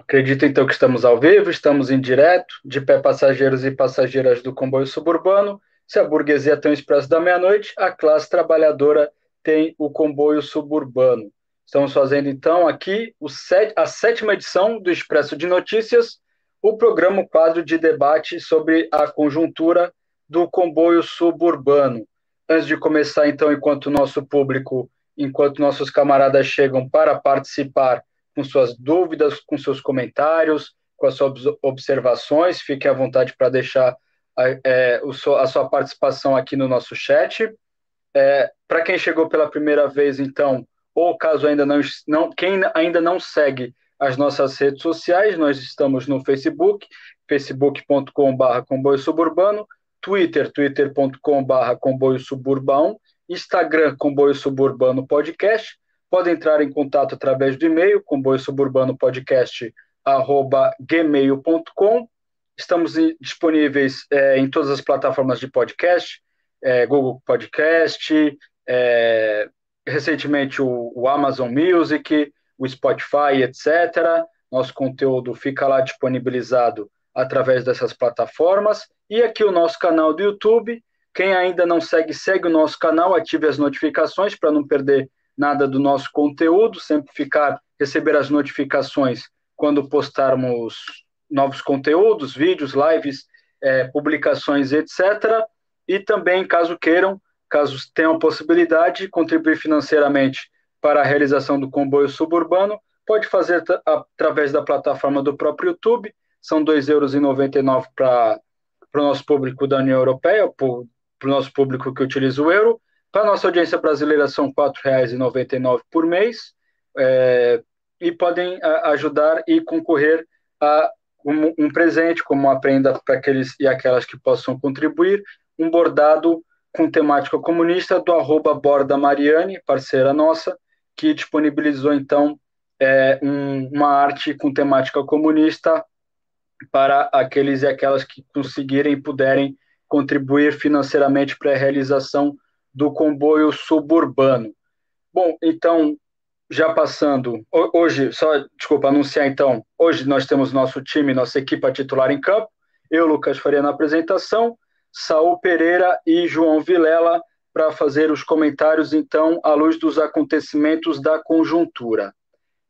Acredito então que estamos ao vivo, estamos em direto, de pé passageiros e passageiras do comboio suburbano. Se a burguesia tem o expresso da meia-noite, a classe trabalhadora tem o comboio suburbano. Estamos fazendo então aqui set, a sétima edição do Expresso de Notícias, o programa quadro de debate sobre a conjuntura do comboio suburbano. Antes de começar, então, enquanto nosso público, enquanto nossos camaradas chegam para participar com suas dúvidas, com seus comentários, com as suas observações. Fique à vontade para deixar é, a sua participação aqui no nosso chat. É, para quem chegou pela primeira vez, então, ou caso ainda não, não, quem ainda não segue as nossas redes sociais, nós estamos no Facebook, facebook.com.br comboio suburbano, Twitter, twitter.com.br comboio suburbano, Instagram, comboio suburbano podcast, Pode entrar em contato através do e-mail, comboio suburbano podcast, gmail.com. Estamos disponíveis é, em todas as plataformas de podcast, é, Google Podcast, é, recentemente o, o, Amazon Music, o Spotify, etc. Nosso conteúdo fica lá disponibilizado através dessas plataformas. E aqui o nosso canal do YouTube. Quem ainda não segue, segue o nosso canal, ative as notificações para não perder nada do nosso conteúdo, sempre ficar receber as notificações quando postarmos novos conteúdos, vídeos, lives, é, publicações, etc. E também, caso queiram, caso tenham possibilidade, contribuir financeiramente para a realização do comboio suburbano, pode fazer através da plataforma do próprio YouTube, são R$ 2,99 para o nosso público da União Europeia, para o nosso público que utiliza o euro, para nossa audiência brasileira, são R$ 4,99 por mês é, e podem a, ajudar e concorrer a um, um presente, como uma prenda para aqueles e aquelas que possam contribuir, um bordado com temática comunista do arroba Borda parceira nossa, que disponibilizou, então, é, um, uma arte com temática comunista para aqueles e aquelas que conseguirem e puderem contribuir financeiramente para a realização do comboio suburbano. Bom, então, já passando, hoje, só, desculpa, anunciar então, hoje nós temos nosso time, nossa equipe titular em campo, eu, Lucas Faria, na apresentação, Saul Pereira e João Vilela para fazer os comentários, então, à luz dos acontecimentos da conjuntura.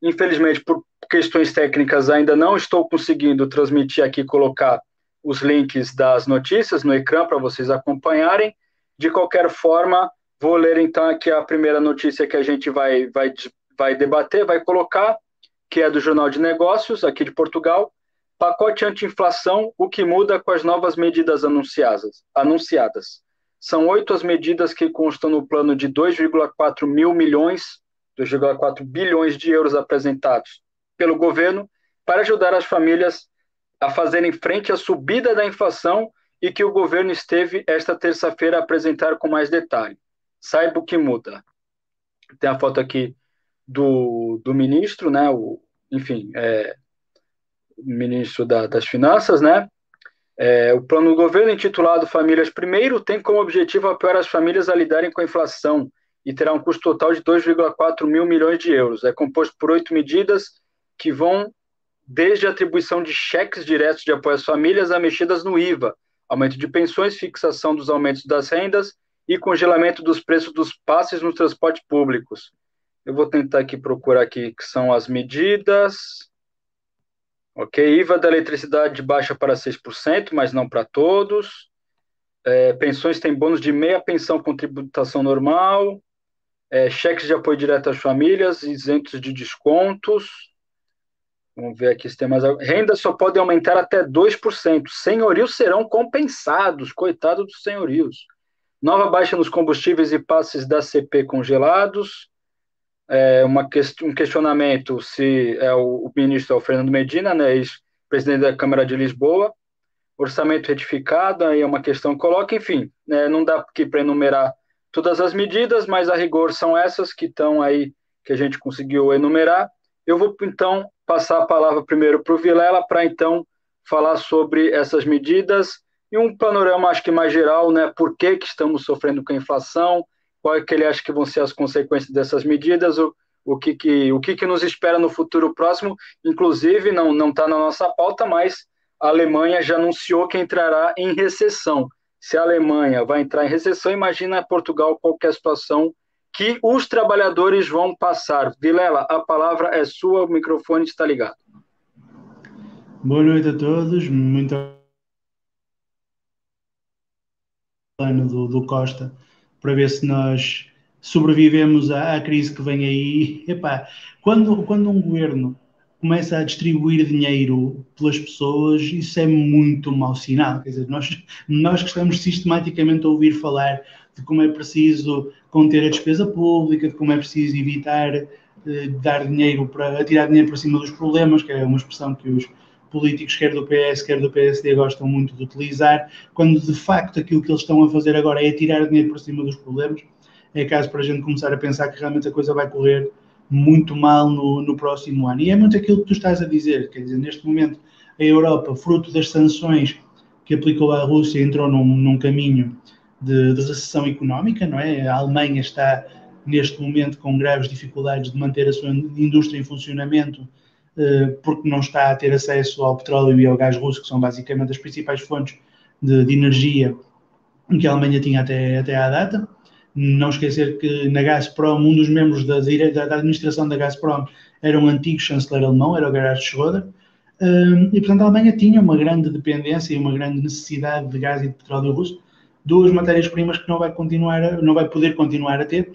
Infelizmente, por questões técnicas, ainda não estou conseguindo transmitir aqui, colocar os links das notícias no ecrã para vocês acompanharem, de qualquer forma, vou ler então aqui a primeira notícia que a gente vai, vai, vai debater, vai colocar, que é do Jornal de Negócios, aqui de Portugal. Pacote anti-inflação, o que muda com as novas medidas anunciadas. anunciadas. São oito as medidas que constam no plano de 2,4 mil milhões, 2,4 bilhões de euros apresentados pelo governo para ajudar as famílias a fazerem frente à subida da inflação e que o governo esteve esta terça-feira a apresentar com mais detalhe. Saiba o que muda. Tem a foto aqui do, do ministro, né? O, enfim, é, ministro da, das Finanças, né? É, o plano do governo, intitulado Famílias Primeiro, tem como objetivo apoiar as famílias a lidarem com a inflação e terá um custo total de 2,4 mil milhões de euros. É composto por oito medidas que vão desde a atribuição de cheques diretos de apoio às famílias a mexidas no IVA, aumento de pensões, fixação dos aumentos das rendas e congelamento dos preços dos passes nos transportes públicos. Eu vou tentar aqui procurar aqui que são as medidas. Ok, IVA da eletricidade baixa para 6%, mas não para todos. É, pensões têm bônus de meia pensão com tributação normal. É, cheques de apoio direto às famílias, isentos de descontos. Vamos ver aqui se tem mais algo. Só podem aumentar até 2%. Senhorios serão compensados. Coitado dos senhorios. Nova baixa nos combustíveis e passes da CP congelados. É uma um questionamento se é o, o ministro é o Fernando Medina, né, ex-presidente da Câmara de Lisboa. Orçamento retificado, aí é uma questão que coloca, enfim, né, não dá aqui para enumerar todas as medidas, mas a rigor são essas que estão aí, que a gente conseguiu enumerar. Eu vou, então, passar a palavra primeiro para o Vilela, para então falar sobre essas medidas e um panorama, acho que mais geral, né? Por que, que estamos sofrendo com a inflação, qual é que ele acha que vão ser as consequências dessas medidas, o, o que, que, o que, que nos espera no futuro próximo. Inclusive, não está na nossa pauta, mas a Alemanha já anunciou que entrará em recessão. Se a Alemanha vai entrar em recessão, imagina Portugal qualquer situação que os trabalhadores vão passar. Vilela, a palavra é sua, o microfone está ligado. Boa noite a todos, muito plano do, do Costa para ver se nós sobrevivemos à, à crise que vem aí. Epá, quando, quando um governo começa a distribuir dinheiro pelas pessoas, isso é muito mau sinal. Quer dizer, nós, nós que estamos sistematicamente a ouvir falar de como é preciso conter a despesa pública, de como é preciso evitar eh, dar dinheiro para tirar dinheiro para cima dos problemas, que é uma expressão que os políticos, quer do PS, quer do PSD, gostam muito de utilizar, quando de facto aquilo que eles estão a fazer agora é tirar dinheiro para cima dos problemas, é caso para a gente começar a pensar que realmente a coisa vai correr muito mal no, no próximo ano. E é muito aquilo que tu estás a dizer, quer dizer, neste momento a Europa, fruto das sanções que aplicou à Rússia, entrou num, num caminho de, de, recessão económica, não é? A Alemanha está neste momento com graves dificuldades de manter a sua indústria em funcionamento eh, porque não está a ter acesso ao petróleo e ao gás russo, que são basicamente as principais fontes de, de energia que a Alemanha tinha até, até à data. Não esquecer que na Gazprom, um dos membros da, da administração da Gazprom era um antigo chanceler alemão, era o Gerhard Schröder, eh, e portanto a Alemanha tinha uma grande dependência e uma grande necessidade de gás e de petróleo russo, duas matérias-primas que não vai, continuar, não vai poder continuar a ter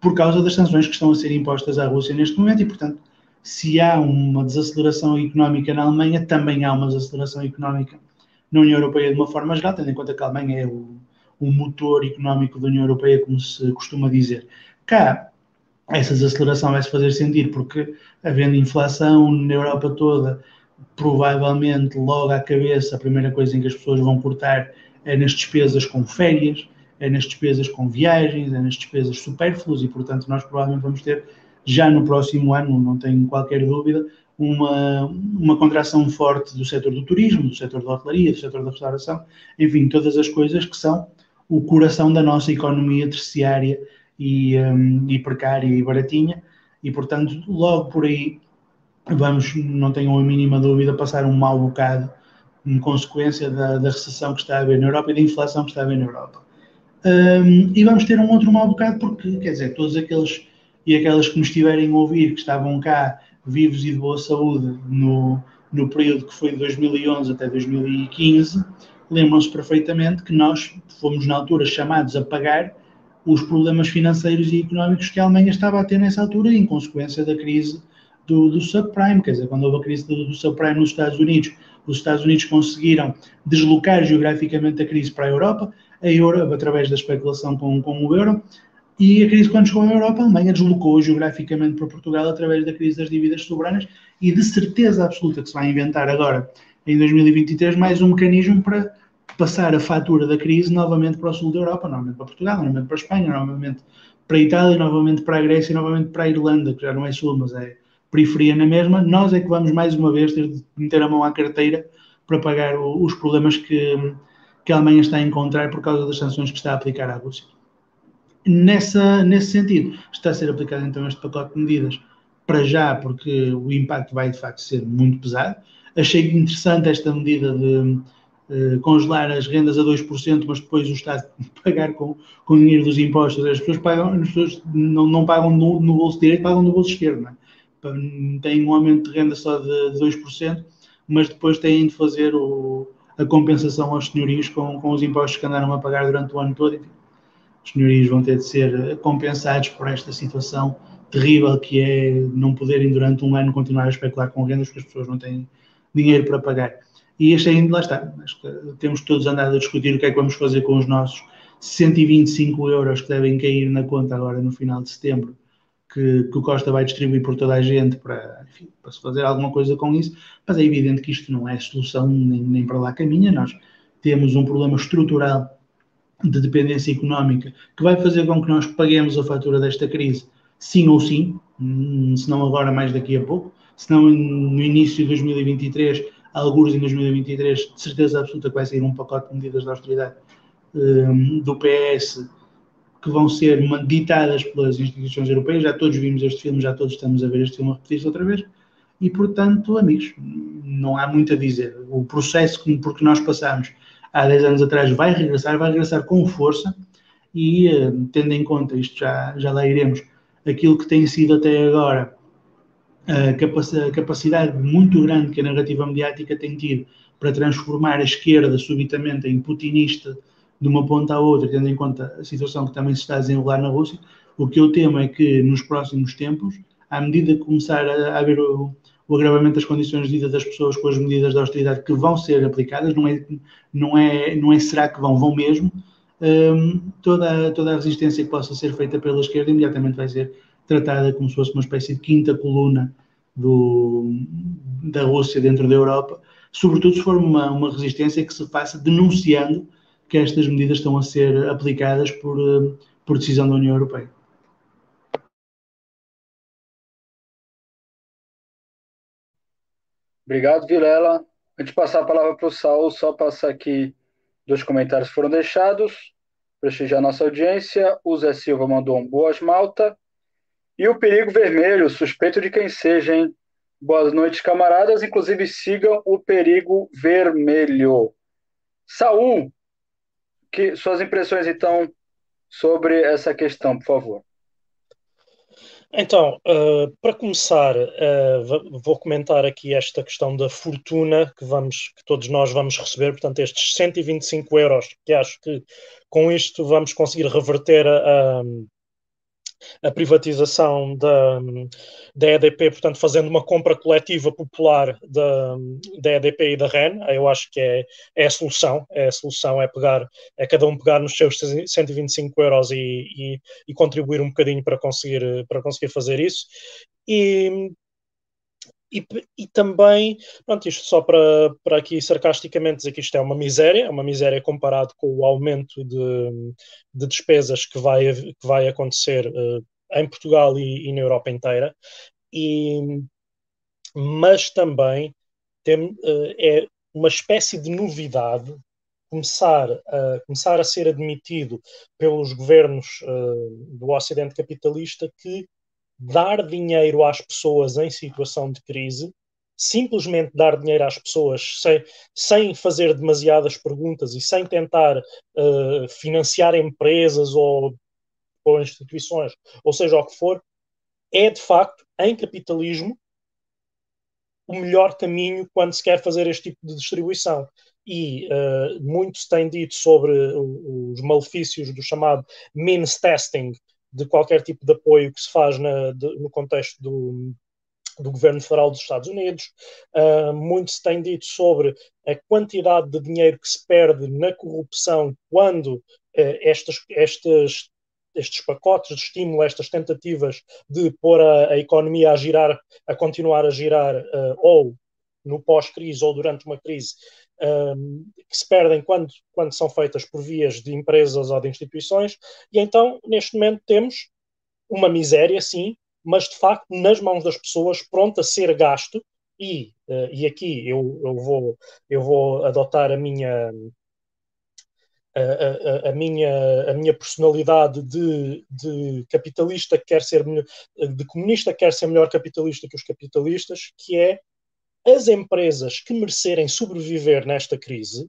por causa das sanções que estão a ser impostas à Rússia neste momento e, portanto, se há uma desaceleração económica na Alemanha, também há uma desaceleração económica na União Europeia de uma forma geral, tendo em conta que a Alemanha é o, o motor económico da União Europeia, como se costuma dizer. Cá, essa desaceleração vai se fazer sentir porque, havendo inflação na Europa toda, provavelmente logo à cabeça, a primeira coisa em que as pessoas vão cortar é nas despesas com férias, é nas despesas com viagens, é nas despesas supérfluas e, portanto, nós provavelmente vamos ter já no próximo ano, não tenho qualquer dúvida, uma, uma contração forte do setor do turismo, do setor da hotelaria, do setor da restauração, enfim, todas as coisas que são o coração da nossa economia terciária e, um, e precária e baratinha, e portanto, logo por aí vamos, não tenham a mínima dúvida, passar um mau bocado em consequência da, da recessão que está a haver na Europa e da inflação que está a haver na Europa. Um, e vamos ter um outro mau bocado porque, quer dizer, todos aqueles e aquelas que nos estiverem a ouvir, que estavam cá vivos e de boa saúde no, no período que foi de 2011 até 2015, lembram-se perfeitamente que nós fomos na altura chamados a pagar os problemas financeiros e económicos que a Alemanha estava a ter nessa altura em consequência da crise do, do subprime, quer dizer, quando houve a crise do, do subprime nos Estados Unidos, os Estados Unidos conseguiram deslocar geograficamente a crise para a Europa, a Europa, através da especulação com, com o euro, e a crise, quando chegou à Europa, a Alemanha deslocou geograficamente para Portugal através da crise das dívidas soberanas e de certeza absoluta que se vai inventar agora, em 2023, mais um mecanismo para passar a fatura da crise novamente para o sul da Europa, novamente para Portugal, novamente para a Espanha, novamente para a Itália, novamente para a Grécia, novamente para a Irlanda, que já não é sul, mas é periferia na mesma. Nós é que vamos mais uma vez ter de meter a mão à carteira para pagar os problemas que, que a Alemanha está a encontrar por causa das sanções que está a aplicar à Rússia. Nessa, nesse sentido, está a ser aplicado então este pacote de medidas para já, porque o impacto vai de facto ser muito pesado. Achei interessante esta medida de uh, congelar as rendas a 2%, mas depois o Estado pagar com, com o dinheiro dos impostos. As pessoas, pagam, as pessoas não, não pagam no, no, bolso direito, pagam no bolso esquerdo. Não é? Têm um aumento de renda só de, de 2%, mas depois têm de fazer o, a compensação aos senhorios com, com os impostos que andaram a pagar durante o ano todo. Os senhorios vão ter de ser compensados por esta situação terrível que é não poderem durante um ano continuar a especular com rendas porque as pessoas não têm dinheiro para pagar. E este ainda lá está. Temos todos andado a discutir o que é que vamos fazer com os nossos 125 euros que devem cair na conta agora no final de setembro, que, que o Costa vai distribuir por toda a gente para, enfim, para se fazer alguma coisa com isso. Mas é evidente que isto não é solução nem, nem para lá caminha. Nós temos um problema estrutural de dependência económica que vai fazer com que nós paguemos a fatura desta crise, sim ou sim, hum, se não agora, mais daqui a pouco, se não no início de 2023, alguns em 2023, de certeza absoluta que vai sair um pacote de medidas de austeridade um, do PS que vão ser ditadas pelas instituições europeias. Já todos vimos este filme, já todos estamos a ver este filme repetir-se outra vez. E, portanto, amigos, não há muito a dizer. O processo que nós passamos há 10 anos atrás vai regressar, vai regressar com força e, eh, tendo em conta, isto já, já lá iremos, aquilo que tem sido até agora a capacidade muito grande que a narrativa mediática tem tido para transformar a esquerda subitamente em putinista de uma ponta à outra, tendo em conta a situação que também se está a desenrolar na Rússia, o que eu temo é que nos próximos tempos, à medida que começar a haver o, o agravamento das condições de vida das pessoas com as medidas de austeridade que vão ser aplicadas, não é, não é, não é será que vão, vão mesmo, um, toda, toda a resistência que possa ser feita pela esquerda imediatamente vai ser tratada como se fosse uma espécie de quinta coluna do, da Rússia dentro da Europa, sobretudo se for uma, uma resistência que se faça denunciando que estas medidas estão a ser aplicadas por, por decisão da União Europeia. Obrigado, Vilela. Antes de passar a palavra para o Saul, só passar aqui dois comentários foram deixados. Prestigiar nossa audiência. O Zé Silva mandou um boas malta. E o perigo vermelho, suspeito de quem seja, hein? Boas noites, camaradas. Inclusive, sigam o perigo vermelho. Saul, que, suas impressões, então, sobre essa questão, por favor. Então, uh, para começar, uh, vou comentar aqui esta questão da fortuna que, vamos, que todos nós vamos receber, portanto, estes 125 euros, que acho que com isto vamos conseguir reverter a, a a privatização da, da EDP, portanto, fazendo uma compra coletiva popular da, da EDP e da REN, eu acho que é, é a solução, é a solução, é pegar, é cada um pegar nos seus 125 euros e, e, e contribuir um bocadinho para conseguir, para conseguir fazer isso. E, e, e, também, pronto, isto só para, para aqui sarcasticamente dizer que isto é uma miséria, é uma miséria comparado com o aumento de, de despesas que vai, que vai acontecer uh, em Portugal e, e, na Europa inteira, e, mas também tem, uh, é uma espécie de novidade começar a, começar a ser admitido pelos governos uh, do Ocidente capitalista que dar dinheiro às pessoas em situação de crise, simplesmente dar dinheiro às pessoas sem, sem fazer demasiadas perguntas e sem tentar uh, financiar empresas ou, ou instituições, ou seja o que for, é de facto, em capitalismo, o melhor caminho quando se quer fazer este tipo de distribuição. E uh, muito se tem dito sobre os malefícios do chamado means testing, de qualquer tipo de apoio que se faz na, de, no contexto do, do governo federal dos Estados Unidos. Uh, muito se tem dito sobre a quantidade de dinheiro que se perde na corrupção quando uh, estas, estas, estes pacotes de estímulo, estas tentativas de pôr a, a economia a girar, a continuar a girar, uh, ou no pós-crise ou durante uma crise, um, que se perdem quando, quando são feitas por vias de empresas ou de instituições, e então, neste momento, temos uma miséria, sim, mas de facto nas mãos das pessoas, pronto a ser gasto, e, uh, e aqui eu, eu, vou, eu vou adotar a minha. A, a, a, minha, a minha personalidade de, de capitalista que quer ser de comunista que quer ser melhor capitalista que os capitalistas, que é as empresas que merecerem sobreviver nesta crise,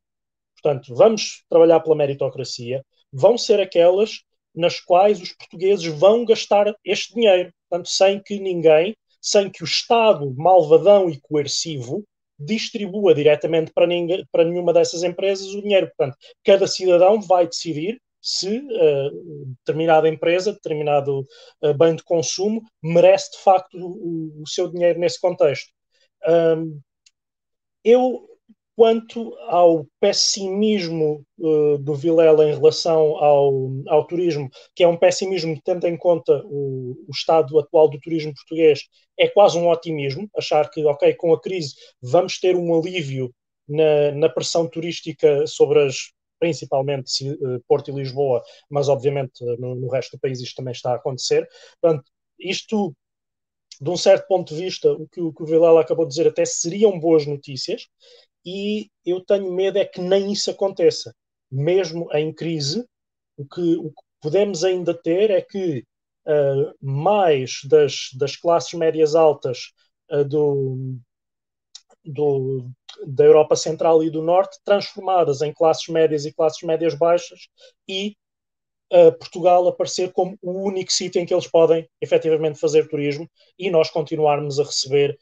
portanto, vamos trabalhar pela meritocracia, vão ser aquelas nas quais os portugueses vão gastar este dinheiro, portanto, sem que ninguém, sem que o Estado malvadão e coercivo distribua diretamente para, ninguém, para nenhuma dessas empresas o dinheiro. Portanto, cada cidadão vai decidir se uh, determinada empresa, determinado uh, bem de consumo, merece de facto o, o seu dinheiro nesse contexto. Um, eu, quanto ao pessimismo uh, do Vilela em relação ao, ao turismo, que é um pessimismo tendo em conta o, o, estado atual do turismo português, é quase um otimismo, achar que, ok, com a crise vamos ter um alívio na, na pressão turística sobre as principalmente Porto e Lisboa, mas obviamente no, no resto do país isto também está a acontecer. Portanto, isto de um certo ponto de vista, o que, o, que o Vilela acabou de dizer até seriam boas notícias, e eu tenho medo é que nem isso aconteça. Mesmo em crise, o que, o, podemos ainda ter é que uh, mais das, das classes médias altas uh, do, do, da Europa Central e do Norte transformadas em classes médias e classes médias baixas e uh, Portugal aparecer como o único sítio em que eles podem efetivamente fazer turismo e nós continuarmos a receber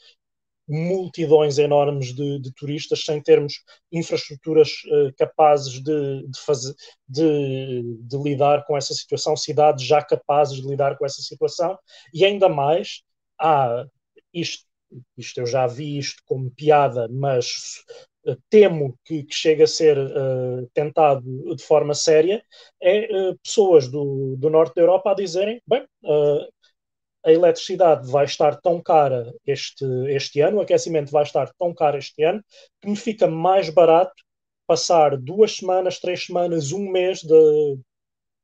multidões enormes de, de turistas sem termos infraestruturas uh, capazes de, de, fazer, de, de, lidar com essa situação, cidades já capazes de lidar com essa situação, e ainda mais há isto, isto eu já vi isto como piada, mas temo que, que chegue a ser uh, tentado de forma séria, é pessoas do, do norte da Europa a dizerem, bem, a eletricidade vai estar tão cara este, este ano, o aquecimento vai estar tão caro este ano, que me fica mais barato passar duas semanas, três semanas, um mês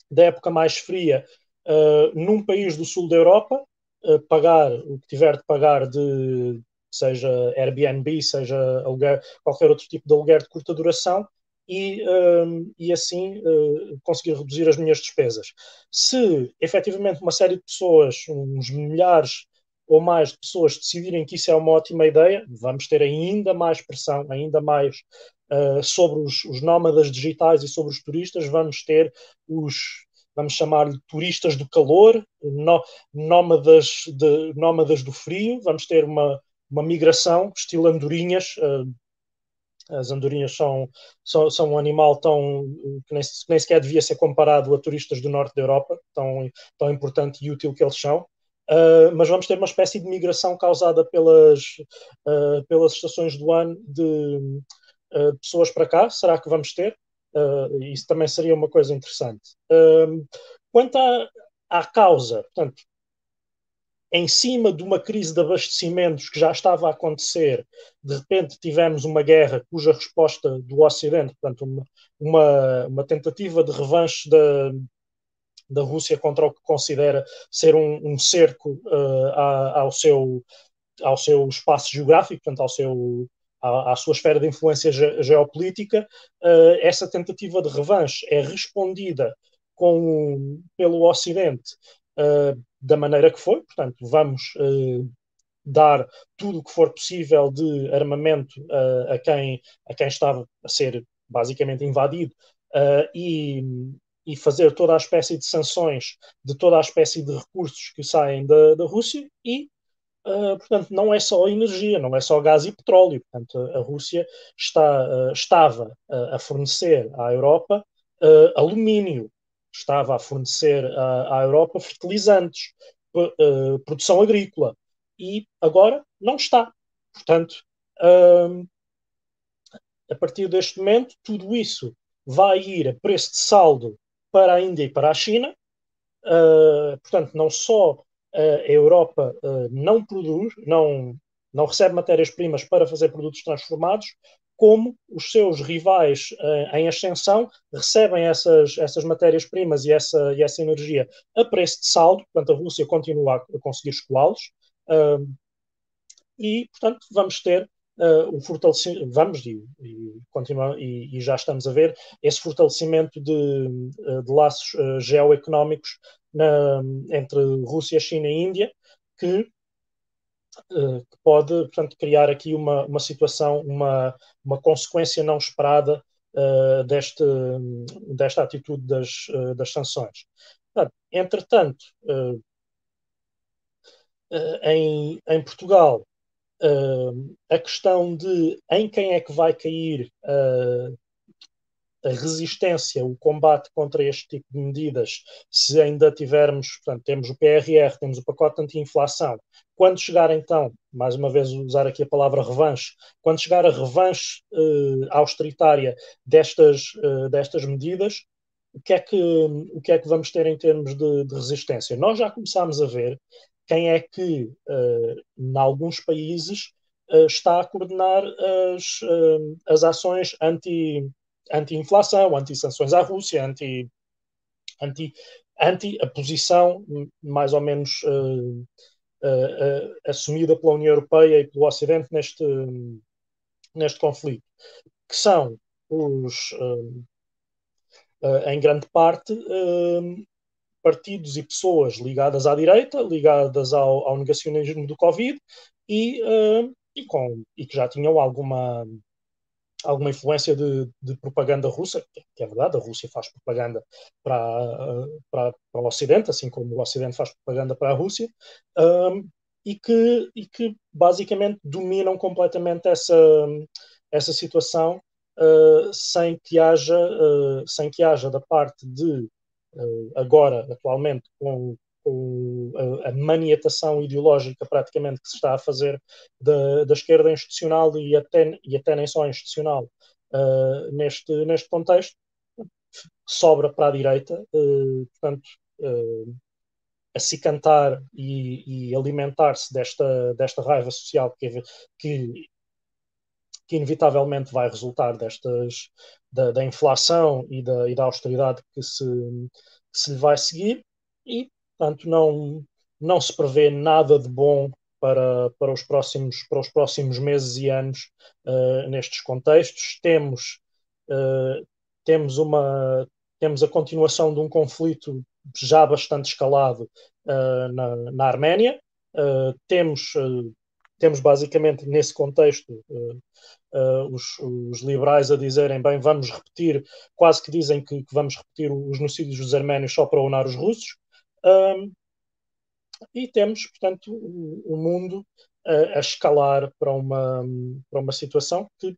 da época mais fria uh, num país do sul da Europa, uh, pagar o que tiver de pagar de seja Airbnb, seja aluguer, qualquer outro tipo de aluguer de curta duração, e, um, e assim uh, conseguir reduzir as minhas despesas. Se efetivamente uma série de pessoas, uns milhares ou mais de pessoas decidirem que isso é uma ótima ideia, vamos ter ainda mais pressão, ainda mais uh, sobre os, os nómadas digitais e sobre os turistas, vamos ter os, vamos chamar-lhe turistas do calor, nómadas, de, nómadas do frio, vamos ter uma, uma migração, estilo andorinhas, uh, as andorinhas são, são, são um animal tão que nem, nem, sequer devia ser comparado a turistas do norte da Europa, tão, tão importante e útil que eles são. Uh, mas vamos ter uma espécie de migração causada pelas, uh, pelas estações do ano de uh, pessoas para cá. Será que vamos ter? isso também seria uma coisa interessante. quanto à, à causa, portanto, em cima de uma crise de abastecimentos que já estava a acontecer, de repente tivemos uma guerra cuja resposta do Ocidente, portanto, uma, uma, uma tentativa de revanche da, da Rússia contra o que considera ser um, um cerco uh, ao, seu, ao seu espaço geográfico, portanto, ao seu, à, à sua esfera de influência ge geopolítica, uh, essa tentativa de revanche é respondida com, pelo Ocidente uh, da maneira que foi, portanto, vamos uh, dar tudo o que for possível de armamento uh, a, quem, a quem estava a ser basicamente invadido e, e fazer toda a espécie de sanções de toda a espécie de recursos que saem da, da Rússia e Uh, portanto, não é só energia, não é só gás e petróleo. Portanto, a, Rússia está, uh, estava uh, a fornecer à Europa alumínio, estava a fornecer à, à Europa fertilizantes, uh, produção agrícola, e agora não está. Portanto, uh, a partir deste momento, tudo isso vai ir a preço de saldo para a Índia e para a China. Uh, portanto, não só a Europa não produz, não, não recebe matérias-primas para fazer produtos transformados, como os seus rivais uh, em ascensão recebem essas, essas matérias-primas e essa, e essa energia a preço de saldo, portanto a Rússia continua a, conseguir escoá-los, uh, e portanto vamos ter uh, o fortalecimento, vamos e, e, continua, e, e, já estamos a ver esse fortalecimento de, de laços geoeconómicos na, entre Rússia, China e Índia, que eh, que pode, portanto, criar aqui uma, uma situação, uma, uma consequência não esperada uh, deste, desta atitude das, uh, das sanções. Portanto, entretanto, uh, em, em Portugal, a questão de em quem é que vai cair a resistência, o combate contra este tipo de medidas, se ainda tivermos, portanto, temos o PRR, temos o pacote anti-inflação, quando chegar então, mais uma vez usar aqui a palavra revanche, quando chegar a revanche uh, austeritária destas, uh, destas medidas, o que, é que, o que é que vamos ter em termos de, de resistência? Nós já começámos a ver quem é que, uh, em alguns países, uh, está a coordenar as, uh, as ações anti, anti-inflação, anti-sanções à Rússia, anti, anti, anti a posição mais ou menos uh, assumida pela União Europeia e pelo Ocidente neste, neste conflito, que são os, em grande parte, partidos e pessoas ligadas à direita, ligadas ao, ao negacionismo do Covid e, e, com, e que já tinham alguma, alguma influência de, de propaganda russa, que é verdade, a Rússia faz propaganda para, para, para, o Ocidente, assim como o Ocidente faz propaganda para a Rússia, um, e, que, e que basicamente dominam completamente essa, essa situação uh, sem, que haja, uh, sem que haja da parte de, uh, agora, atualmente, com, com a, a, maniatação ideológica praticamente que se está a fazer da, da esquerda institucional e até, e até nem só institucional uh, neste, neste contexto, sobra para a direita, uh, portanto, uh, a se e, e alimentar-se desta, desta raiva social que, que, que, inevitavelmente vai resultar destas, da, da inflação e da, e da austeridade que se, que se lhe vai seguir. E Portanto, não, não se prevê nada de bom para, para, os, próximos, para os próximos meses e anos uh, nestes contextos. Temos, uh, temos, uma, temos a continuação de um conflito já bastante escalado uh, na, na Arménia. temos, temos basicamente nesse contexto os, os, liberais a dizerem: bem, vamos repetir, quase que dizem que, que vamos repetir os genocídios dos arménios só para onar os russos. Um, e temos, portanto, o, o mundo a, a, escalar para uma, para uma situação que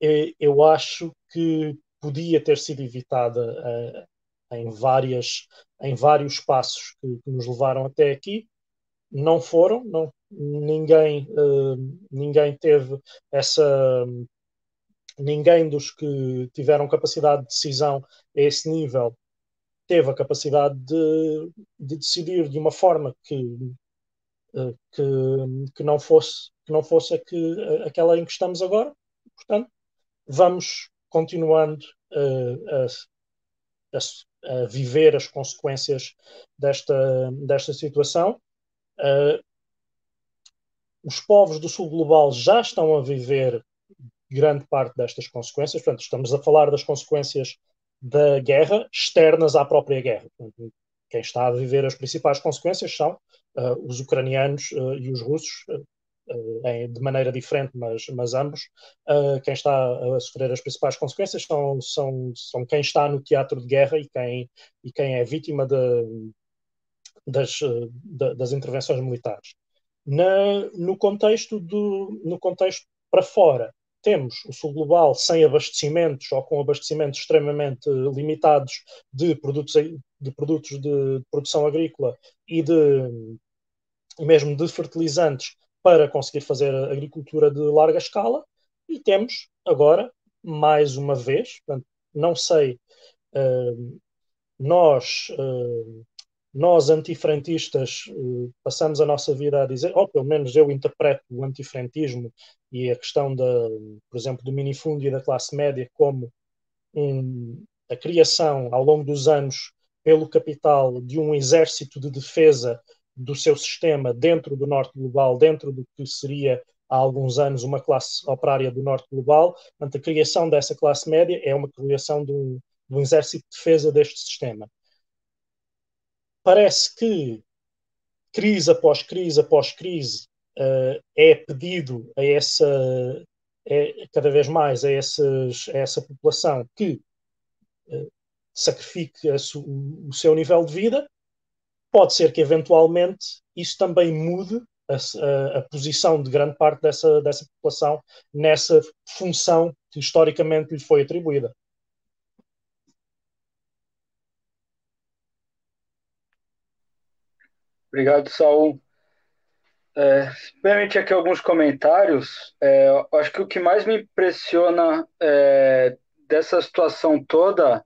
eh, eu acho que podia ter sido evitada uh, em, várias, em vários passos que, que, nos levaram até aqui. Não foram, não, ninguém, uh, ninguém teve essa. Ninguém dos que tiveram capacidade de decisão a esse nível teve a capacidade de, de decidir de uma forma que, eh, que, que, não fosse, que não fosse a que, aquela em que estamos agora. Portanto, vamos continuando uh, a, a, a, viver as consequências desta, desta situação. Uh, os povos do sul global já estão a viver grande parte destas consequências, portanto, estamos a falar das consequências da guerra externas à própria guerra. Quem está a viver as principais consequências são uh, os ucranianos uh, e os russos, uh, em, de maneira diferente, mas, mas ambos. quem está a sofrer as principais consequências são, são, são quem está no teatro de guerra e quem, e quem é vítima de, das, de, das intervenções militares. Na, no, contexto do, no contexto para fora, temos o sul global sem abastecimentos ou com abastecimentos extremamente limitados de produtos de, produtos de produção agrícola e de mesmo de fertilizantes para conseguir fazer agricultura de larga escala. E temos agora mais uma vez, portanto, não sei, uh, nós uh, nós antifrantistas uh, passamos a nossa vida a dizer, ou pelo menos eu interpreto o antifrantismo e a questão, da, por exemplo, do minifúndio e da classe média como um, a criação ao longo dos anos pelo capital de um exército de defesa do seu sistema dentro do norte global, dentro do que seria há alguns anos uma classe operária do norte global. Portanto, a criação dessa classe média é uma criação de um, de um exército de defesa deste sistema parece que crise após crise após crise uh, é pedido a essa é, cada vez mais a, essas, a essa população que uh, sacrifique o seu nível de vida, pode ser que eventualmente isso também mude a, a, a, posição de grande parte dessa, dessa população nessa função que historicamente lhe foi atribuída. Obrigado, Saul. É, permite aqui alguns comentários. É, acho que o que mais me impressiona é, dessa situação toda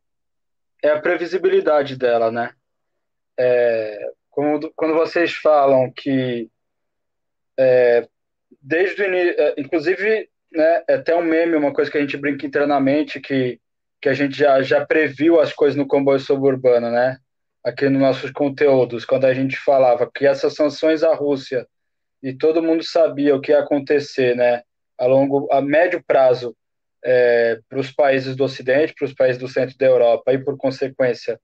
é a previsibilidade dela, né? É, como, quando vocês falam que é, desde o início, é, inclusive, né, é até um meme, uma coisa que a gente brinca internamente, que, que a gente já, já previu as coisas no comboio suburbano, né? Aqui nos nossos conteúdos, quando a gente falava que essas sanções à Rússia e todo mundo sabia o que ia acontecer, né, a longo, a médio prazo, é, para os países do Ocidente, para os países do centro da Europa e, por consequência,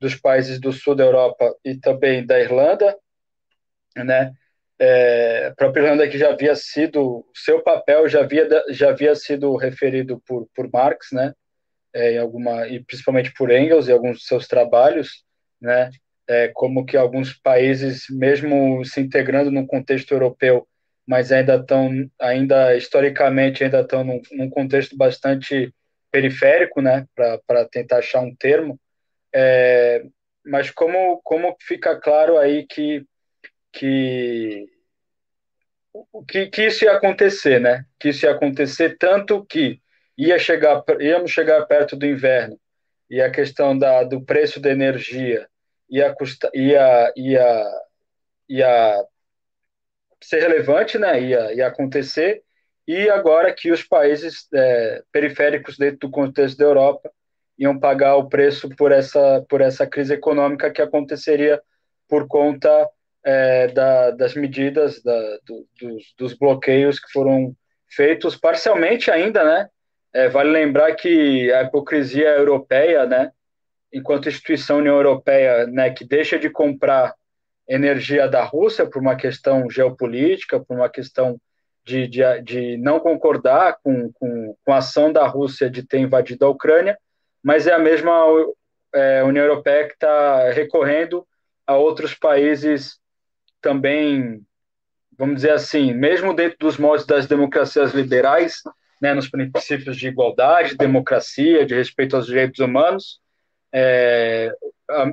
dos países do sul da Europa e também da Irlanda, né? É, a própria Irlanda que já havia sido, seu papel já havia, já havia sido referido por, por Marx, né? É, em alguma, e principalmente por Engels e alguns de seus trabalhos, né? É, como que alguns países, mesmo se integrando no contexto europeu, mas ainda estão, ainda historicamente, ainda estão num, num contexto bastante periférico, né? Para tentar achar um termo. É, mas como, como fica claro aí que que, que, que isso ia acontecer, né? Que isso ia acontecer tanto que ia chegar, íamos chegar perto do inverno e a questão da, do preço da energia ia, custa, ia, ia, ia ser relevante, né? Ia, ia acontecer e agora que os países é, periféricos dentro do contexto da Europa iam pagar o preço por essa por essa crise econômica que aconteceria por conta é, da, das medidas da, do, dos, dos, bloqueios que foram feitos parcialmente ainda, né? É, vale lembrar que a hipocrisia europeia, né? Enquanto instituição União Europeia, né, que deixa de comprar energia da Rússia por uma questão geopolítica, por uma questão de, de, de não concordar com, com, com, a ação da Rússia de ter invadido a Ucrânia, mas é a mesma é, União Europeia que está recorrendo a outros países também, vamos dizer assim, mesmo dentro dos moldes das democracias liberais, né, nos princípios de igualdade, democracia, de respeito aos direitos humanos, é,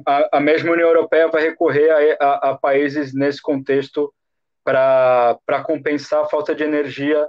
a, a, mesma União Europeia vai recorrer a, a, a países nesse contexto para compensar a falta de energia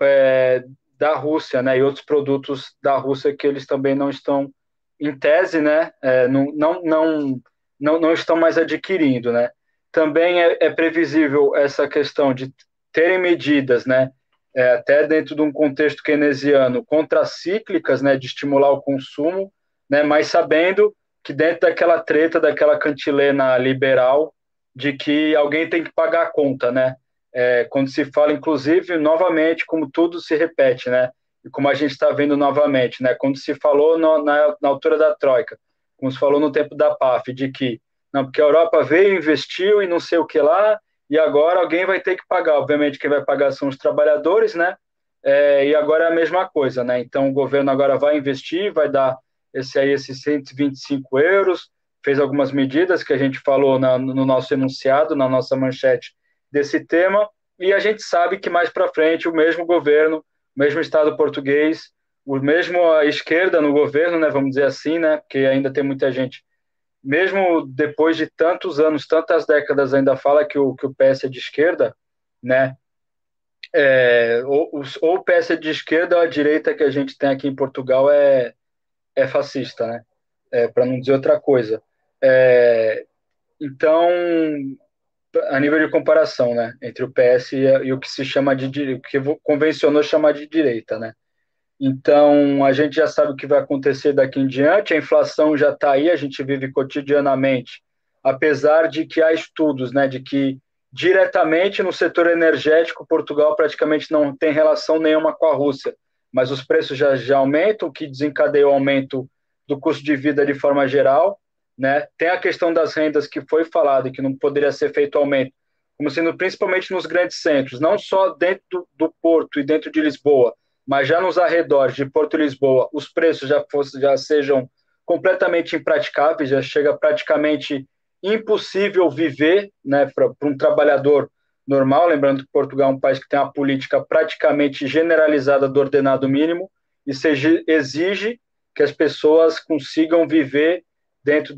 é, da Rússia, né, e outros produtos da Rússia que eles também não estão, em tese, né, é, não, não, não, não, não estão mais adquirindo, né. Também é, é previsível essa questão de terem medidas, né, é, até dentro de um contexto keynesiano, contracíclicas, né, de estimular o consumo, né, mas sabendo que dentro daquela treta, daquela cantilena liberal, de que alguém tem que pagar a conta, né, é, quando se fala, inclusive, novamente, como tudo se repete, né, e como a gente está vendo novamente, né, quando se falou no, na, na altura da Troika, como se falou no tempo da PAF, de que não, porque a Europa veio, investiu e não sei o que lá, e agora alguém vai ter que pagar. Obviamente, quem vai pagar são os trabalhadores, né? É, e agora é a mesma coisa, né? Então, o governo agora vai investir, vai dar esse aí, esses 125 euros, fez algumas medidas que a gente falou na, no nosso enunciado, na nossa manchete desse tema, e a gente sabe que mais para frente o mesmo governo, o mesmo Estado português, o mesmo a esquerda no governo, né, vamos dizer assim, né, porque ainda tem muita gente mesmo depois de tantos anos, tantas décadas, ainda fala que o, que o PS é de esquerda, né? É, ou, ou o PS é de esquerda ou a direita que a gente tem aqui em Portugal é, é fascista, né? É, Para não dizer outra coisa. É, então, a nível de comparação, né, entre o PS e, e o que se chama de o que convencionou chamar de direita, né? Então, a gente já sabe o que vai acontecer daqui em diante, a inflação já está aí, a gente vive cotidianamente, apesar de que há estudos né, de que diretamente no setor energético, Portugal praticamente não tem relação nenhuma com a Rússia, mas os preços já, já aumentam, o que desencadeia o aumento do custo de vida de forma geral. Né? Tem a questão das rendas que foi falado e que não poderia ser feito aumento, como sendo principalmente nos grandes centros, não só dentro do, do Porto e dentro de Lisboa, mas já nos arredores de Porto Lisboa, os preços já, fosse, já sejam completamente impraticáveis, já chega praticamente impossível viver né, para um trabalhador normal. Lembrando que Portugal é um país que tem uma política praticamente generalizada do ordenado mínimo e seja, exige que as pessoas consigam viver dentro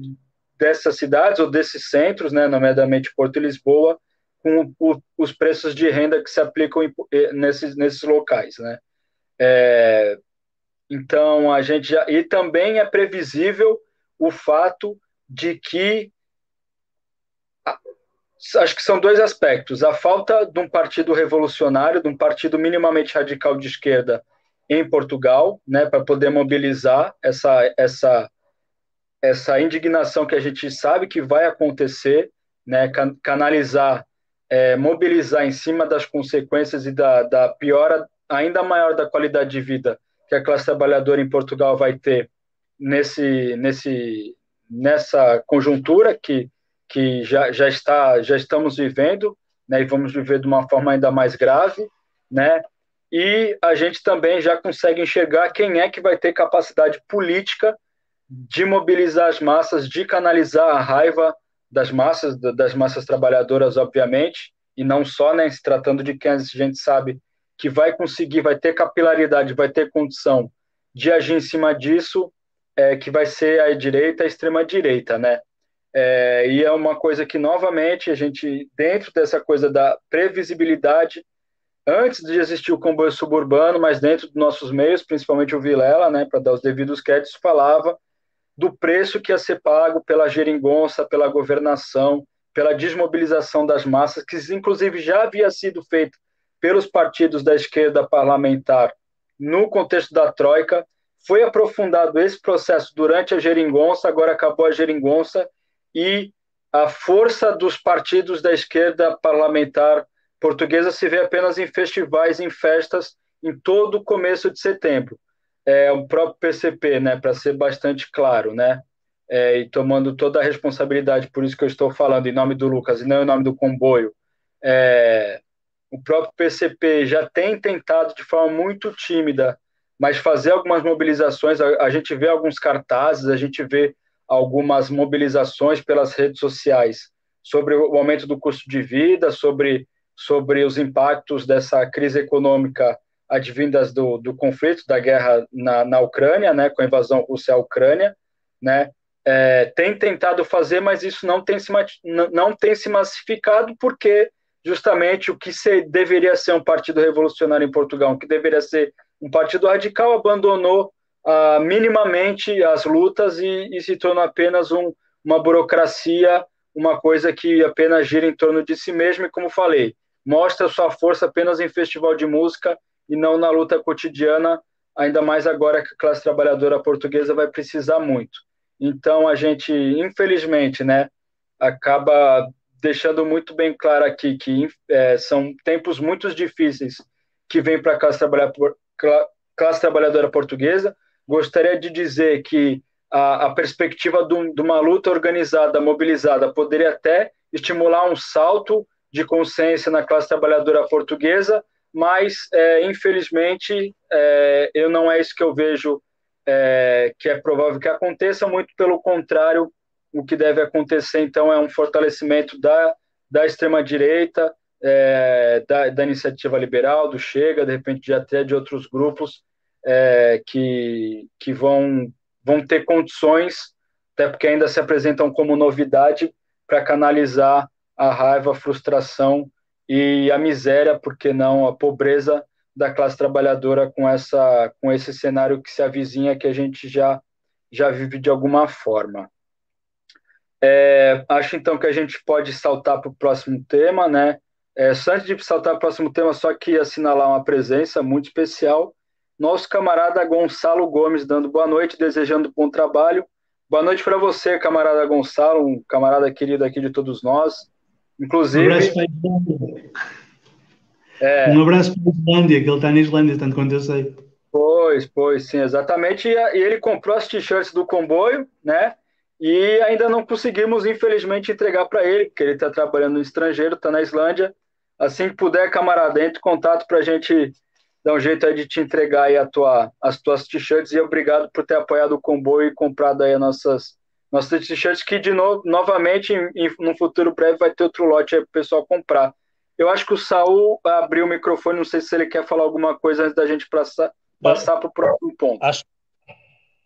dessas cidades ou desses centros, né, nomeadamente Porto e Lisboa, com o, os preços de renda que se aplicam em, nesses, nesses locais. Né? É, então, a gente já. E também é previsível o fato de que. Acho que são dois aspectos. A falta de um partido revolucionário, de um partido minimamente radical de esquerda em Portugal, né, para poder mobilizar essa, essa, essa indignação que a gente sabe que vai acontecer, né, canalizar, é, mobilizar em cima das consequências e da, da piora ainda maior da qualidade de vida que a classe trabalhadora em Portugal vai ter nesse, nesse, nessa conjuntura que, que já, já, está, já estamos vivendo, né, e vamos viver de uma forma ainda mais grave, né, e a gente também já consegue enxergar quem é que vai ter capacidade política de mobilizar as massas, de canalizar a raiva das massas, das massas trabalhadoras, obviamente, e não só, né, se tratando de quem a gente sabe que vai conseguir, vai ter capilaridade, vai ter condição de agir em cima disso, é, que vai ser a direita, a extrema direita, né? É, e é uma coisa que novamente a gente dentro dessa coisa da previsibilidade antes de existir o comboio suburbano, mas dentro dos nossos meios, principalmente o Vilela, né, para dar os devidos créditos, falava do preço que ia ser pago pela geringonça, pela governação, pela desmobilização das massas, que inclusive já havia sido feito pelos partidos da esquerda parlamentar no contexto da Troika. Foi aprofundado esse processo durante a geringonça, agora acabou a geringonça, e a força dos partidos da esquerda parlamentar portuguesa se vê apenas em festivais, em festas, em todo o começo de setembro. É o próprio PCP, né, para ser bastante claro, né, é, e tomando toda a responsabilidade, por isso que eu estou falando em nome do Lucas e não em nome do comboio. É, o próprio PCP já tem tentado de forma muito tímida, mas fazer algumas mobilizações. A, a gente vê alguns cartazes, a gente vê algumas mobilizações pelas redes sociais sobre o aumento do custo de vida, sobre, sobre os impactos dessa crise econômica advindas do, do conflito, da guerra na, na Ucrânia, né, com a invasão russa à Ucrânia, né, é, tem tentado fazer, mas isso não tem se, não tem se massificado porque justamente o que se, deveria ser um partido revolucionário em Portugal, o que deveria ser um partido radical, abandonou ah, minimamente as lutas e, e se tornou apenas um, uma burocracia, uma coisa que apenas gira em torno de si mesmo e, como falei, mostra sua força apenas em festival de música e não na luta cotidiana, ainda mais agora que a classe trabalhadora portuguesa vai precisar muito. Então, a gente, infelizmente, né, acaba deixando muito bem claro aqui que é, são tempos muito difíceis que vem para a classe, classe, trabalhadora portuguesa. Gostaria de dizer que a, a perspectiva de, de uma luta organizada, mobilizada, poderia até estimular um salto de consciência na classe trabalhadora portuguesa, mas é, infelizmente é, eu não é isso que eu vejo é, que é provável que aconteça, muito pelo contrário, o que deve acontecer, então, é um fortalecimento da, da extrema-direita, é, da, da, iniciativa liberal, do Chega, de repente de até de outros grupos é, que, que vão, vão ter condições, até porque ainda se apresentam como novidade, para canalizar a raiva, a frustração e a miséria, porque não a pobreza da classe trabalhadora com essa com esse cenário que se avizinha que a gente já já vive de alguma forma. É, acho então que a gente pode saltar para o próximo tema, né? É, só antes de saltar para o próximo tema, só que assinalar uma presença muito especial. Nosso camarada Gonçalo Gomes dando boa noite, desejando bom trabalho. Boa noite para você, camarada Gonçalo, um camarada querido aqui de todos nós. Inclusive. Um abraço para é... Um abraço para a Islândia, que ele está na Islândia, tanto quanto eu sei. Pois, pois, sim, exatamente. E ele comprou as t-shirts do comboio, né? E ainda não conseguimos, infelizmente, entregar para ele, porque ele está trabalhando no estrangeiro, está na Islândia. Assim que puder, camarada, entre contato para a gente dar um jeito de te entregar aí a tua, as tuas t-shirts e obrigado por ter apoiado o comboio e comprado aí as nossas, nossas t-shirts, que de novo, novamente, em, em, no futuro breve, vai ter outro lote aí para o pessoal comprar. Eu acho que o Saul abriu o microfone, não sei se ele quer falar alguma coisa antes da gente passar, passar para o próximo ponto. Acho,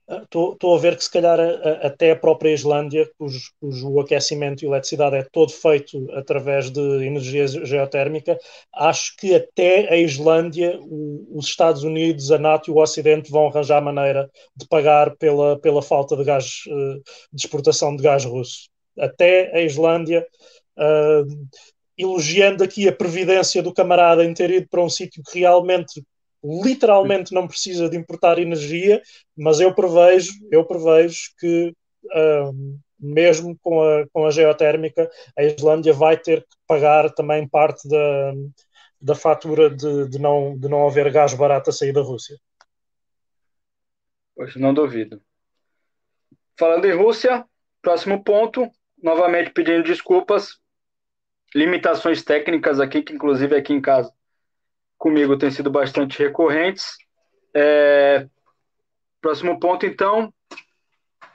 Estou a ver que se calhar a, até a própria Islândia, cujo, cujo aquecimento e eletricidade é todo feito através de energia geotérmica, acho que até a Islândia, o, os Estados Unidos, a NATO e o Ocidente vão arranjar maneira de pagar pela, pela falta de gás, eh, de exportação de gás russo. Até a Islândia, uh, elogiando aqui a previdência do camarada em ter ido para um sítio que realmente literalmente não precisa de importar energia, mas eu prevejo, eu prevejo que mesmo com a, com a geotérmica, a Islândia vai ter que pagar também parte da, da fatura de, de, não, de não haver gás barato a sair da Rússia. Pois não duvido. Falando em Rússia, próximo ponto, novamente pedindo desculpas, limitações técnicas aqui, que inclusive aqui em casa comigo têm sido bastante recorrentes. É, próximo ponto, então,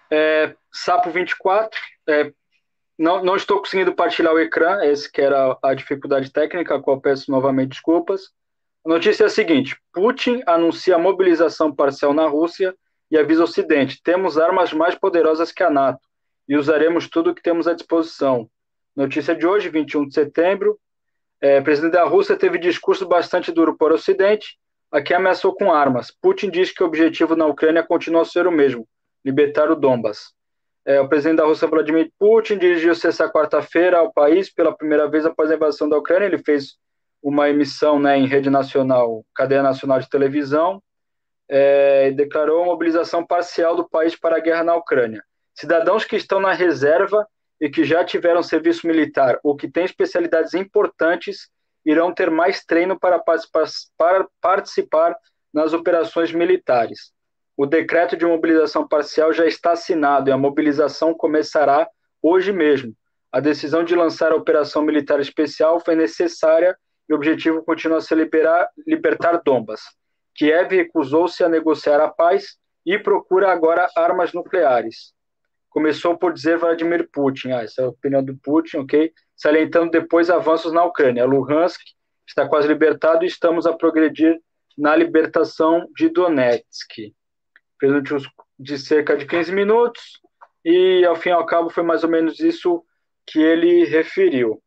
é, Sapo 24, é, não, não estou conseguindo partilhar o ecrã, esse que era a dificuldade técnica, a qual peço novamente desculpas. A notícia é a seguinte: Putin anuncia mobilização parcial na Rússia e avisa o Ocidente: temos armas mais poderosas que a NATO e usaremos tudo o que temos à disposição. Notícia de hoje, 21 de setembro. É, o presidente da Rússia teve discurso bastante duro para o Ocidente, aqui ameaçou com armas. Putin diz que o objetivo na Ucrânia continua a ser o mesmo: libertar o Donbas. É, o presidente da Rússia, Vladimir Putin, dirigiu-se essa quarta-feira ao país pela primeira vez após a invasão da Ucrânia. Ele fez uma emissão né, em rede nacional, cadeia nacional de televisão, é, e declarou a mobilização parcial do país para a guerra na Ucrânia. Cidadãos que estão na reserva e que já tiveram serviço militar ou que têm especialidades importantes irão ter mais treino para participar, para participar nas operações militares. O decreto de mobilização parcial já está assinado e a mobilização começará hoje mesmo. A decisão de lançar a operação militar especial foi necessária e o objetivo continua a ser liberar, libertar Dombas. Kiev recusou-se a negociar a paz e procura agora armas nucleares. Começou por dizer Vladimir Putin, ah, essa é a opinião do Putin, ok? Salientando depois avanços na Ucrânia. Luhansk está quase libertado e estamos a progredir na libertação de Donetsk discurso de cerca de 15 minutos e, ao fim e ao cabo, foi mais ou menos isso que ele referiu.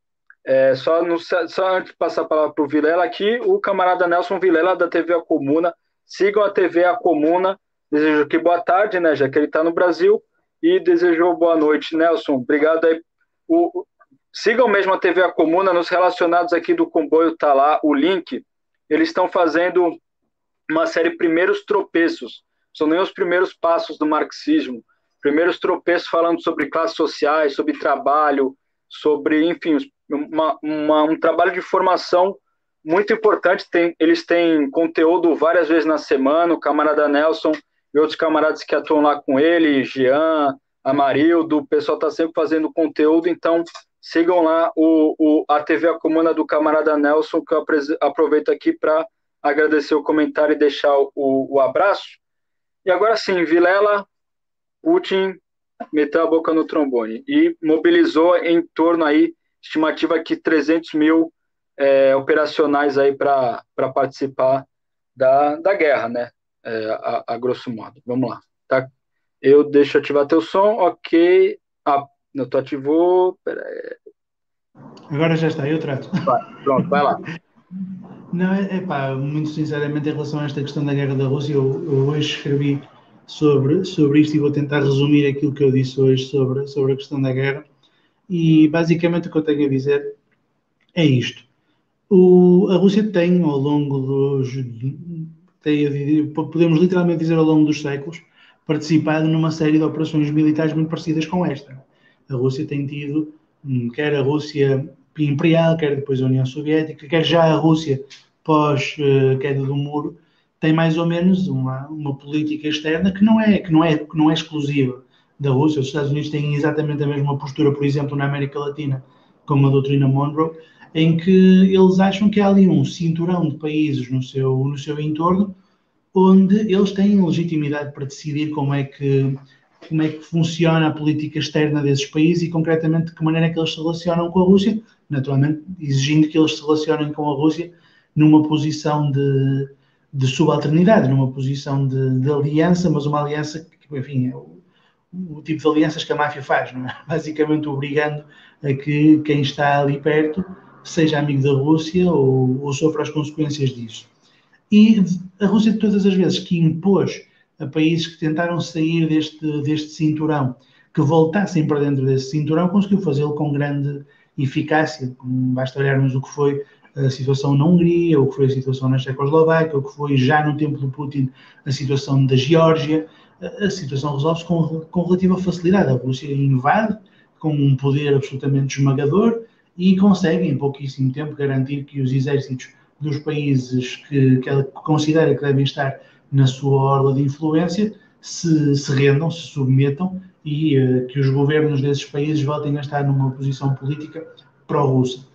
É, só, no, só antes de passar a palavra para o Vilela aqui, o camarada Nelson Vilela, da TV A Comuna, sigam a TV A Comuna, desejo que boa tarde, né, já que ele está no Brasil, e desejou boa noite, Nelson, obrigado aí. O, sigam mesmo a TV A Comuna, nos relacionados aqui do comboio tá lá o link, eles estão fazendo uma série Primeiros Tropeços, são nem os primeiros passos do marxismo, primeiros tropeços falando sobre classes sociais, sobre trabalho, sobre, enfim, uma, uma, um trabalho de formação muito importante. Tem, eles têm conteúdo várias vezes na semana, o camarada Nelson e outros camaradas que atuam lá com ele, Jean, Amarildo, o pessoal está sempre fazendo conteúdo, então sigam lá o, o, a TV A Comuna do camarada Nelson, que eu aproveito aqui para agradecer o comentário e deixar o, o abraço. E agora sim, Vilela, Putin meteu a boca no trombone e mobilizou em torno aí, estimativa aqui 300 mil é, operacionais aí para participar da, da guerra, né? É, a, a, grosso modo. Vamos lá. Tá? Eu deixo ativar teu som, ok. Ah, não tu ativou. Agora já está, eu trato. Vai, pronto, vai lá. Não, é, é pá, muito sinceramente, em relação a esta questão da guerra da Rússia, eu, eu, hoje escrevi sobre, sobre isto e vou tentar resumir aquilo que eu disse hoje sobre, sobre a questão da guerra. E basicamente o que eu tenho a dizer é isto. O, a Rússia tem, ao longo dos. Podemos literalmente dizer ao longo dos séculos, participado numa série de operações militares muito parecidas com esta. A Rússia tem tido, hum, quer a Rússia imperial, quer depois a União Soviética, quer já a Rússia pós-queda do muro, tem mais ou menos uma, uma política externa que não, é, que, não é, que não é exclusiva da Rússia. Os Estados Unidos têm exatamente a mesma postura, por exemplo, na América Latina, como a doutrina Monroe, em que eles acham que há ali um cinturão de países no seu, no seu entorno onde eles têm legitimidade para decidir como é que como é que funciona a política externa desses países e concretamente de que maneira é que eles se relacionam com a Rússia, naturalmente exigindo que eles se relacionem com a Rússia numa posição de, de subalternidade, numa posição de, de, aliança, mas uma aliança que, enfim, é o, o, tipo de alianças que a máfia faz, é? basicamente obrigando a que quem está ali perto seja amigo da Rússia ou, ou sofra as consequências disso. E a Rússia, todas as vezes que impôs a países que tentaram sair deste, deste cinturão, que voltassem para dentro desse cinturão, conseguiu fazê-lo com grande eficácia. Basta olharmos o que foi a situação na Hungria, o que foi a situação na Checoslováquia, o que foi já no tempo do Putin a situação da Geórgia. A situação resolve-se com, com relativa facilidade. A Rússia invade com um poder absolutamente esmagador e consegue, em pouquíssimo tempo, garantir que os exércitos dos países que, que ela considera que devem estar na sua orla de influência, se, se rendam, se submetam e uh, que os governos desses países voltem a estar numa posição política pró-russa.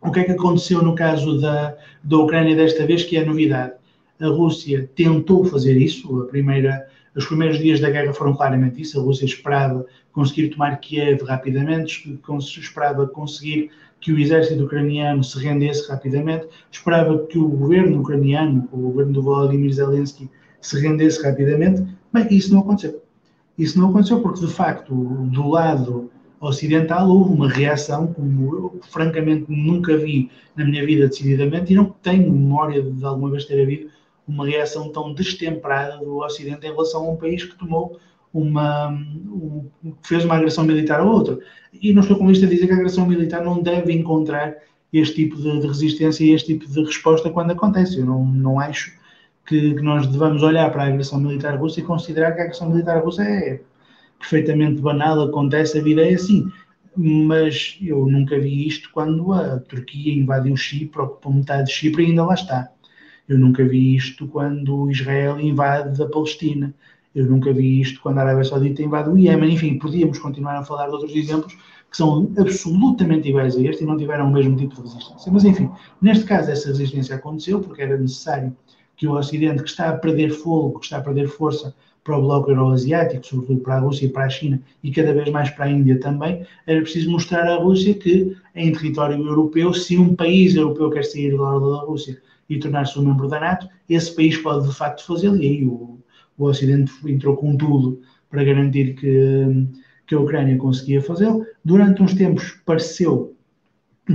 O que é que aconteceu no caso da, da Ucrânia desta vez, que é novidade? A Rússia tentou fazer isso, a primeira, os primeiros dias da guerra foram claramente isso, a Rússia esperava conseguir tomar Kiev rapidamente, esperava conseguir que o exército ucraniano se rendesse rapidamente, esperava que o governo ucraniano, o governo do Volodymyr Zelensky, se rendesse rapidamente. Bem, isso não aconteceu. Isso não aconteceu porque, de facto, do lado ocidental houve uma reação, como eu francamente nunca vi na minha vida decididamente, e não tenho memória de alguma vez ter havido uma reação tão destemperada do Ocidente em relação a um país que tomou uma, um, fez uma agressão militar a outro. E não estou com isto a dizer que a agressão militar não deve encontrar este tipo de, de resistência e este tipo de resposta quando acontece. Eu não, não acho que, que, nós devamos olhar para a agressão militar russa e considerar que a agressão militar russa é perfeitamente banal, acontece, a vida é assim. Mas eu nunca vi isto quando a Turquia invadiu Chipre, ocupou metade de Chipre e ainda lá está. Eu nunca vi isto quando Israel invade a Palestina. Eu nunca vi isto quando a Arábia Saudita invade o Iémen. Enfim, podíamos continuar a falar de outros exemplos que são absolutamente iguais a este e não tiveram o mesmo tipo de resistência. Mas, enfim, neste caso, essa resistência aconteceu porque era necessário que o Ocidente, que está a perder fogo, que está a perder força para o bloco euroasiático, sobretudo para a Rússia e para a China, e cada vez mais para a Índia também, era preciso mostrar à Rússia que, em território europeu, se um país europeu quer sair da ordem da Rússia e tornar-se um membro da NATO, esse país pode de facto fazê-lo, e aí o, o Ocidente entrou com tudo para garantir que, que a Ucrânia conseguia fazê-lo. Durante uns tempos pareceu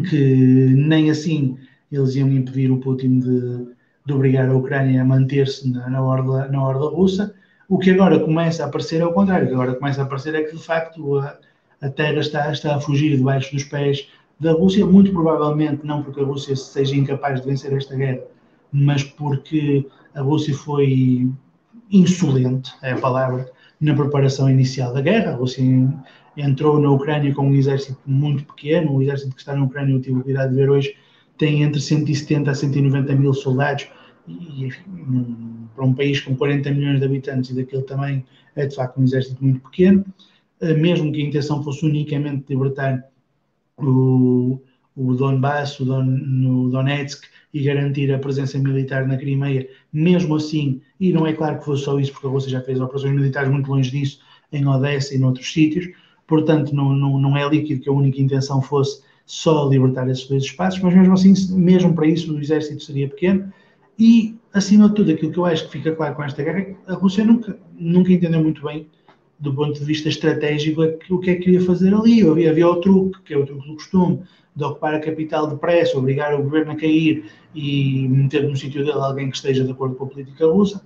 que nem assim eles iam impedir o Putin de, de obrigar a Ucrânia a manter-se na, na, orla, na orla russa. O que agora começa a aparecer é o contrário. O que agora começa a aparecer é que, de facto, a, a terra está, está a fugir debaixo dos pés da Rússia, muito provavelmente não porque a Rússia seja incapaz de vencer esta guerra, mas porque a Rússia foi insolente, é a palavra, na preparação inicial da guerra. A Rússia entrou na Ucrânia com um exército muito pequeno, o exército que está na Ucrânia, eu tive a cuidado de ver hoje, tem entre 170 a 190 mil soldados, e enfim, para um país com 40 milhões de habitantes e daquele tamanho, é de facto um exército muito pequeno. Eh, mesmo que a intenção fosse unicamente libertar o, o Donbass, o, Don, o Donetsk e garantir a presença militar na Crimeia, mesmo assim, e não é claro que fosse só isso, porque a Rússia já fez operações militares muito longe disso, em Odessa e noutros sítios, portanto, não, não, não é líquido que a única intenção fosse só libertar esses dois espaços, mas mesmo assim, mesmo para isso, o exército seria pequeno. E, acima de tudo, aquilo que eu acho que fica claro com esta guerra é que a Rússia nunca, nunca entendeu muito bem, do ponto de vista estratégico, o que é que queria fazer ali. Havia, havia o truque, que é o truque do costume, de ocupar a capital depressa, obrigar o governo a cair e meter no sítio dele alguém que esteja de acordo com a política russa.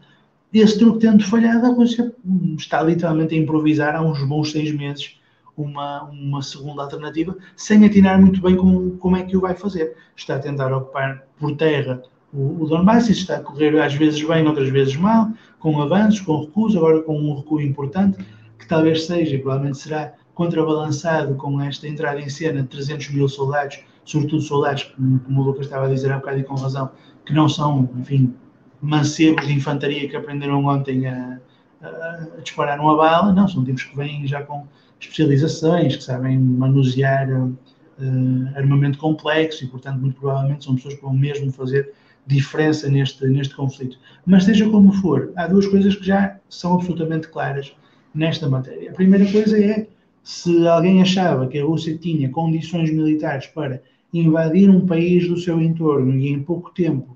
Esse truque tendo falhado, a Rússia está literalmente a improvisar há uns bons seis meses uma, uma segunda alternativa, sem atinar muito bem como, como é que o vai fazer. Está a tentar ocupar por terra o, o Donbass, isso está a correr às vezes bem, outras vezes mal, com avanços, com recuos, agora com um recuo importante, que talvez seja, provavelmente será contrabalançado com esta entrada em cena de 300 mil soldados, sobretudo soldados, como, o Lucas estava a dizer há bocado e com razão, que não são, enfim, mancebos de infantaria que aprenderam ontem a, a, a disparar numa bala, não, são tipos que vêm já com especializações, que sabem manusear uh, armamento complexo e, portanto, muito provavelmente são pessoas que vão mesmo fazer diferença neste, neste conflito. Mas seja como for, há duas coisas que já são absolutamente claras nesta matéria. A primeira coisa é se alguém achava que a Rússia tinha condições militares para invadir um país do seu entorno e em pouco tempo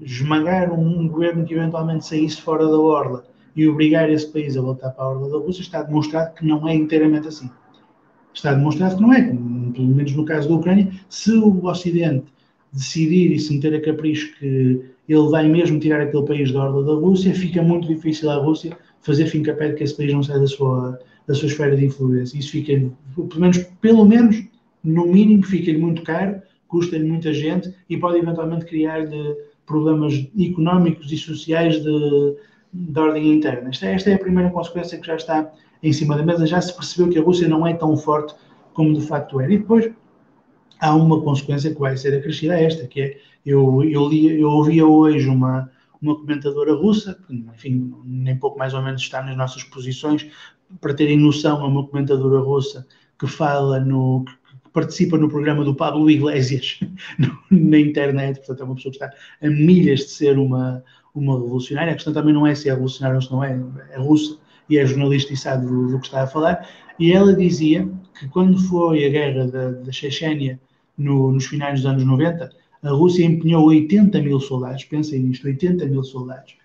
esmagar um, governo que eventualmente saísse fora da orla e obrigar esse país a voltar para a orla da Rússia, está demonstrado que não é inteiramente assim. Está demonstrado que não é, pelo menos no caso da Ucrânia, se o Ocidente decidir e se meter a capricho que ele vai mesmo tirar aquele país da orla da Rússia, fica muito difícil à Rússia fazer fim capé de que esse país não saia da sua, da sua esfera de influência. Isso fica, pelo menos, pelo menos, no mínimo, fica-lhe muito caro, custa-lhe muita gente e pode eventualmente criar-lhe problemas económicos e sociais de, da ordem interna. Esta, esta é a primeira consequência que já está em cima da mesa. Já se percebeu que a Rússia não é tão forte como de facto era. E depois há uma consequência que vai ser acrescida a esta, que é, eu, eu, li, eu ouvia hoje uma, uma comentadora russa, que, enfim, nem pouco mais ou menos está nas nossas posições, para terem noção, é uma comentadora russa que fala no, que participa no programa do Pablo Iglesias na internet, portanto é uma pessoa que está a milhas de ser uma, uma revolucionária. A questão também não é se é revolucionária ou se não é, é russa e é jornalista e sabe do, do que está a falar. E ela dizia que quando foi a guerra da, da Chechênia no, nos finais dos anos 90, a Rússia empenhou 80 mil soldados, pensem nisto, 80 mil soldados.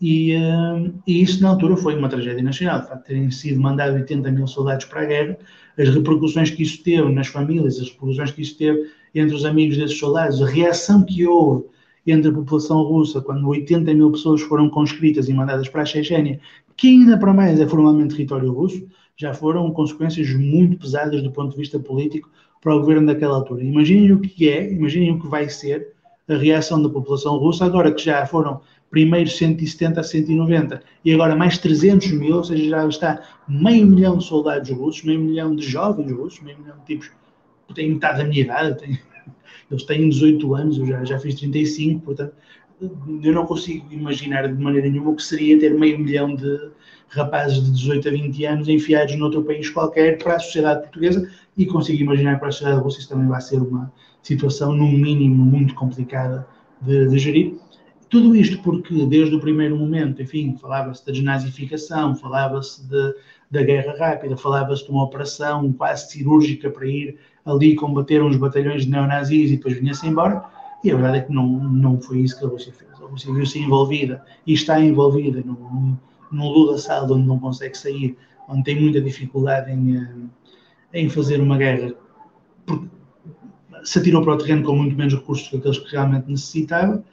E, uh, e, isso na altura foi uma tragédia nacional, de facto, terem sido mandados 80 mil soldados para a guerra, as repercussões que isso teve nas famílias, as repercussões que isso teve entre os amigos desses soldados, a reação que houve entre a população russa quando 80 mil pessoas foram conscritas e mandadas para a Chechênia, que ainda para mais é formalmente território russo, já foram consequências muito pesadas do ponto de vista político para o governo daquela altura. Imaginem o que é, imaginem o que vai ser a reação da população russa agora que já foram primeiro 170 a 190 e agora mais 300 mil, ou seja, já está meio milhão de soldados russos, meio milhão de jovens russos, meio milhão de tipos que têm metade da minha idade, têm, eles têm 18 anos, eu já, já fiz 35, portanto eu não consigo imaginar de maneira nenhuma o que seria ter meio milhão de rapazes de 18 a 20 anos enfiados noutro país qualquer para a sociedade portuguesa e consigo imaginar para a sociedade russa isso também vai ser uma situação, no mínimo, muito complicada de, de gerir. Tudo isto porque, desde o primeiro momento, enfim, falava-se da desnazificação, falava-se da guerra rápida, falava-se de uma operação quase cirúrgica para ir ali combater uns batalhões de neonazis e depois vinha-se embora. E a verdade é que não, não foi isso que a Rússia fez. A Rússia viu-se envolvida e está envolvida num, num Lula Sal onde não consegue sair, onde tem muita dificuldade em, eh, em fazer uma guerra, porque se atirou para o terreno com muito menos recursos que aqueles que realmente necessitava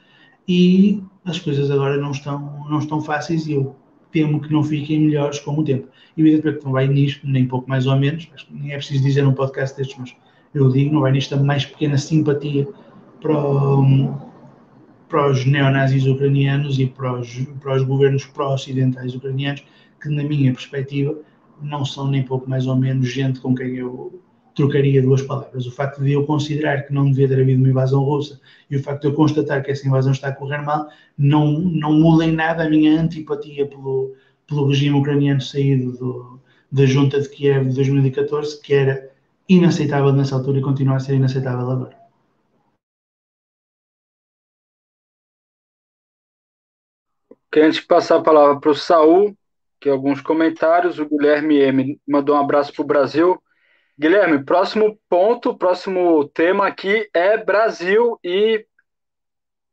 e as coisas agora não estão, não estão fáceis e eu temo que não fiquem melhores com o tempo. Evidentemente não vai nisto, nem pouco mais ou menos, acho que nem é preciso dizer num podcast destes, mas eu digo, não vai nisto a mais pequena simpatia para, o, para os neonazis ucranianos e para os, para os governos pró-ocidentais ucranianos, que na minha perspectiva não são nem pouco mais ou menos gente com quem eu trocaria duas palavras. O facto de eu considerar que não devia ter havido uma invasão russa e o facto de eu constatar que essa invasão está a correr mal não, não muda em nada a minha antipatia pelo, pelo regime ucraniano saído do, da junta de Kiev de 2014, que era inaceitável nessa altura e continua a ser inaceitável agora. Ok, antes passar a palavra para o Saul, aqui alguns comentários. O Guilherme M mandou um abraço para o Brasil. Guilherme, próximo ponto, próximo tema aqui é Brasil e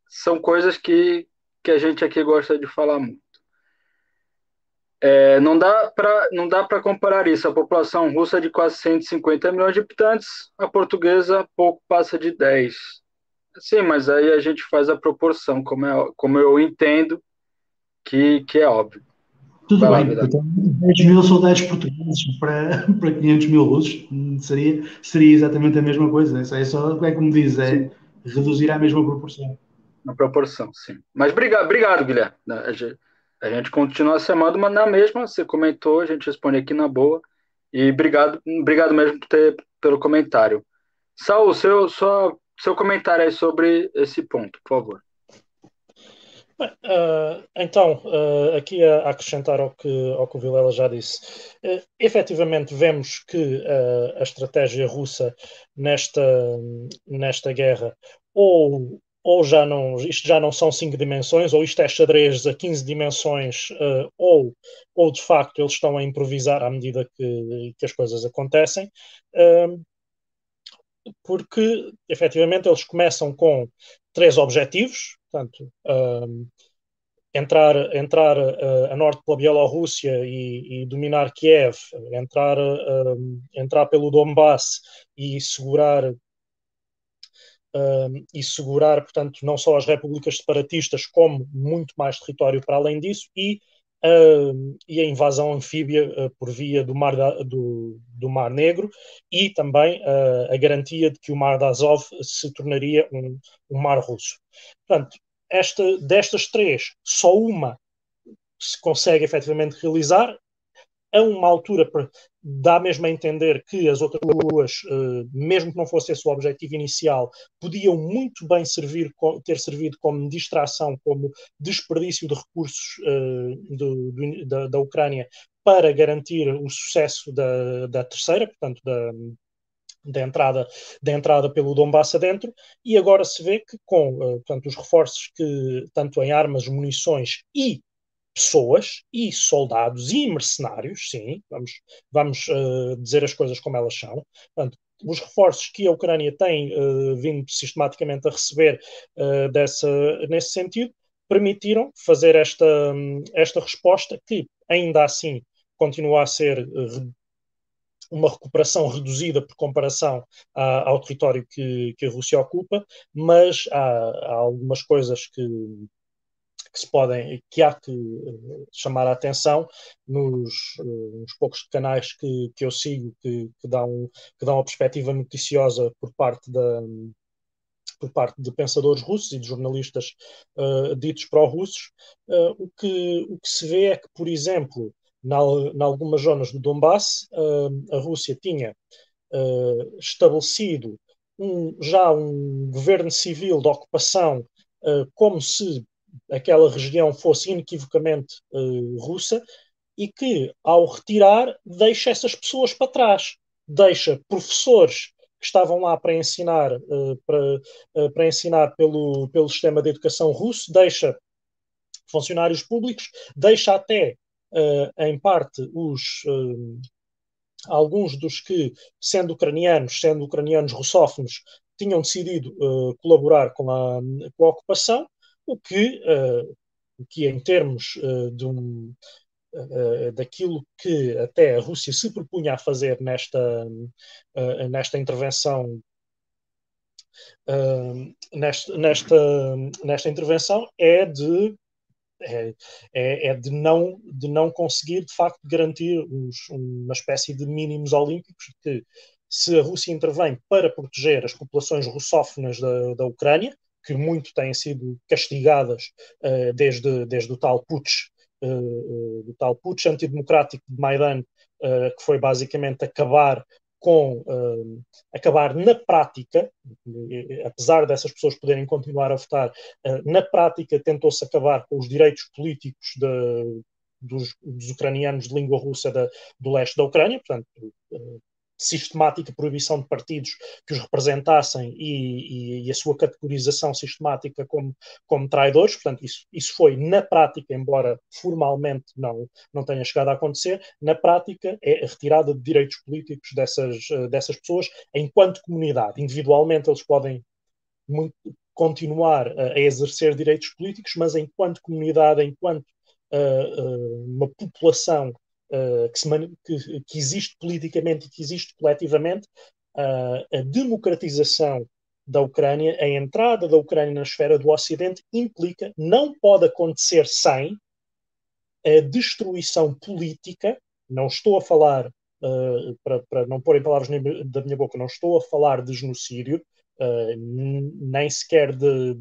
são coisas que, que a gente aqui gosta de falar muito. É, não dá para não dá para comparar isso. A população russa é de quase 150 milhões de habitantes, a portuguesa pouco passa de 10. Sim, mas aí a gente faz a proporção, como, é, como eu entendo que, que é óbvio. Tudo Vai bem, lá, então 10 mil soldados portugueses para, para 500 mil russos seria, seria exatamente a mesma coisa. É só, é como diz, é sim. reduzir à mesma proporção. Na proporção, sim. Mas obrigado, obrigado Guilherme. A gente, a gente continua chamando, mas na mesma, você comentou, a gente responde aqui na boa. E obrigado, obrigado mesmo por ter, pelo comentário. Saul, seu, sua, seu comentário aí sobre esse ponto, por favor. Bem, uh, então, uh, aqui a, acrescentar ao que, ao que o Vilela já disse, uh, efetivamente vemos que uh, a estratégia russa nesta, nesta guerra ou, ou já não, isto já não são cinco dimensões, ou isto é xadrez a 15 dimensões, ou, ou de facto eles estão a improvisar à medida que, que as coisas acontecem. Porque efetivamente eles começam com três objetivos, portanto, um, entrar, entrar uh, a norte pela Bielorrússia e, e dominar Kiev, entrar, uh, entrar pelo Donbass e segurar Uh, e segurar, portanto, não só as repúblicas separatistas, como muito mais território para além disso, e, e a invasão anfíbia uh, por via do Mar, da, do, do Mar Negro, e também a garantia de que o Mar de Azov se tornaria um, um mar russo. Portanto, esta, destas três, só uma se consegue efetivamente realizar. A uma altura dá mesmo a entender que as outras duas, uh, mesmo que não fosse esse o objetivo inicial, podiam muito bem servir, ter servido como distração, como desperdício de recursos uh, do, do, da, da, Ucrânia para garantir o sucesso da, da terceira, portanto, da, da entrada, da entrada pelo Donbass adentro, e agora se vê que com uh, portanto, os reforços que, tanto em armas, munições e pessoas e soldados e mercenários, sim, vamos, vamos uh, dizer as coisas como elas são. Portanto, os reforços que a Ucrânia tem uh, vindo sistematicamente a receber uh, dessa, nesse sentido permitiram fazer esta, esta resposta que, ainda assim, continua a ser uma recuperação reduzida por comparação ao território que, que, a Rússia ocupa, mas há, há algumas coisas que, que se podem, que há que uh, chamar a atenção nos, uh, nos poucos canais que, que eu sigo que, que, dão, que dão a perspectiva noticiosa por parte da por parte de pensadores russos e de jornalistas uh, ditos pró-russos, o, que, o que se vê é que, por exemplo, em algumas zonas do Donbass, a Rússia tinha estabelecido um, já um governo civil de ocupação como se aquela região fosse inequivocamente uh, russa e que, ao retirar, deixa essas pessoas para trás, deixa professores que estavam lá para ensinar, uh, para, uh, para ensinar pelo, pelo sistema de educação russo, deixa funcionários públicos, deixa até, em parte, os alguns dos que, sendo ucranianos, sendo ucranianos russófonos, tinham decidido uh, colaborar com a, com a ocupação, o que, uh, que em termos uh, de um, uh, daquilo que até a Rússia se propunha a fazer nesta, nesta intervenção nesta, nesta, nesta intervenção é de é, é, é, de, não, de não conseguir, de facto, garantir uns, uma espécie de mínimos olímpicos que, se a Rússia intervém para proteger as populações russófonas da, da Ucrânia, que muito têm sido castigadas uh, desde, desde o tal putsch, uh, do tal putsch antidemocrático de Maidan, que foi basicamente acabar com uh, acabar na prática, apesar dessas pessoas poderem continuar a votar, uh, na prática tentou-se acabar com os direitos políticos de, dos, dos, ucranianos de língua russa da, do leste da Ucrânia, portanto, uh, sistemática proibição de partidos que os representassem e, e, e, a sua categorização sistemática como, como traidores. Portanto, isso, isso foi na prática, embora formalmente não, não tenha chegado a acontecer, na prática é a retirada de direitos políticos dessas, eh, dessas pessoas enquanto comunidade. Individualmente eles podem muito, continuar a, a, exercer direitos políticos, mas enquanto comunidade, enquanto uh, uma população uh, que, que, que, existe politicamente e que existe coletivamente, uh, a democratização da Ucrânia, a entrada da Ucrânia na esfera do Ocidente, implica, não pode acontecer sem a destruição política. Não estou a falar, uh, para, para, não pôr em palavras da minha boca, não estou a falar de genocídio, nem sequer de,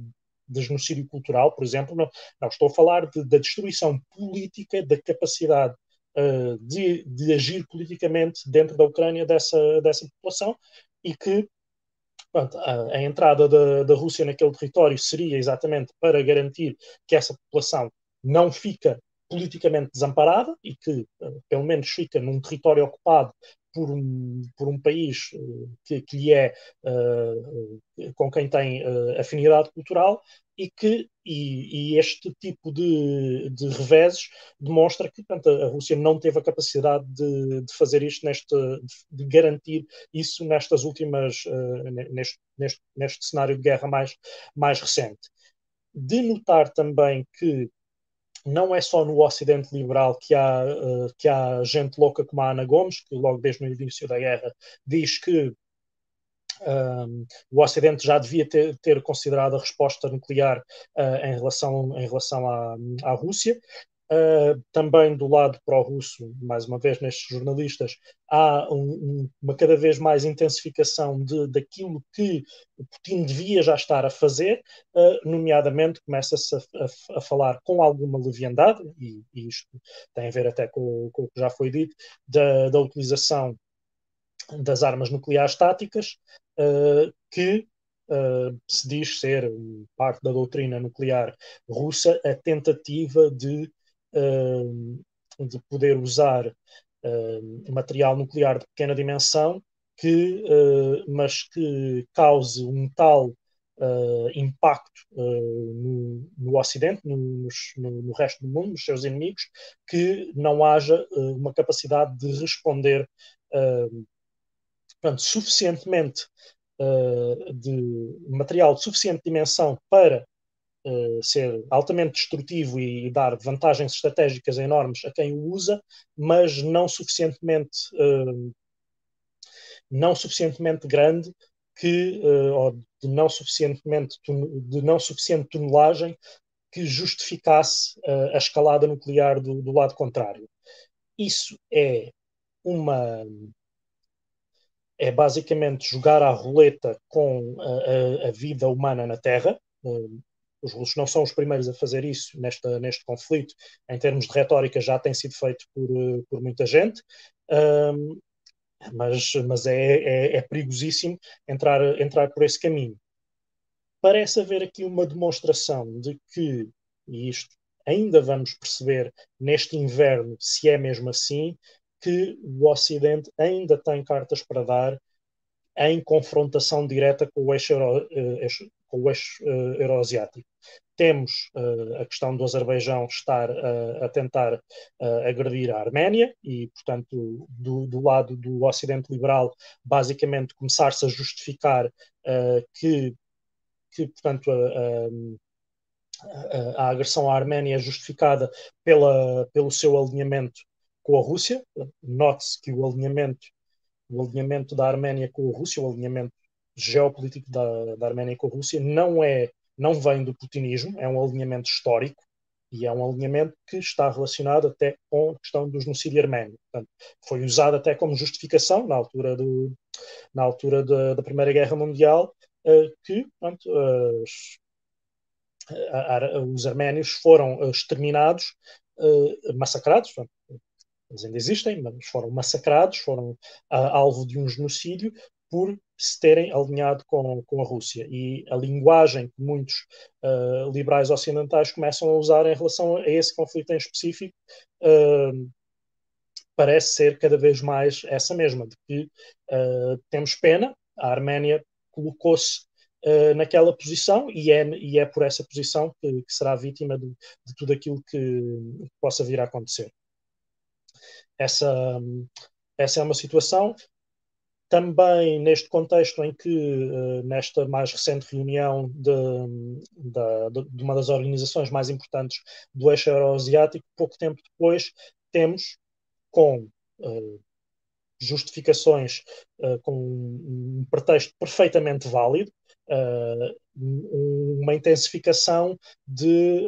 de genocídio cultural, por exemplo, não, não estou a falar de, da destruição política da capacidade uh, de, de, agir politicamente dentro da Ucrânia dessa, dessa população e que pronto, a, a, entrada da, da Rússia naquele território seria exatamente para garantir que essa população não fica politicamente desamparada e que, uh, pelo menos, fica num território ocupado por um, por um país uh, que, que lhe é uh, com quem tem afinidade cultural e que e, e este tipo de, de reveses demonstra que portanto, a Rússia não teve a capacidade de, de fazer isto neste de, garantir isso nestas últimas neste, neste, neste cenário de guerra mais mais recente. De notar também que não é só no Ocidente liberal que há, uh, que há gente louca como a Ana Gomes, que logo desde o início da guerra diz que um, o Ocidente já devia ter, ter considerado a resposta nuclear uh, em relação, em relação à, à Rússia. Uh, também do lado pró-russo, mais uma vez nestes jornalistas, há um, um, uma cada vez mais intensificação de, daquilo que o Putin devia já estar a fazer, uh, nomeadamente começa-se a, a, a, falar com alguma leviandade, e, e, isto tem a ver até com, com o que já foi dito, da, da utilização das armas nucleares táticas, uh, que uh, se diz ser parte da doutrina nuclear russa a tentativa de, uh, de poder usar uh, material nuclear de pequena dimensão, que, mas que cause um tal impacto no, no, Ocidente, no, no, no, resto do mundo, nos seus inimigos, que não haja uma capacidade de responder portanto, suficientemente uh, de material de suficiente dimensão para uh, ser altamente destrutivo e dar vantagens estratégicas enormes a quem o usa, mas não suficientemente, uh, não suficientemente grande que, ou de não suficientemente de não suficiente tonelagem que justificasse a escalada nuclear do, do lado contrário. Isso é uma é basicamente jogar à roleta com a, a, a vida humana na Terra. Uh, os russos não são os primeiros a fazer isso nesta, neste conflito. Em termos de retórica, já tem sido feito por, uh, por muita gente. Um, mas, mas é, é, é, perigosíssimo entrar, entrar por esse caminho. Parece haver aqui uma demonstração de que, e isto ainda vamos perceber neste inverno se é mesmo assim, que o Ocidente ainda tem cartas para dar em confrontação direta com o eixo, euro, eh, com o eixo uh, euroasiático. Temos uh, a questão do Azerbaijão estar a tentar agredir a Arménia e, portanto, do, do, lado do Ocidente liberal, basicamente começar-se a justificar que, que, portanto, a, a, a, agressão à Arménia é justificada pela, pelo seu alinhamento com a Rússia. Note-se que o alinhamento, o alinhamento da Arménia com a Rússia, o alinhamento geopolítico da, da Arménia com a Rússia, não é não vem do putinismo, é um alinhamento histórico e é um alinhamento que está relacionado até com a questão do genocídio arménio. Portanto, foi usado até como justificação na altura, do, na altura da, da Primeira Guerra Mundial uh, que portanto, uh, os arménios foram exterminados, uh, massacrados, eles ainda existem, mas foram massacrados, foram uh, alvo de um genocídio por se terem alinhado com, com a Rússia. E a linguagem que muitos uh, liberais ocidentais começam a usar em relação a esse conflito em específico uh, parece ser cada vez mais essa mesma, de que uh, temos pena, a Arménia colocou-se naquela posição e é, e é por essa posição que, que será vítima de, de tudo aquilo que, que possa vir a acontecer. Essa, essa é uma situação. Também neste contexto em que, uh, nesta mais recente reunião de, de, de, uma das organizações mais importantes do eixo euroasiático, pouco tempo depois, temos com uh, justificações uh, com um pretexto perfeitamente válido, uma intensificação de,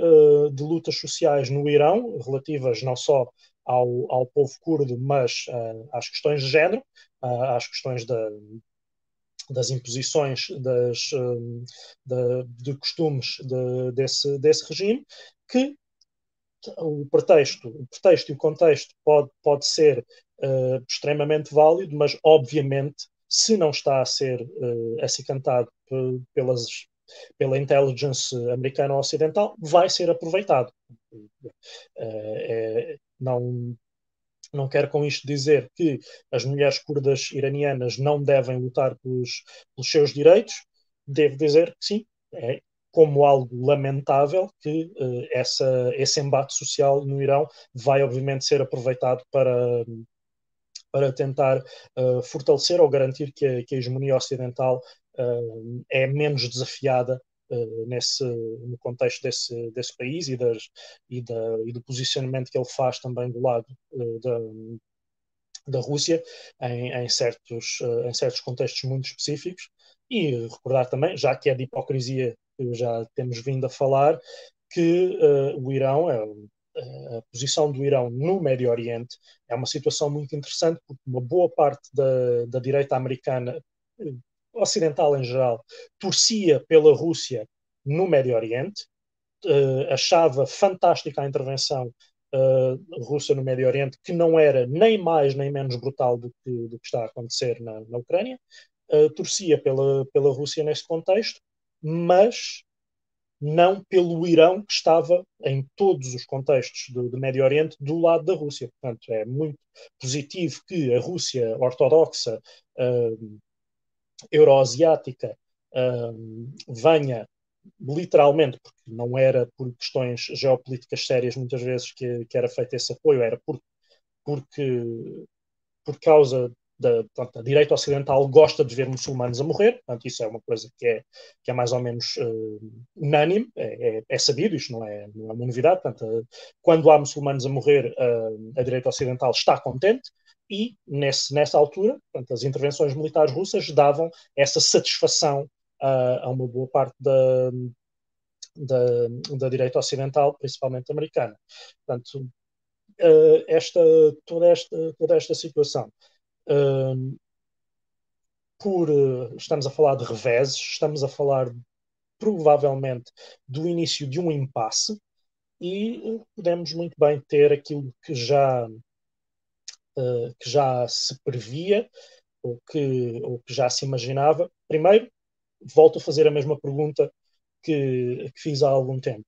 de, lutas sociais no Irão, relativas não só ao, ao povo curdo, mas uh, às questões de género, uh, às questões da, das imposições das, uh, de, de, costumes de, desse, desse regime, que o pretexto, o pretexto e o contexto pode, pode ser uh, extremamente válido, mas obviamente se não está a ser uh, acicantado pelas, pela intelligence americana ou ocidental, vai ser aproveitado. Uh, é, não, não quero com isto dizer que as mulheres curdas iranianas não devem lutar pelos, pelos seus direitos. Devo dizer que sim, é como algo lamentável que uh, essa, esse embate social no Irão vai obviamente ser aproveitado para, para tentar uh, fortalecer ou garantir que a, que a hegemonia ocidental uh, é menos desafiada nesse, no contexto desse, desse país e, das, e, da, e do posicionamento que ele faz também do lado uh, da, da Rússia em, em certos, uh, em certos contextos muito específicos. E recordar também, já que é de hipocrisia que já temos vindo a falar, que o Irão é, a posição do Irão no Médio Oriente é uma situação muito interessante, porque uma boa parte da, da direita americana, eh, ocidental em geral, torcia pela Rússia no Médio Oriente, uh, achava fantástica a intervenção uh, russa no Médio Oriente, que não era nem mais nem menos brutal do que, do que está a acontecer na, na Ucrânia, uh, torcia pela, pela Rússia neste contexto, mas não pelo Irão, que estava em todos os contextos do, do, Médio Oriente do lado da Rússia. Portanto, é muito positivo que a Rússia ortodoxa, uh, euroasiática, uh, venha literalmente, porque não era por questões geopolíticas sérias muitas vezes que, que era feito esse apoio, era por, porque por causa da, portanto, a direita ocidental gosta de ver muçulmanos a morrer, portanto, isso é uma coisa que é, que é mais ou menos uh, unânime, é, é, é, sabido, isto não é, não é uma novidade, portanto, uh, quando há muçulmanos a morrer, uh, a direita ocidental está contente, e nesse, nessa altura, portanto, as intervenções militares russas davam essa satisfação a uma boa parte da, da, da direita ocidental, principalmente americana. Portanto, esta, toda, esta, toda esta situação por estamos a falar de reveses, estamos a falar provavelmente do início de um impasse e podemos muito bem ter aquilo que já uh, que já se previa ou que, ou que já se imaginava. Primeiro, volto a fazer a mesma pergunta que, que fiz há algum tempo.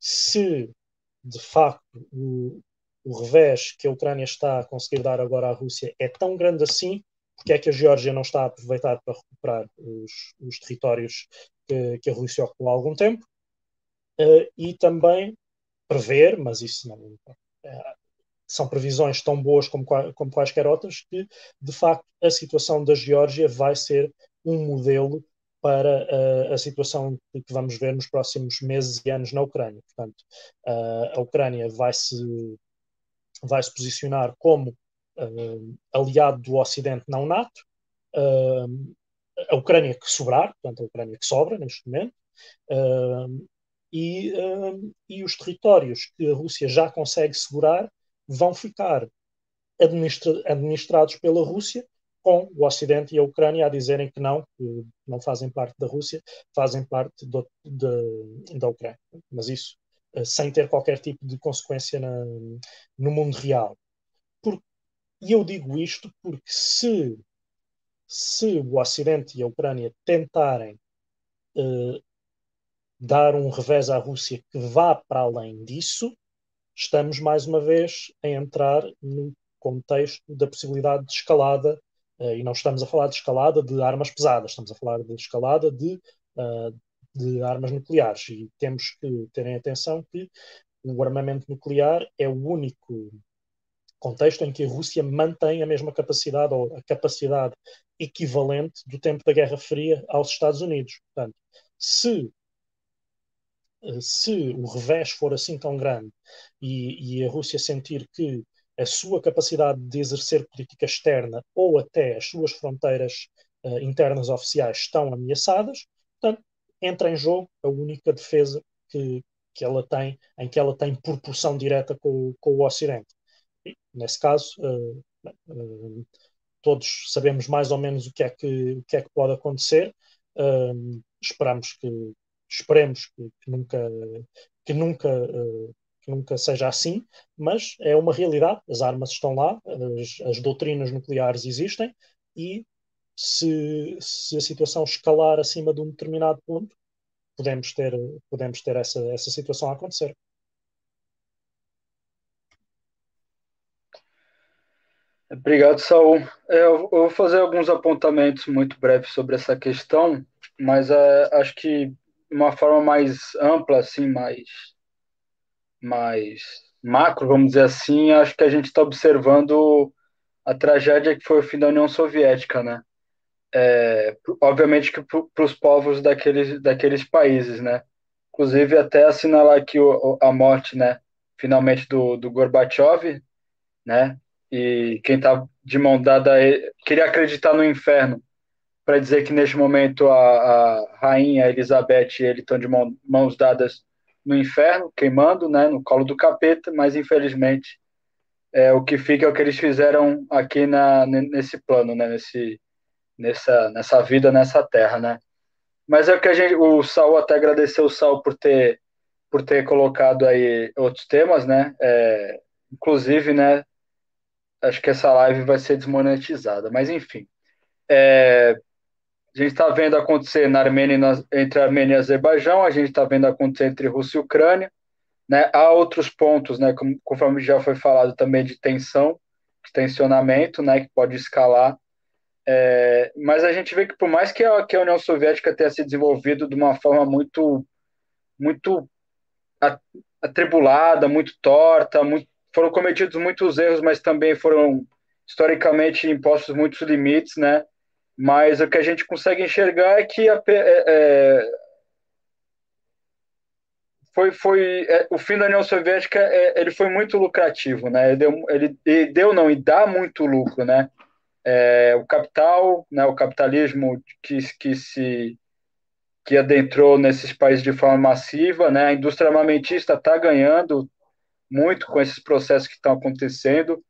Se de facto o, o revés que a Ucrânia está a conseguir dar agora à Rússia é tão grande assim, porque é que a Geórgia não está a aproveitar para recuperar os, os territórios que, que, a Rússia ocupou há algum tempo, uh, e também prever, mas isso não. São previsões tão boas como, como quaisquer outras, que de facto a situação da Geórgia vai ser um modelo para uh, a situação que vamos ver nos próximos meses e anos na Ucrânia. Portanto, uh, a Ucrânia vai se vai se posicionar como uh, aliado do Ocidente não NATO, a Ucrânia que sobrar, portanto, a Ucrânia que sobra neste momento, e, e os territórios que a Rússia já consegue segurar vão ficar administra administrados pela Rússia, com o Ocidente e a Ucrânia a dizerem que não, que não fazem parte da Rússia, fazem parte do, de, da Ucrânia. Mas isso eh, sem ter qualquer tipo de consequência na, no mundo real. Por, e eu digo isto porque se, se o Ocidente e a Ucrânia tentarem uh, dar um revés à Rússia que vá para além disso, estamos mais uma vez a entrar no contexto da possibilidade de escalada, uh, e não estamos a falar de escalada de armas pesadas, estamos a falar de escalada de, uh, de armas nucleares. E temos que terem atenção que o armamento nuclear é o único contexto em que a Rússia mantém a mesma capacidade ou a capacidade equivalente do tempo da Guerra Fria aos Estados Unidos. Portanto, se se o revés for assim tão grande e, e, a Rússia sentir que a sua capacidade de exercer política externa ou até as suas fronteiras uh, internas oficiais estão ameaçadas, portanto, entra em jogo a única defesa que, que ela tem, em que ela tem proporção direta com, com o Ocidente. E, nesse caso, uh, uh, todos sabemos mais ou menos o que é que, o que, é que pode acontecer. Esperamos que, esperemos que, que nunca, que nunca, que nunca seja assim, mas é uma realidade. As armas estão lá, as, as doutrinas nucleares existem e se, se a situação escalar acima de um determinado ponto, podemos ter, podemos ter essa, essa situação a acontecer. Obrigado, Saul. É, eu vou fazer alguns apontamentos muito breves sobre essa questão, mas é, acho que uma forma mais ampla, assim, mais, mais macro, vamos dizer assim, acho que a gente está observando a tragédia que foi o fim da União Soviética, né? é, obviamente que para os povos daqueles, daqueles países, né? Inclusive até assinalar aqui o, a morte, né? Finalmente do, do Gorbachev, né? E quem tá de mão dada queria acreditar no inferno para dizer que neste momento a, a rainha Elizabeth e ele estão de mão, mãos dadas no inferno, queimando, né, no colo do capeta, mas infelizmente é, o que fica é o que eles fizeram aqui na, nesse plano, né, nesse, nessa, nessa vida, nessa terra, né. Mas é o que a gente, o Saul até agradeceu o Saul por ter, por ter colocado aí outros temas, né, é, inclusive, né, acho que essa live vai ser desmonetizada, mas enfim. É, a gente está vendo acontecer na Armênia, entre Armênia e Azerbaijão, a gente está vendo acontecer entre Rússia e Ucrânia. Né? Há outros pontos, né, como, conforme já foi falado também, de tensão, de tensionamento, né, que pode escalar. É, mas a gente vê que, por mais que a, que a União Soviética tenha se desenvolvido de uma forma muito, muito atribulada, muito torta, muito, foram cometidos muitos erros, mas também foram historicamente impostos muitos limites, né? Mas o que a gente consegue enxergar é que a, é, é, foi, foi é, o fim da União Soviética é, ele foi muito lucrativo, né? Ele deu, ele, ele deu não e dá muito lucro, né? É, o capital, né? O capitalismo que, que se que adentrou nesses países de forma massiva, né? A indústria armamentista está ganhando muito com esses processos que estão acontecendo.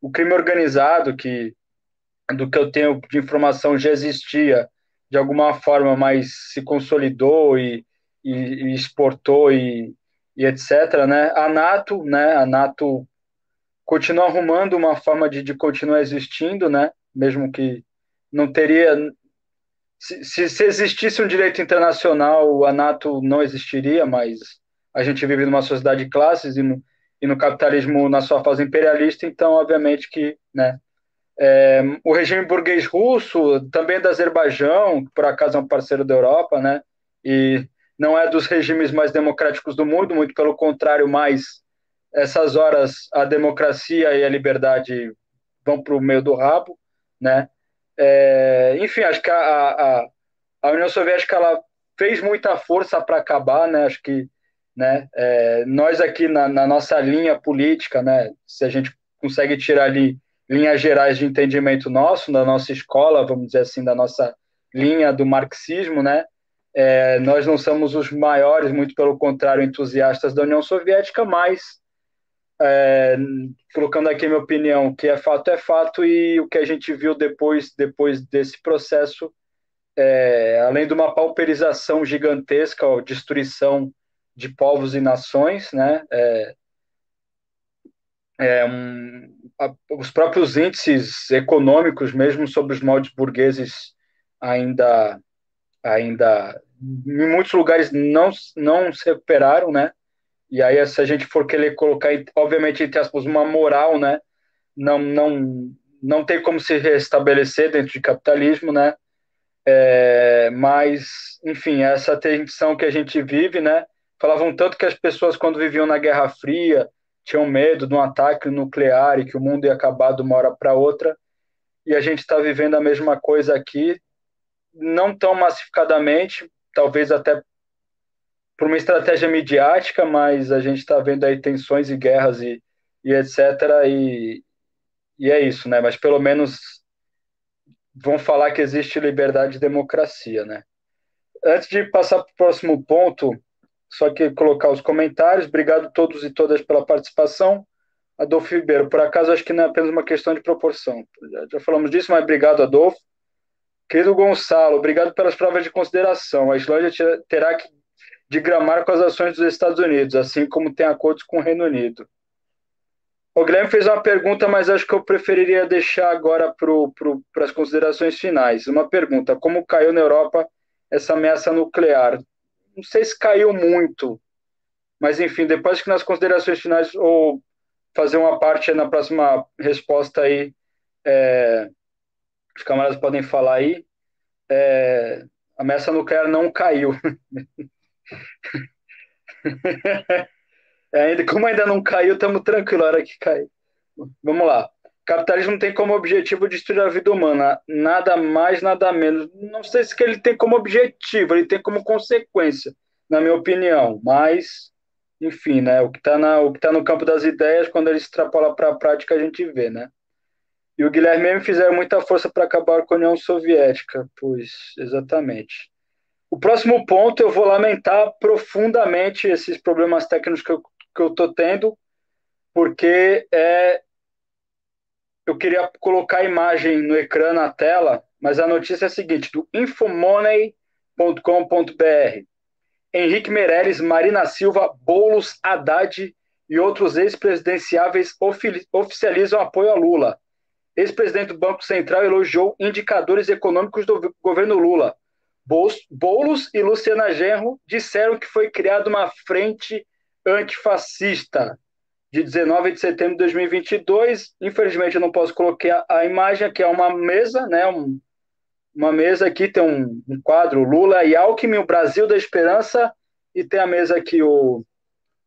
O crime organizado que do que eu tenho de informação já existia de alguma forma, mas se consolidou e, e, e exportou e, e, etc. Né? A NATO, né? A NATO continua arrumando uma forma de, de continuar existindo, né? Mesmo que não teria se, se, se, existisse um direito internacional, a NATO não existiria, mas a gente vive numa sociedade de classes e no, e no capitalismo na sua fase imperialista, então, obviamente que né, é, o regime burguês russo, também da Azerbaijão, que por acaso é um parceiro da Europa, né? E não é dos regimes mais democráticos do mundo, muito pelo contrário, mais essas horas a democracia e a liberdade vão para o meio do rabo, né? É, enfim, acho que a, a, a, União Soviética ela fez muita força para acabar, né? Acho que né, é, nós aqui na, na nossa linha política, né? Se a gente consegue tirar ali linhas gerais de entendimento nosso, da nossa escola, vamos dizer assim, da nossa linha do marxismo, né? É, nós não somos os maiores, muito pelo contrário, entusiastas da União Soviética, mas é, colocando aqui minha opinião, o que é fato é fato e o que a gente viu depois, depois desse processo, é, além de uma pauperização gigantesca, ó, destruição de povos e nações, né? É, é, um, a, os próprios índices econômicos, mesmo sobre os moldes burgueses, ainda, ainda em muitos lugares não, não se recuperaram, né? E aí, se a gente for querer colocar, obviamente, entre aspas, uma moral, né? Não, não, não tem como se restabelecer dentro de capitalismo, né? É, mas, enfim, essa tensão que a gente vive, né? Falavam tanto que as pessoas, quando viviam na Guerra Fria, tinham medo de um ataque nuclear e que o mundo ia acabar de uma hora para outra. E a gente está vivendo a mesma coisa aqui, não tão massificadamente, talvez até por uma estratégia midiática, mas a gente está vendo aí tensões e guerras e, e etc. E, e é isso, né? Mas pelo menos vão falar que existe liberdade e democracia, né? Antes de passar para o próximo ponto, só que colocar os comentários. Obrigado a todos e todas pela participação. Adolfo Ribeiro, por acaso acho que não é apenas uma questão de proporção. Já, já falamos disso, mas obrigado, Adolfo. Querido Gonçalo, obrigado pelas provas de consideração. A Islândia terá que digramar com as ações dos Estados Unidos, assim como tem acordos com o Reino Unido. O Guilherme fez uma pergunta, mas acho que eu preferiria deixar agora para as considerações finais. Uma pergunta: como caiu na Europa essa ameaça nuclear? Não sei se caiu muito, mas enfim, depois que nas considerações finais ou fazer uma parte na próxima resposta aí, é, os camaradas podem falar aí, é, a ameaça nuclear não caiu. é, ainda, como ainda não caiu, estamos tranquilos, a hora que cai. Vamos lá. Capitalismo tem como objetivo destruir a vida humana, nada mais, nada menos. Não sei se ele tem como objetivo, ele tem como consequência, na minha opinião. Mas, enfim, né? O que está tá no campo das ideias, quando ele extrapola para a prática, a gente vê, né? E o Guilherme me fizeram muita força para acabar com a União Soviética, pois, exatamente. o próximo ponto, eu vou lamentar profundamente esses problemas técnicos que eu, tô tendo, porque é, eu queria colocar a imagem no ecrã, na tela, mas a notícia é a seguinte, do infomoney.com.br. Henrique Meirelles, Marina Silva, Boulos, Haddad e outros ex-presidenciáveis oficializam apoio a Lula. Ex-presidente do Banco Central elogiou indicadores econômicos do governo Lula. Boulos e Luciana Genro disseram que foi criada uma frente antifascista de 19 de setembro de 2022. Infelizmente, eu não posso colocar a imagem, que é uma mesa, né? Um, uma mesa aqui, tem um, um, quadro Lula e Alckmin, o Brasil da Esperança, e tem a mesa aqui, o.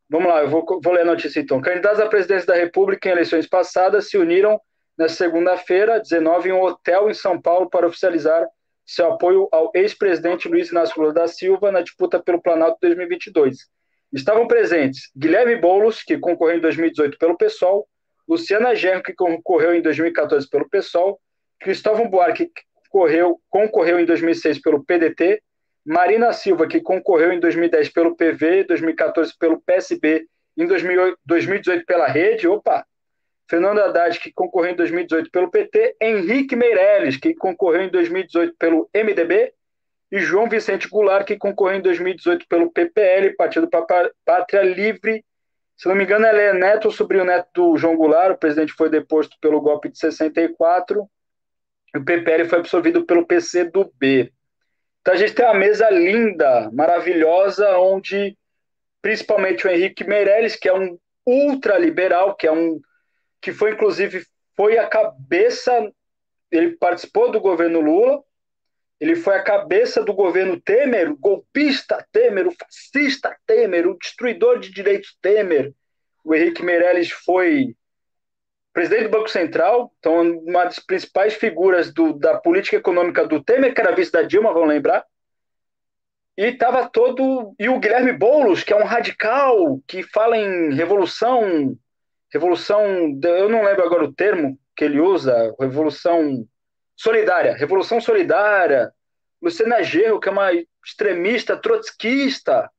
Vamos lá, eu vou, vou ler a notícia então. Candidatos à presidência da República em eleições passadas se uniram na segunda-feira, 19, em um hotel em São Paulo para oficializar seu apoio ao ex-presidente Luiz Inácio Lula da Silva na disputa pelo Planalto 2022. Estavam presentes Guilherme Boulos, que concorreu em 2018 pelo PSOL, Luciana Genro, que concorreu em 2014 pelo PSOL, Cristóvão Buarque, que concorreu, concorreu em 2006 pelo PDT, Marina Silva, que concorreu em 2010 pelo PV, 2014 pelo PSB, em 2018 pela Rede, opa, Fernando Haddad, que concorreu em 2018 pelo PT, Henrique Meirelles, que concorreu em 2018 pelo MDB, e João Vicente Goulart, que concorreu em 2018 pelo PPL, Partido Pátria Livre. Se não me engano, ele é neto sobrinho neto do João Goulart, o presidente foi deposto pelo golpe de 64, e o PPL foi absorvido pelo PCdoB. Então a gente tem uma mesa linda, maravilhosa, onde principalmente o Henrique Meirelles, que é um ultraliberal, que é um que foi inclusive foi a cabeça, ele participou do governo Lula, ele foi a cabeça do governo Temer, golpista Temer, o fascista Temer, o destruidor de direitos Temer. O Henrique Meirelles foi presidente do Banco Central, então uma das principais figuras do, da política econômica do Temer, que era vice da Dilma, vão lembrar. E estava todo. E o Guilherme Boulos, que é um radical, que fala em revolução revolução, eu não lembro agora o termo que ele usa, revolução solidária, revolução solidária, Luciana Gerro, que é uma extremista trotskista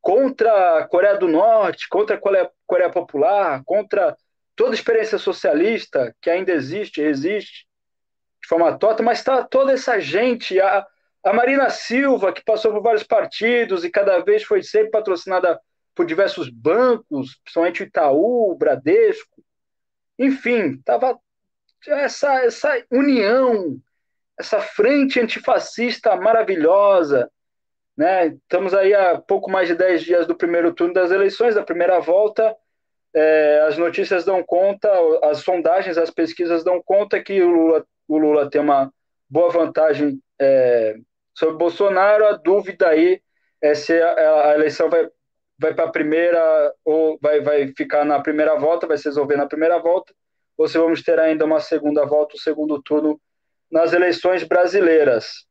contra a Coreia do Norte, contra a Coreia, Coreia Popular, contra toda a experiência socialista que ainda existe, existe de forma tota, mas está toda essa gente, a, a Marina Silva, que passou por vários partidos e cada vez foi sempre patrocinada por diversos bancos, principalmente o Itaú, o Bradesco, enfim, estava essa, essa união, essa frente antifascista maravilhosa. Né? Estamos aí há pouco mais de 10 dias do primeiro turno das eleições, da primeira volta. É, as notícias dão conta, as sondagens, as pesquisas dão conta que o Lula, o Lula tem uma boa vantagem é, sobre Bolsonaro. A dúvida aí é se a, a eleição vai vai para a primeira, ou vai, vai ficar na primeira volta, vai se resolver na primeira volta, ou se vamos ter ainda uma segunda volta, o um segundo turno nas eleições brasileiras.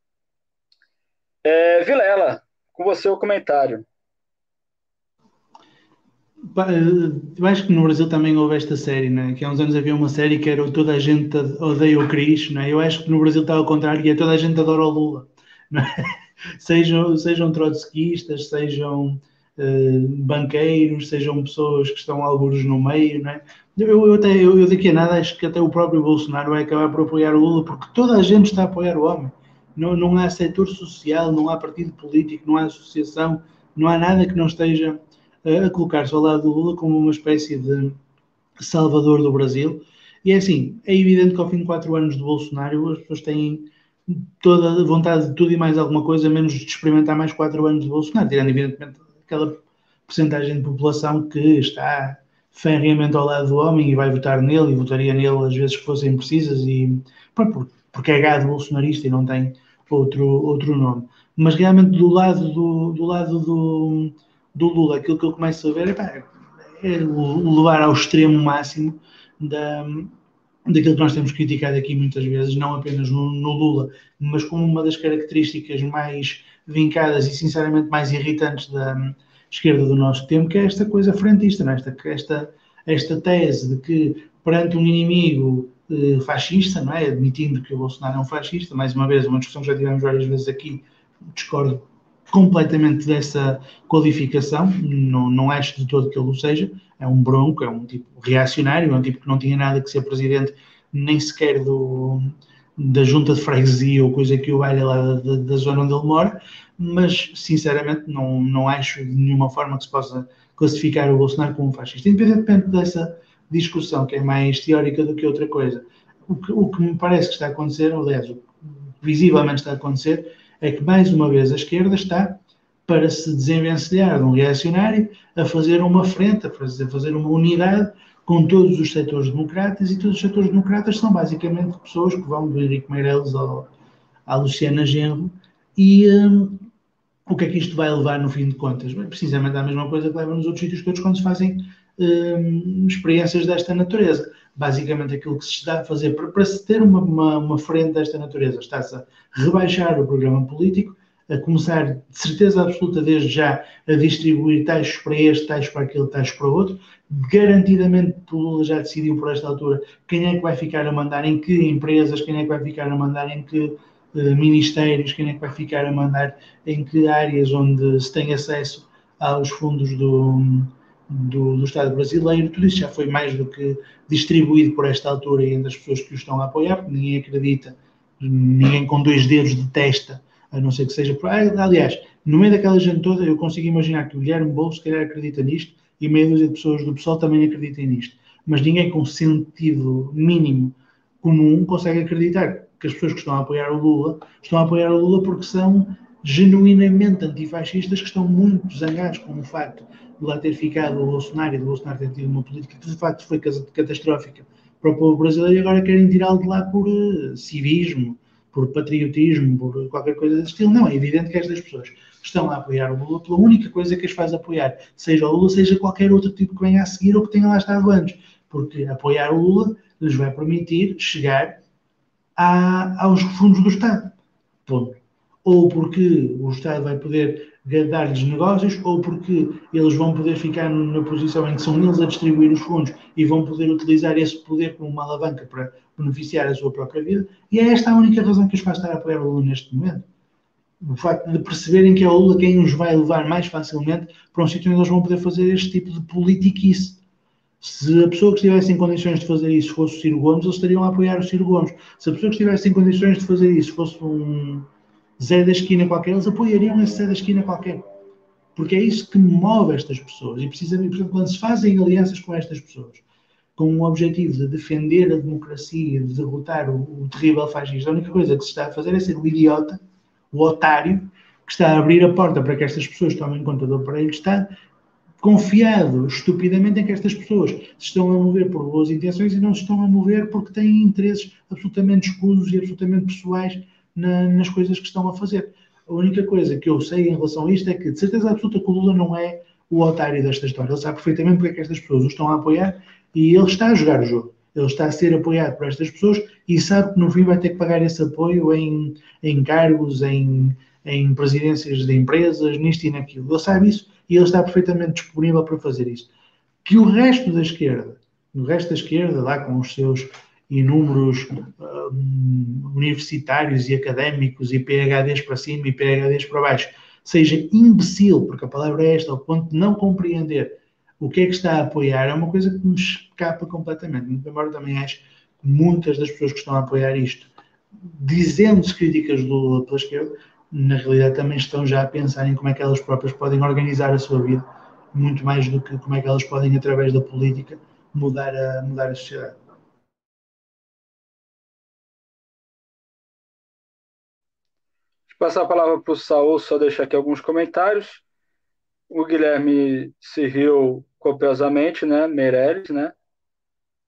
É, Vilela, com você o comentário. Eu acho que no Brasil também houve esta série, né? que há uns anos havia uma série que era Toda a gente odeia o Cris, né? eu acho que no Brasil está ao contrário, que é toda a gente adora o Lula. Né? Sejam, sejam trotskistas, sejam eh, banqueiros, sejam pessoas que estão alguns no meio, não é? Eu, eu, até, eu, eu, daqui a nada acho que até o próprio Bolsonaro vai acabar por apoiar o Lula, porque toda a gente está a apoiar o homem. Não, não há setor social, não há partido político, não há associação, não há nada que não esteja a colocar-se ao lado do Lula como uma espécie de salvador do Brasil. E é assim, é evidente que ao fim de quatro anos de Bolsonaro as pessoas têm toda a vontade de tudo e mais alguma coisa, menos de experimentar mais quatro anos de Bolsonaro, tirando evidentemente aquela porcentagem de população que está ferreamente ao lado do homem e vai votar nele e votaria nele às vezes que fossem precisas e porque é gado bolsonarista e não tem outro, outro nome. Mas realmente do lado do, do lado do, do Lula, aquilo que eu começo a ver é, pá, é levar ao extremo máximo da, daquilo que nós temos criticado aqui muitas vezes, não apenas no, no, Lula, mas como uma das características mais vincadas e sinceramente mais irritantes da esquerda do nosso tempo, que é esta coisa frentista, não é? esta, esta, esta tese de que perante um inimigo eh, fascista, não é? admitindo que o Bolsonaro é um fascista, mais uma vez, uma discussão que já tivemos várias vezes aqui, discordo completamente dessa qualificação, não, não acho de todo que ele o seja, é um bronco, é um tipo reacionário, é um tipo que não tinha nada que ser presidente nem sequer do, da junta de freguesia ou coisa que o valha lá da, da, zona onde ele mora, mas sinceramente não, não acho de nenhuma forma que se possa classificar o Bolsonaro como fascista, independentemente dessa discussão que é mais teórica do que outra coisa. O que, o que me parece que está a acontecer, aliás, o que visivelmente está a acontecer, é que mais uma vez a esquerda está para se desenvencilhar de um reacionário a fazer uma frente, a fazer uma unidade com todos os setores democratas e todos os setores democratas são basicamente pessoas que vão do Henrique Meirelles ao, à Luciana Genro e um, o que é que isto vai levar no fim de contas? Bem, precisamente a mesma coisa que leva nos outros sítios todos quando se fazem um, experiências desta natureza. Basicamente aquilo que se está a fazer para, para se ter uma, uma, uma frente desta natureza, está-se a rebaixar o programa político, a começar, de certeza absoluta, desde já, a distribuir taxas para este, taxas para aquele, taxas para outro. Garantidamente, o Lula já decidiu por esta altura quem é que vai ficar a mandar em que empresas, quem é que vai ficar a mandar em que uh, ministérios, quem é que vai ficar a mandar em que áreas onde se tem acesso aos fundos do, do, do, Estado brasileiro. Tudo isso já foi mais do que distribuído por esta altura e entre as pessoas que o estão a apoiar, porque ninguém acredita, ninguém com dois dedos de testa a não ser que seja. Ah, aliás, no meio daquela gente toda, eu consigo imaginar que o Guilherme Boulos, se calhar, acredita nisto e meia dúzia de pessoas do pessoal também acreditem nisto. Mas ninguém com sentido mínimo comum consegue acreditar que as pessoas que estão a apoiar o Lula estão a apoiar o Lula porque são genuinamente antifascistas que estão muito zangados com o facto de lá ter ficado o Bolsonaro e de Bolsonaro ter tido uma política que de facto foi catastrófica para o povo brasileiro e agora querem tirá-lo de lá por uh, civismo, por patriotismo, por qualquer coisa desse estilo. Não, é evidente que estas pessoas estão a apoiar o Lula pela única coisa que as faz apoiar, seja o Lula, seja qualquer outro tipo que venha a seguir ou que tenha lá estado antes. Porque apoiar o Lula lhes vai permitir chegar a, aos fundos do Estado. Ponto. Ou porque o Estado vai poder dar-lhes negócios ou porque eles vão poder ficar na posição em que são eles a distribuir os fundos e vão poder utilizar esse poder como uma alavanca para beneficiar a sua própria vida. E é esta a única razão que os faz estar a apoiar o Lula neste momento. O facto de perceberem que é o Lula quem os vai levar mais facilmente para um sítio onde eles vão poder fazer este tipo de politiquice. Se a pessoa que estivesse em condições de fazer isso fosse o Ciro Gomes, eles estariam a apoiar o Ciro Gomes. Se a pessoa que estivesse em condições de fazer isso fosse um Zé da esquina qualquer, eles apoiariam esse Zé da esquina qualquer. Porque é isso que move estas pessoas. E precisamente, portanto, quando se fazem alianças com estas pessoas, com o objetivo de defender a democracia, de derrotar o, o terrível fascista, a única coisa que se está a fazer é ser o idiota, o otário, que está a abrir a porta para que estas pessoas tomem conta do aparelho de Estado, confiado estupidamente em que estas pessoas se estão a mover por boas intenções e não se estão a mover porque têm interesses absolutamente escusos e absolutamente pessoais na, nas coisas que estão a fazer. A única coisa que eu sei em relação a isto é que, de certeza absoluta, que o Lula não é o otário desta história. Ele sabe perfeitamente porque é que estas pessoas o estão a apoiar e ele está a jogar o jogo. Ele está a ser apoiado por estas pessoas e sabe que no fim vai ter que pagar esse apoio em, em cargos, em, em presidências de empresas, nisto e naquilo. Ele sabe isso e ele está perfeitamente disponível para fazer isso. Que o resto da esquerda, o resto da esquerda, lá com os seus inúmeros uh, universitários e académicos e PHDs para cima e PHDs para baixo, seja imbecil, porque a palavra é esta, ao ponto de não compreender o que é que está a apoiar, é uma coisa que me escapa completamente. Embora também acho que muitas das pessoas que estão a apoiar isto, dizendo-se críticas do Lula pela esquerda, na realidade também estão já a pensar em como é que elas próprias podem organizar a sua vida, muito mais do que como é que elas podem, através da política, mudar a, mudar a sociedade. Passar a palavra para o Saul, só deixar aqui alguns comentários. O Guilherme se riu copiosamente, né? Meirelles, né?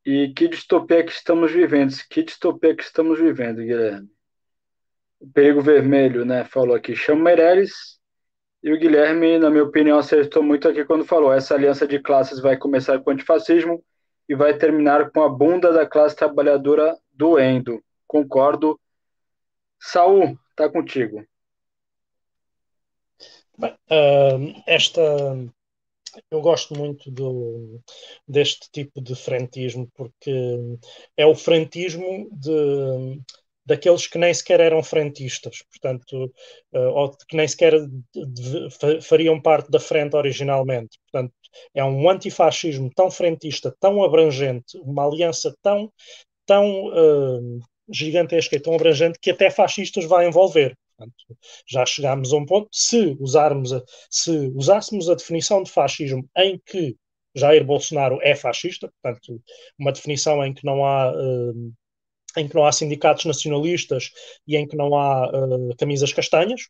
E que distopia que estamos vivendo? Que distopia que estamos vivendo, Guilherme? O Perigo Vermelho, né? Falou aqui, chama Meirelles. E o Guilherme, na minha opinião, acertou muito aqui quando falou: essa aliança de classes vai começar com o antifascismo e vai terminar com a bunda da classe trabalhadora doendo. Concordo. Saul, Está contigo. Bem, uh, esta eu gosto muito do, deste tipo de frentismo porque é o frentismo de daqueles que nem sequer eram frentistas, portanto, uh, ou que nem sequer fariam parte da frente originalmente. Portanto, é um antifascismo tão frentista, tão abrangente, uma aliança tão, tão uh, gigantesca e tão abrangente que até fascistas vai envolver. Portanto, já chegámos a um ponto, se, usarmos a, se usássemos a definição de fascismo em que Jair Bolsonaro é fascista, portanto, uma definição em que não há uh, em que não há sindicatos nacionalistas e em que não há uh, camisas castanhas.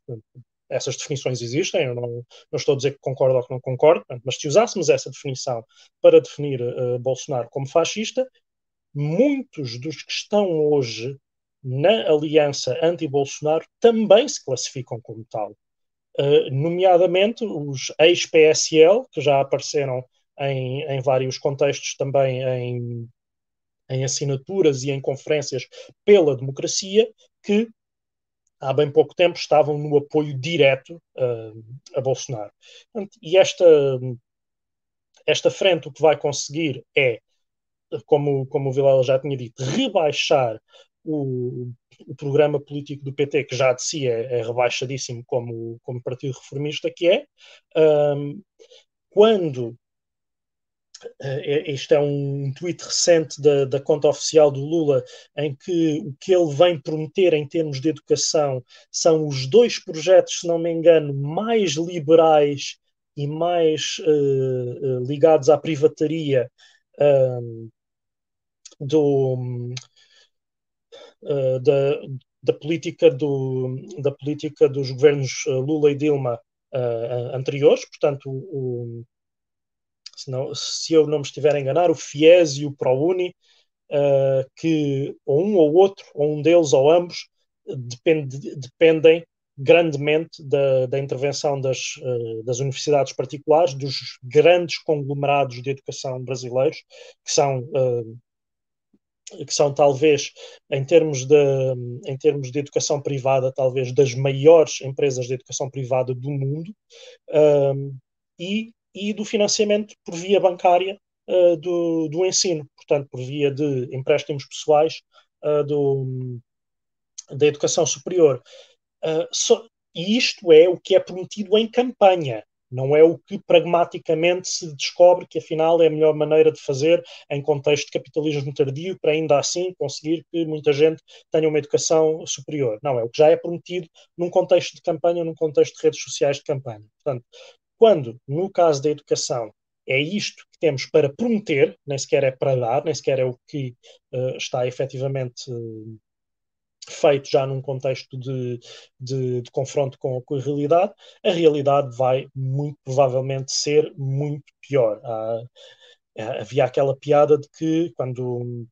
Essas definições existem, eu não, não, estou a dizer que concordo ou que não concordo, mas se usássemos essa definição para definir uh, Bolsonaro como fascista, muitos dos que estão hoje na aliança anti-Bolsonaro também se classificam como tal. Uh, nomeadamente os ex-PSL, que já apareceram em, em vários contextos também em em assinaturas e em conferências pela democracia que há bem pouco tempo estavam no apoio direto uh, a Bolsonaro. E esta, esta frente o que vai conseguir é, como, como o Vilela já tinha dito, rebaixar o, o programa político do PT, que já de si é, é rebaixadíssimo como, como partido reformista que é, um, quando Uh, isto é um tweet recente da, da, conta oficial do Lula, em que o que ele vem prometer em termos de educação são os dois projetos, se não me engano, mais liberais e mais uh, ligados à privataria um, do, da, da, política do, da política dos governos Lula e Dilma anteriores, portanto, o, se, não, se eu não me estiver a enganar, o FIES e o ProUni, uh, que ou um ou outro, ou um deles ou ambos, depende, dependem grandemente da, da intervenção das, uh, das universidades particulares, dos grandes conglomerados de educação brasileiros, que são uh, que são talvez em termos de em termos de educação privada talvez das maiores empresas de educação privada do mundo e e do financiamento por via bancária uh, do, do ensino, portanto, por via de empréstimos pessoais uh, do, da educação superior. Uh, so, e isto é o que é prometido em campanha, não é o que pragmaticamente se descobre que afinal é a melhor maneira de fazer em contexto de capitalismo tardio para ainda assim conseguir que muita gente tenha uma educação superior. Não, é o que já é prometido num contexto de campanha, num contexto de redes sociais de campanha. Portanto, quando, no caso da educação, é isto que temos para prometer, nem sequer é para dar, nem sequer é o que uh, está efetivamente uh, feito já num contexto de, de, de confronto com, com, a realidade, a realidade vai muito provavelmente ser muito pior. Há, havia aquela piada de que quando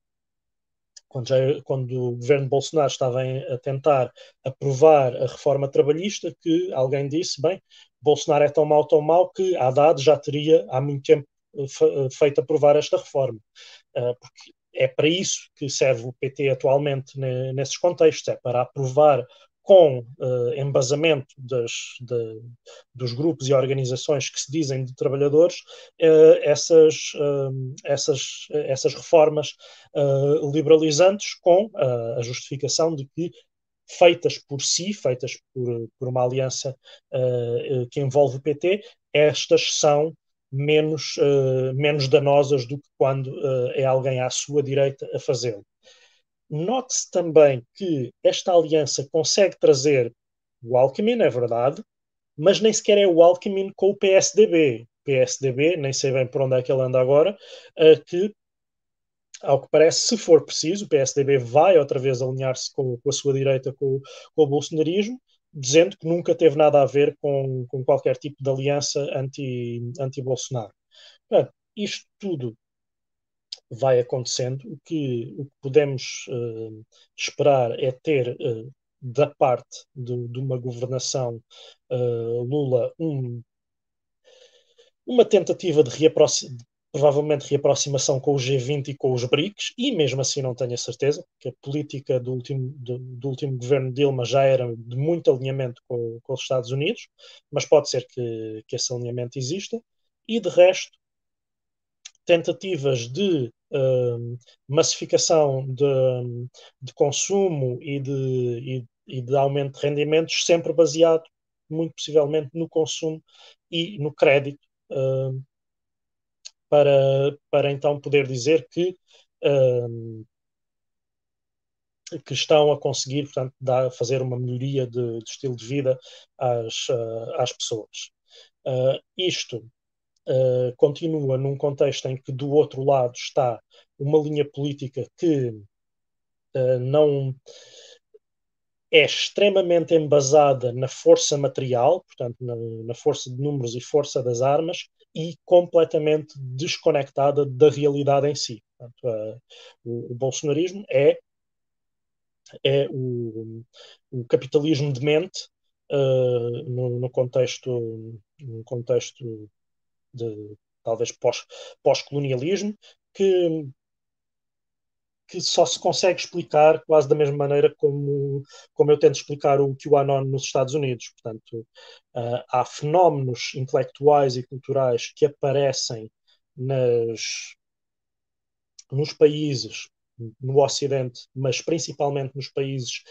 quando, já, quando, o governo Bolsonaro estava a tentar aprovar a reforma trabalhista, que alguém disse, bem, Bolsonaro é tão mau, tão mau, que Haddad já teria há muito tempo eh, eh, feito aprovar esta reforma. Uh, porque é para isso que serve o PT atualmente nesses contextos, é para aprovar com uh, embasamento das, de, dos grupos e organizações que se dizem de trabalhadores, uh, essas, uh, essas, essas reformas liberalizantes com a justificação de que feitas por si, feitas por, por uma aliança que envolve o PT, estas são menos, menos danosas do que quando é alguém à sua direita a fazê-lo. Note-se também que esta aliança consegue trazer o Alckmin, é verdade, mas nem sequer é o Alckmin com o PSDB. PSDB, nem sei bem por onde é que ele anda agora, uh, que, ao que parece, se for preciso, o PSDB vai outra vez alinhar-se com, com, a sua direita, com, com, o bolsonarismo, dizendo que nunca teve nada a ver com, com qualquer tipo de aliança anti-Bolsonaro. Anti isto tudo vai acontecendo. O que, o que podemos uh, esperar é ter, uh, da parte de, de uma governação uh, Lula, um, uma tentativa de provavelmente reaproximação com o G20 e com os BRICS, e mesmo assim não tenho a certeza, que a política do último, do, do último governo Dilma já era de muito alinhamento com, com os Estados Unidos, mas pode ser que, que esse alinhamento exista, e de resto, tentativas de uh, massificação de, de, consumo e de, e, e de aumento de rendimentos, sempre baseado, muito possivelmente, no consumo e no crédito, uh, para, para então poder dizer que, uh, que estão a conseguir, portanto, dar, fazer uma melhoria de, de estilo de vida às, uh, às pessoas. isto continua num contexto em que, do outro lado, está uma linha política que não é extremamente embasada na força material, portanto, na, na, força de números e força das armas, e completamente desconectada da realidade em si. Portanto, a, o, o, bolsonarismo é, é o, o capitalismo de mente uh, no, no, contexto, no contexto de talvez pós-colonialismo, pós que que só se consegue explicar quase da mesma maneira como, como eu tento explicar o QAnon nos Estados Unidos. Portanto, uh, há fenómenos intelectuais e culturais que aparecem nas, nos países no Ocidente, mas principalmente nos países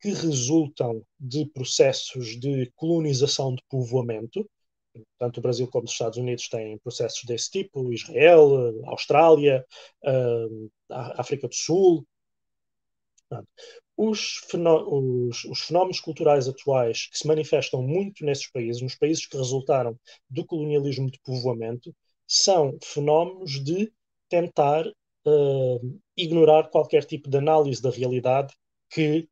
que resultam de processos de colonização de povoamento, tanto o Brasil como os Estados Unidos têm processos desse tipo, Israel, Austrália, uh, África do Sul. Os, os, os, fenómenos culturais atuais que se manifestam muito nesses países, nos países que resultaram do colonialismo de povoamento, são fenómenos de tentar uh, ignorar qualquer tipo de análise da realidade que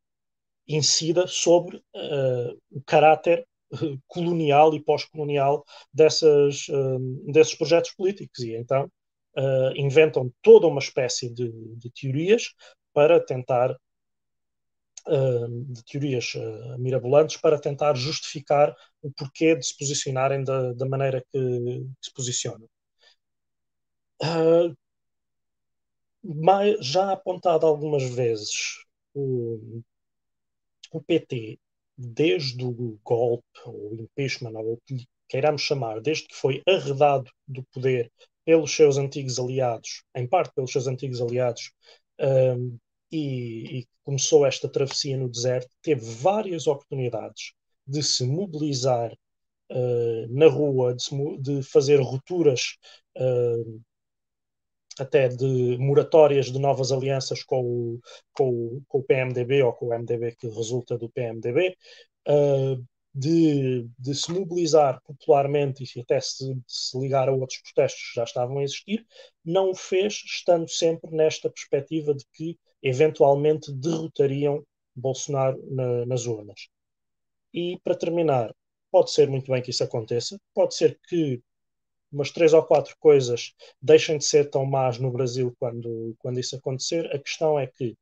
incida sobre uh, o caráter colonial e pós-colonial dessas, uh, desses projetos políticos. E então uh, inventam toda uma espécie de, de teorias para tentar, uh, de teorias mirabolantes, para tentar justificar o porquê de se posicionarem da, da maneira que, que, se posicionam. mas já apontado algumas vezes o, o PT desde o golpe, ou impeachment, ou o que queiramos chamar, desde que foi arredado do poder pelos seus antigos aliados, em parte pelos seus antigos aliados, um, e, e, começou esta travessia no deserto, teve várias oportunidades de se mobilizar uh, na rua, de, se, de, fazer rupturas uh, até de moratórias de novas alianças com o, com o, com o PMDB ou com o MDB que resulta do PMDB, uh, de, de, se mobilizar popularmente e até se, se, ligar a outros protestos que já estavam a existir, não o fez estando sempre nesta perspectiva de que eventualmente derrotariam Bolsonaro na, nas urnas. E para terminar, pode ser muito bem que isso aconteça, pode ser que umas três ou quatro coisas deixem de ser tão más no Brasil quando, quando isso acontecer. A questão é que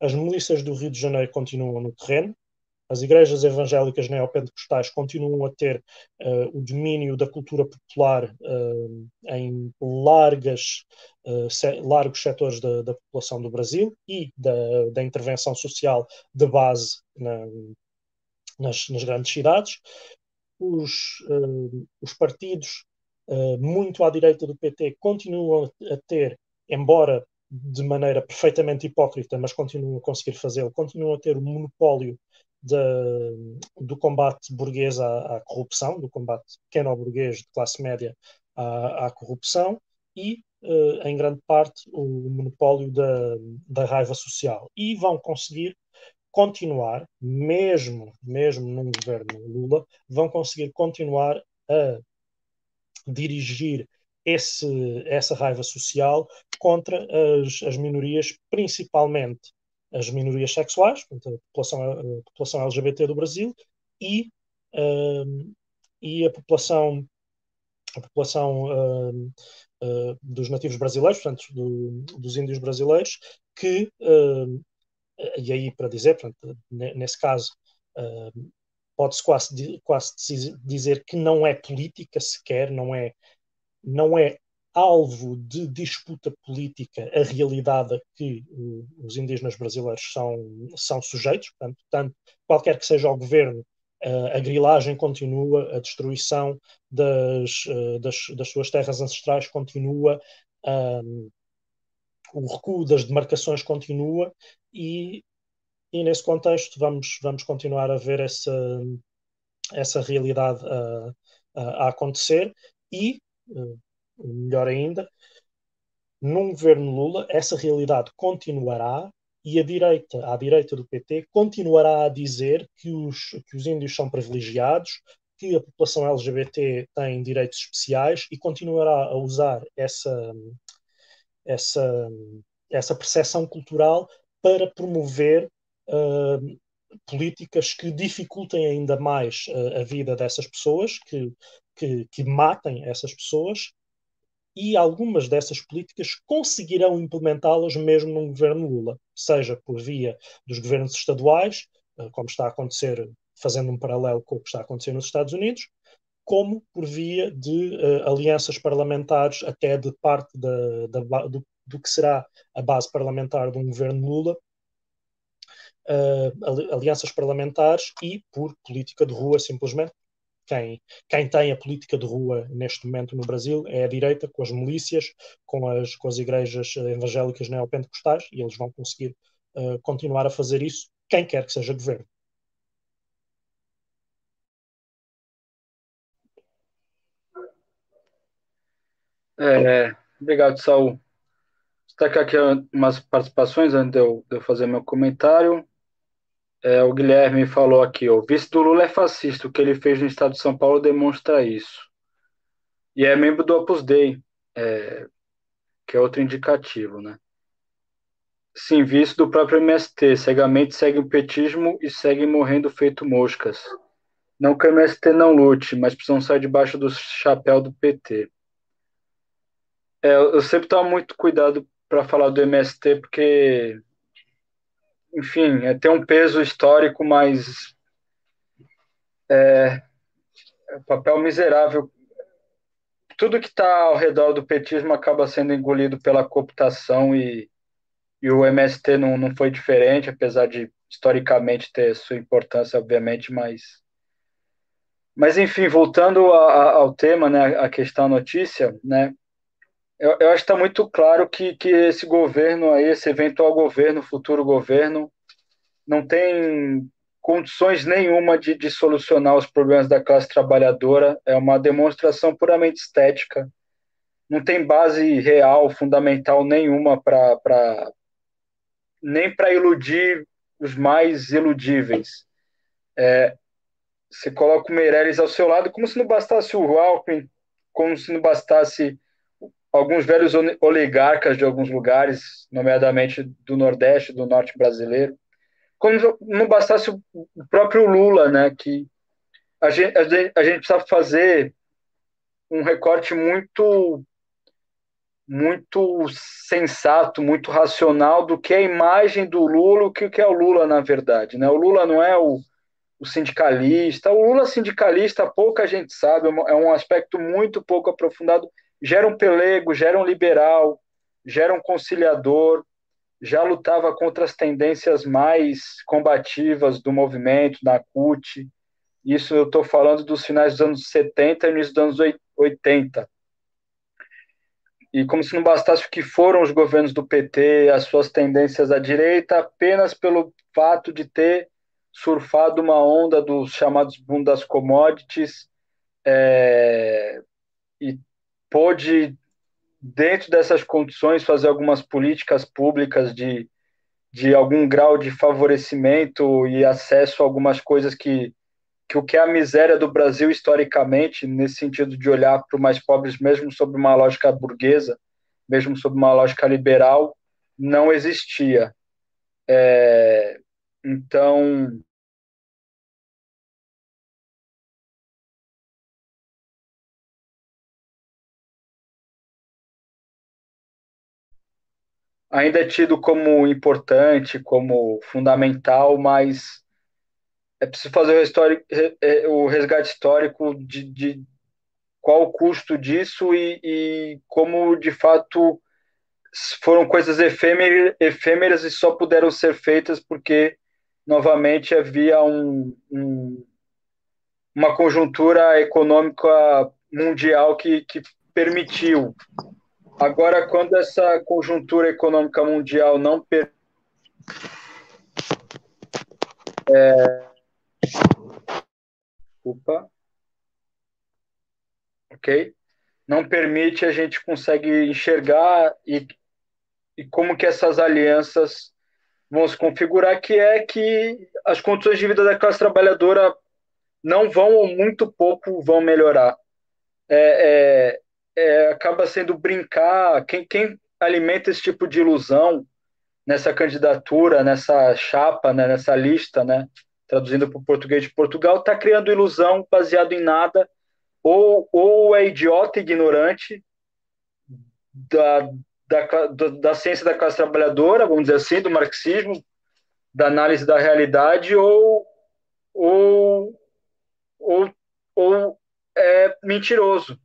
as milícias do Rio de Janeiro continuam no terreno, as igrejas evangélicas neopentecostais continuam a ter uh, o domínio da cultura popular uh, em largas, uh, se, largos setores da, da, população do Brasil e da, da intervenção social de base na, nas, nas, grandes cidades. Os, os partidos uh, muito à direita do PT, continuam a ter, embora de maneira perfeitamente hipócrita, mas continuam a conseguir fazê-lo, continuam a ter o monopólio de, do combate burguês à, à, corrupção, do combate pequeno-burguês de classe média à, à corrupção e, uh, em grande parte, o monopólio da, da raiva social. E vão conseguir continuar, mesmo, mesmo num governo Lula, vão conseguir continuar a dirigir esse, essa raiva social contra as, as minorias, principalmente as minorias sexuais, portanto, a população, a população LGBT do Brasil e, uh, e a população, a população uh, uh, dos nativos brasileiros, portanto, do, dos índios brasileiros, que, e aí para dizer, portanto, nesse caso, pode-se quase, quase dizer que não é política sequer, não é, não é alvo de disputa política a realidade a que os indígenas brasileiros são, são sujeitos, portanto, tanto, qualquer que seja o governo, a grilagem continua, a destruição das, das, das suas terras ancestrais continua, um, o recuo das demarcações continua e, e nesse contexto vamos, vamos continuar a ver essa, essa realidade a, a, acontecer. E, uh, melhor ainda, num governo Lula, essa realidade continuará e a direita, a direita do PT, continuará a dizer que os, que os índios são privilegiados, que a população LGBT tem direitos especiais e continuará a usar essa, essa, essa percepção cultural para promover uh, políticas que dificultem ainda mais uh, a vida dessas pessoas, que, que, que matem essas pessoas e algumas dessas políticas conseguirão implementá-las mesmo num governo Lula, seja por via dos governos estaduais, eh, como está a acontecer, fazendo um paralelo com o que está a acontecer nos Estados Unidos, como por via de uh, alianças parlamentares, até de parte da, da, do, do, que será a base parlamentar de um governo Lula, uh, alianças parlamentares e por política de rua, simplesmente, quem, quem tem a política de rua neste momento no Brasil é a direita, com as milícias, com as, com as igrejas evangélicas neopentecostais, e eles vão conseguir uh, continuar a fazer isso, quem quer que seja governo. É, obrigado, Saul. Destacar aqui umas participações antes de eu, de eu fazer meu comentário. É, o Guilherme falou aqui, o vice do Lula é fascista, o que ele fez no estado de São Paulo demonstra isso. E é membro do Opus Dei, é, que é outro indicativo, né? Sim, vice do próprio MST, cegamente segue o petismo e segue morrendo feito moscas. Não que o MST não lute, mas precisam sair debaixo do chapéu do PT. É, eu sempre tomo muito cuidado para falar do MST, porque enfim, é, tem um peso histórico, mas é, é papel miserável. Tudo que está ao redor do petismo acaba sendo engolido pela cooptação e, e o MST não, não foi diferente, apesar de historicamente ter sua importância, obviamente, mas mas enfim, voltando a, a, ao tema, né, a questão notícia, né, eu, eu acho que está muito claro que, que esse governo aí, esse eventual governo, futuro governo, não tem condições nenhuma de, de solucionar os problemas da classe trabalhadora. É uma demonstração puramente estética. Não tem base real, fundamental nenhuma para nem para iludir os mais iludíveis. É, você coloca o Meirelles ao seu lado como se não bastasse o Alckmin, como se não bastasse alguns velhos oligarcas de alguns lugares, nomeadamente do Nordeste, do Norte brasileiro, como não bastasse o próprio Lula, né, que a gente, a gente, precisa fazer um recorte muito muito sensato, muito racional do que é a imagem do Lula, o que é o Lula na verdade, né? O Lula não é o, o sindicalista, o Lula sindicalista pouca gente sabe, é um aspecto muito pouco aprofundado gera um pelego, gera um liberal, gera um conciliador, já lutava contra as tendências mais combativas do movimento, da CUT. Isso eu estou falando dos finais dos anos 70 e início dos anos 80. E como se não bastasse o que foram os governos do PT, as suas tendências à direita, apenas pelo fato de ter surfado uma onda dos chamados boom das commodities, é, e pôde, dentro dessas condições, fazer algumas políticas públicas de, de algum grau de favorecimento e acesso a algumas coisas que, que o que é a miséria do Brasil historicamente, nesse sentido de olhar para os mais pobres, mesmo sob uma lógica burguesa, mesmo sob uma lógica liberal, não existia. É, então, ainda é tido como importante, como fundamental, mas é preciso fazer é, o resgate histórico de, de, qual o custo disso e, e, como, de fato, foram coisas efêmeras e só puderam ser feitas porque, novamente, havia um, um, uma conjuntura econômica mundial que, que permitiu Agora, quando essa conjuntura econômica mundial não per... é... Ok? Não permite, a gente consegue enxergar e, e como que essas alianças vão se configurar, que é que as condições de vida da classe trabalhadora não vão ou muito pouco vão melhorar. É, é, é, acaba sendo brincar, quem, quem alimenta esse tipo de ilusão nessa candidatura, nessa chapa, né, nessa lista, né, traduzindo para o português de Portugal, está criando ilusão baseado em nada, ou, ou é idiota, ignorante da, da, da ciência da classe trabalhadora, vamos dizer assim, do marxismo, da análise da realidade, ou, ou, ou, ou é mentiroso.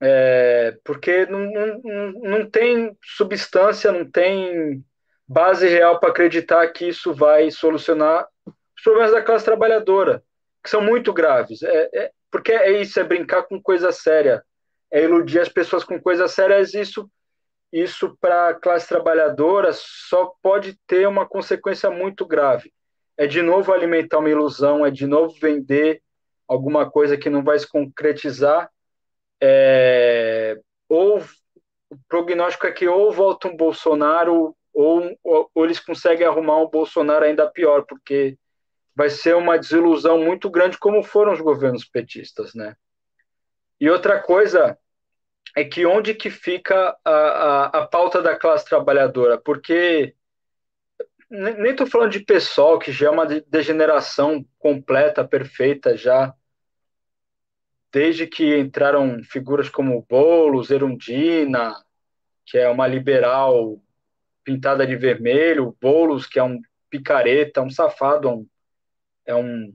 É, porque não, não, não tem substância, não tem base real para acreditar que isso vai solucionar os problemas da classe trabalhadora, que são muito graves. É, é, porque é isso, é brincar com coisa séria, é iludir as pessoas com coisas sérias. Isso, isso para a classe trabalhadora só pode ter uma consequência muito grave. É de novo alimentar uma ilusão, é de novo vender alguma coisa que não vai se concretizar, é, ou o prognóstico é que ou volta um Bolsonaro ou, ou, ou, eles conseguem arrumar um Bolsonaro ainda pior, porque vai ser uma desilusão muito grande, como foram os governos petistas, né? E outra coisa é que onde que fica a, a, a pauta da classe trabalhadora? Porque nem estou falando de pessoal, que já é uma degeneração completa, perfeita, já desde que entraram figuras como Boulos, Erundina, que é uma liberal pintada de vermelho, Boulos, que é um picareta, um safado, um, é um,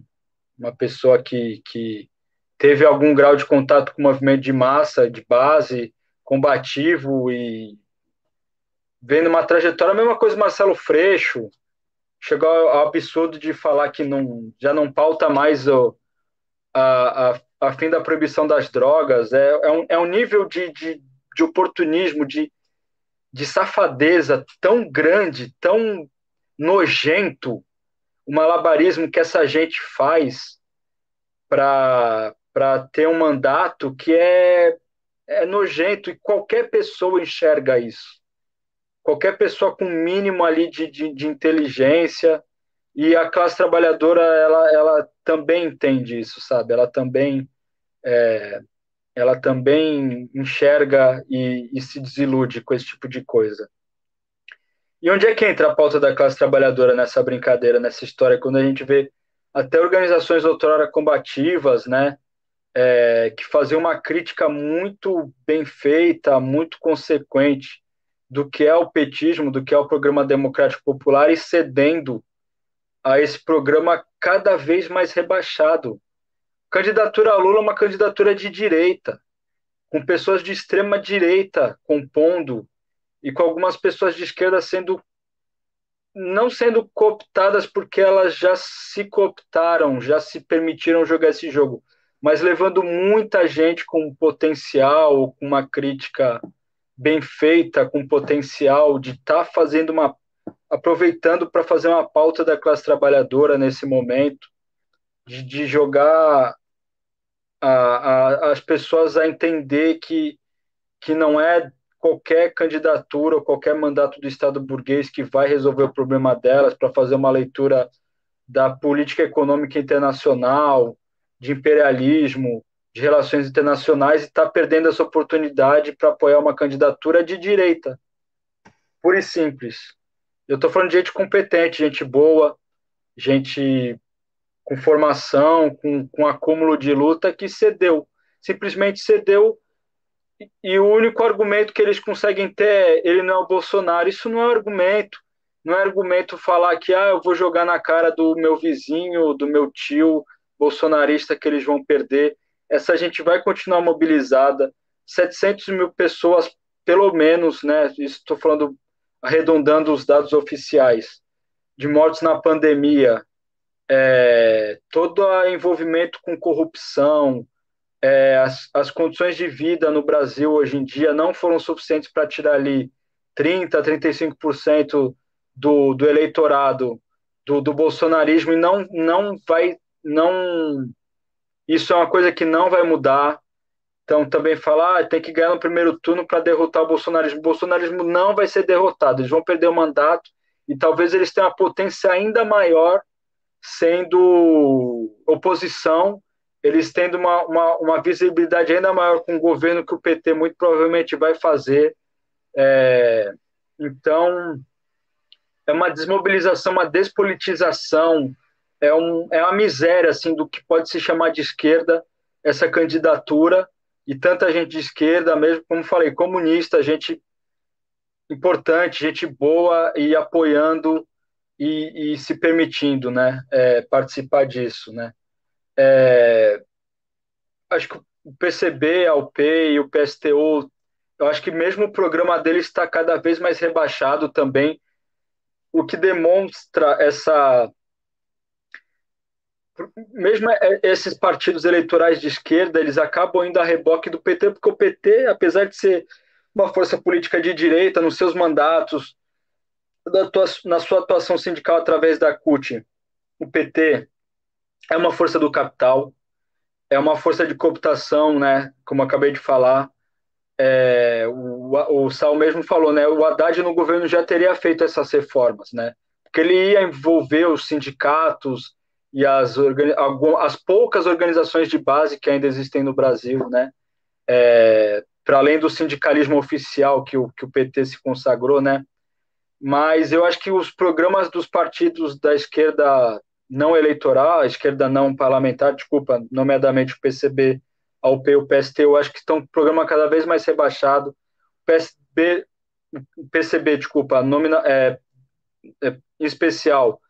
uma pessoa que, que teve algum grau de contato com o movimento de massa, de base, combativo e vendo uma trajetória, a mesma coisa Marcelo Freixo, chegou ao absurdo de falar que não, já não pauta mais o, a, a, a fim da proibição das drogas, é, é, um, é um nível de, de, de oportunismo, de, de safadeza tão grande, tão nojento, o malabarismo que essa gente faz para ter um mandato que é, é nojento e qualquer pessoa enxerga isso. Qualquer pessoa com mínimo ali de, de, de, inteligência e a classe trabalhadora ela, ela também entende isso sabe? Ela também é, ela também enxerga e, e, se desilude com esse tipo de coisa. E onde é que entra a pauta da classe trabalhadora nessa brincadeira nessa história? Quando a gente vê até organizações outrora combativas né? É, que faziam uma crítica muito bem feita muito consequente do que é o petismo, do que é o programa democrático popular e cedendo a esse programa cada vez mais rebaixado. Candidatura a Lula é uma candidatura de direita, com pessoas de extrema direita compondo e com algumas pessoas de esquerda sendo não sendo cooptadas porque elas já se cooptaram, já se permitiram jogar esse jogo, mas levando muita gente com potencial, com uma crítica bem feita, com potencial de estar tá fazendo uma. Aproveitando para fazer uma pauta da classe trabalhadora nesse momento, de, de jogar a, a, as pessoas a entender que, que não é qualquer candidatura ou qualquer mandato do Estado burguês que vai resolver o problema delas, para fazer uma leitura da política econômica internacional, de imperialismo, de Relações Internacionais e está perdendo essa oportunidade para apoiar uma candidatura de direita. Pura e simples. Eu estou falando de gente competente, gente boa, gente com formação, com, com acúmulo de luta que cedeu. Simplesmente cedeu e o único argumento que eles conseguem ter é ele não é o Bolsonaro. Isso não é argumento. Não é argumento falar que ah, eu vou jogar na cara do meu vizinho, do meu tio bolsonarista que eles vão perder essa gente vai continuar mobilizada, 700 mil pessoas, pelo menos, né? Estou falando, arredondando os dados oficiais, de mortes na pandemia, é, todo o envolvimento com corrupção, é, as, as condições de vida no Brasil hoje em dia não foram suficientes para tirar ali 30%, 35% do, do eleitorado do, do bolsonarismo e não, não vai, não, isso é uma coisa que não vai mudar. Então, também falar, ah, tem que ganhar no primeiro turno para derrotar o bolsonarismo. O bolsonarismo não vai ser derrotado, eles vão perder o mandato e talvez eles tenham uma potência ainda maior sendo oposição, eles tendo uma, uma, uma visibilidade ainda maior com o governo que o PT muito provavelmente vai fazer. É, então, é uma desmobilização, uma despolitização, é, um, é uma miséria assim do que pode se chamar de esquerda essa candidatura e tanta gente de esquerda, mesmo como falei, comunista, gente importante, gente boa e apoiando e, e se permitindo, né, é, participar disso, né. É, acho que o PCB, a UP e o PSTU, eu acho que mesmo o programa deles está cada vez mais rebaixado também, o que demonstra essa mesmo esses partidos eleitorais de esquerda, eles acabam indo a reboque do PT, porque o PT, apesar de ser uma força política de direita, nos seus mandatos, na sua atuação sindical através da CUT, o PT é uma força do capital, é uma força de cooptação, né, como acabei de falar, é, o, o Sal mesmo falou, né? O Haddad no governo já teria feito essas reformas, né? Porque ele ia envolver os sindicatos e as, as poucas organizações de base que ainda existem no Brasil, né? É, Para além do sindicalismo oficial que o, que o PT se consagrou, né? Mas eu acho que os programas dos partidos da esquerda não eleitoral, a esquerda não parlamentar, desculpa, nomeadamente o PCB a UP e o PST, eu acho que estão com o programa cada vez mais rebaixado. O PSB, PCB, desculpa, nomina, é, é, em especial,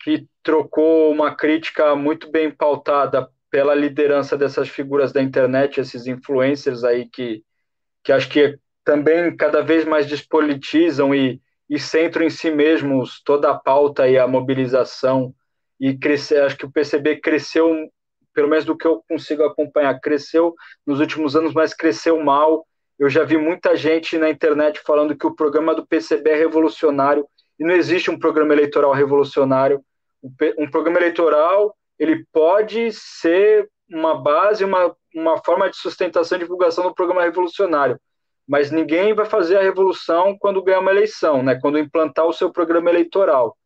que trocou uma crítica muito bem pautada pela liderança dessas figuras da internet, esses influencers aí que, que acho que também cada vez mais despolitizam e, e centram em si mesmos toda a pauta e a mobilização e crescer, acho que o PCB cresceu pelo menos do que eu consigo acompanhar, cresceu nos últimos anos, mas cresceu mal. Eu já vi muita gente na internet falando que o programa do PCB é revolucionário e não existe um programa eleitoral revolucionário. Um programa eleitoral ele pode ser uma base, uma, uma forma de sustentação e divulgação do programa revolucionário, mas ninguém vai fazer a revolução quando ganhar uma eleição, né? quando implantar o seu programa eleitoral.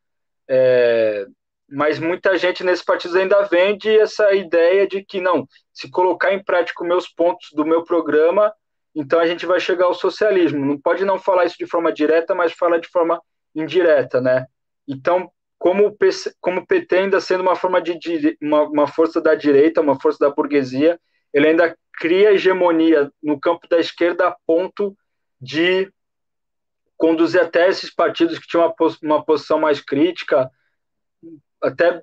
É, mas muita gente nesse partido ainda vende essa ideia de que não, se colocar em prática os meus pontos do meu programa, então a gente vai chegar ao socialismo. Não pode não falar isso de forma direta, mas falar de forma indireta, né? Então, como como o PT ainda sendo uma forma de uma, uma força da direita, uma força da burguesia, ele ainda cria hegemonia no campo da esquerda a ponto de conduzir até esses partidos que tinham uma, uma posição mais crítica, até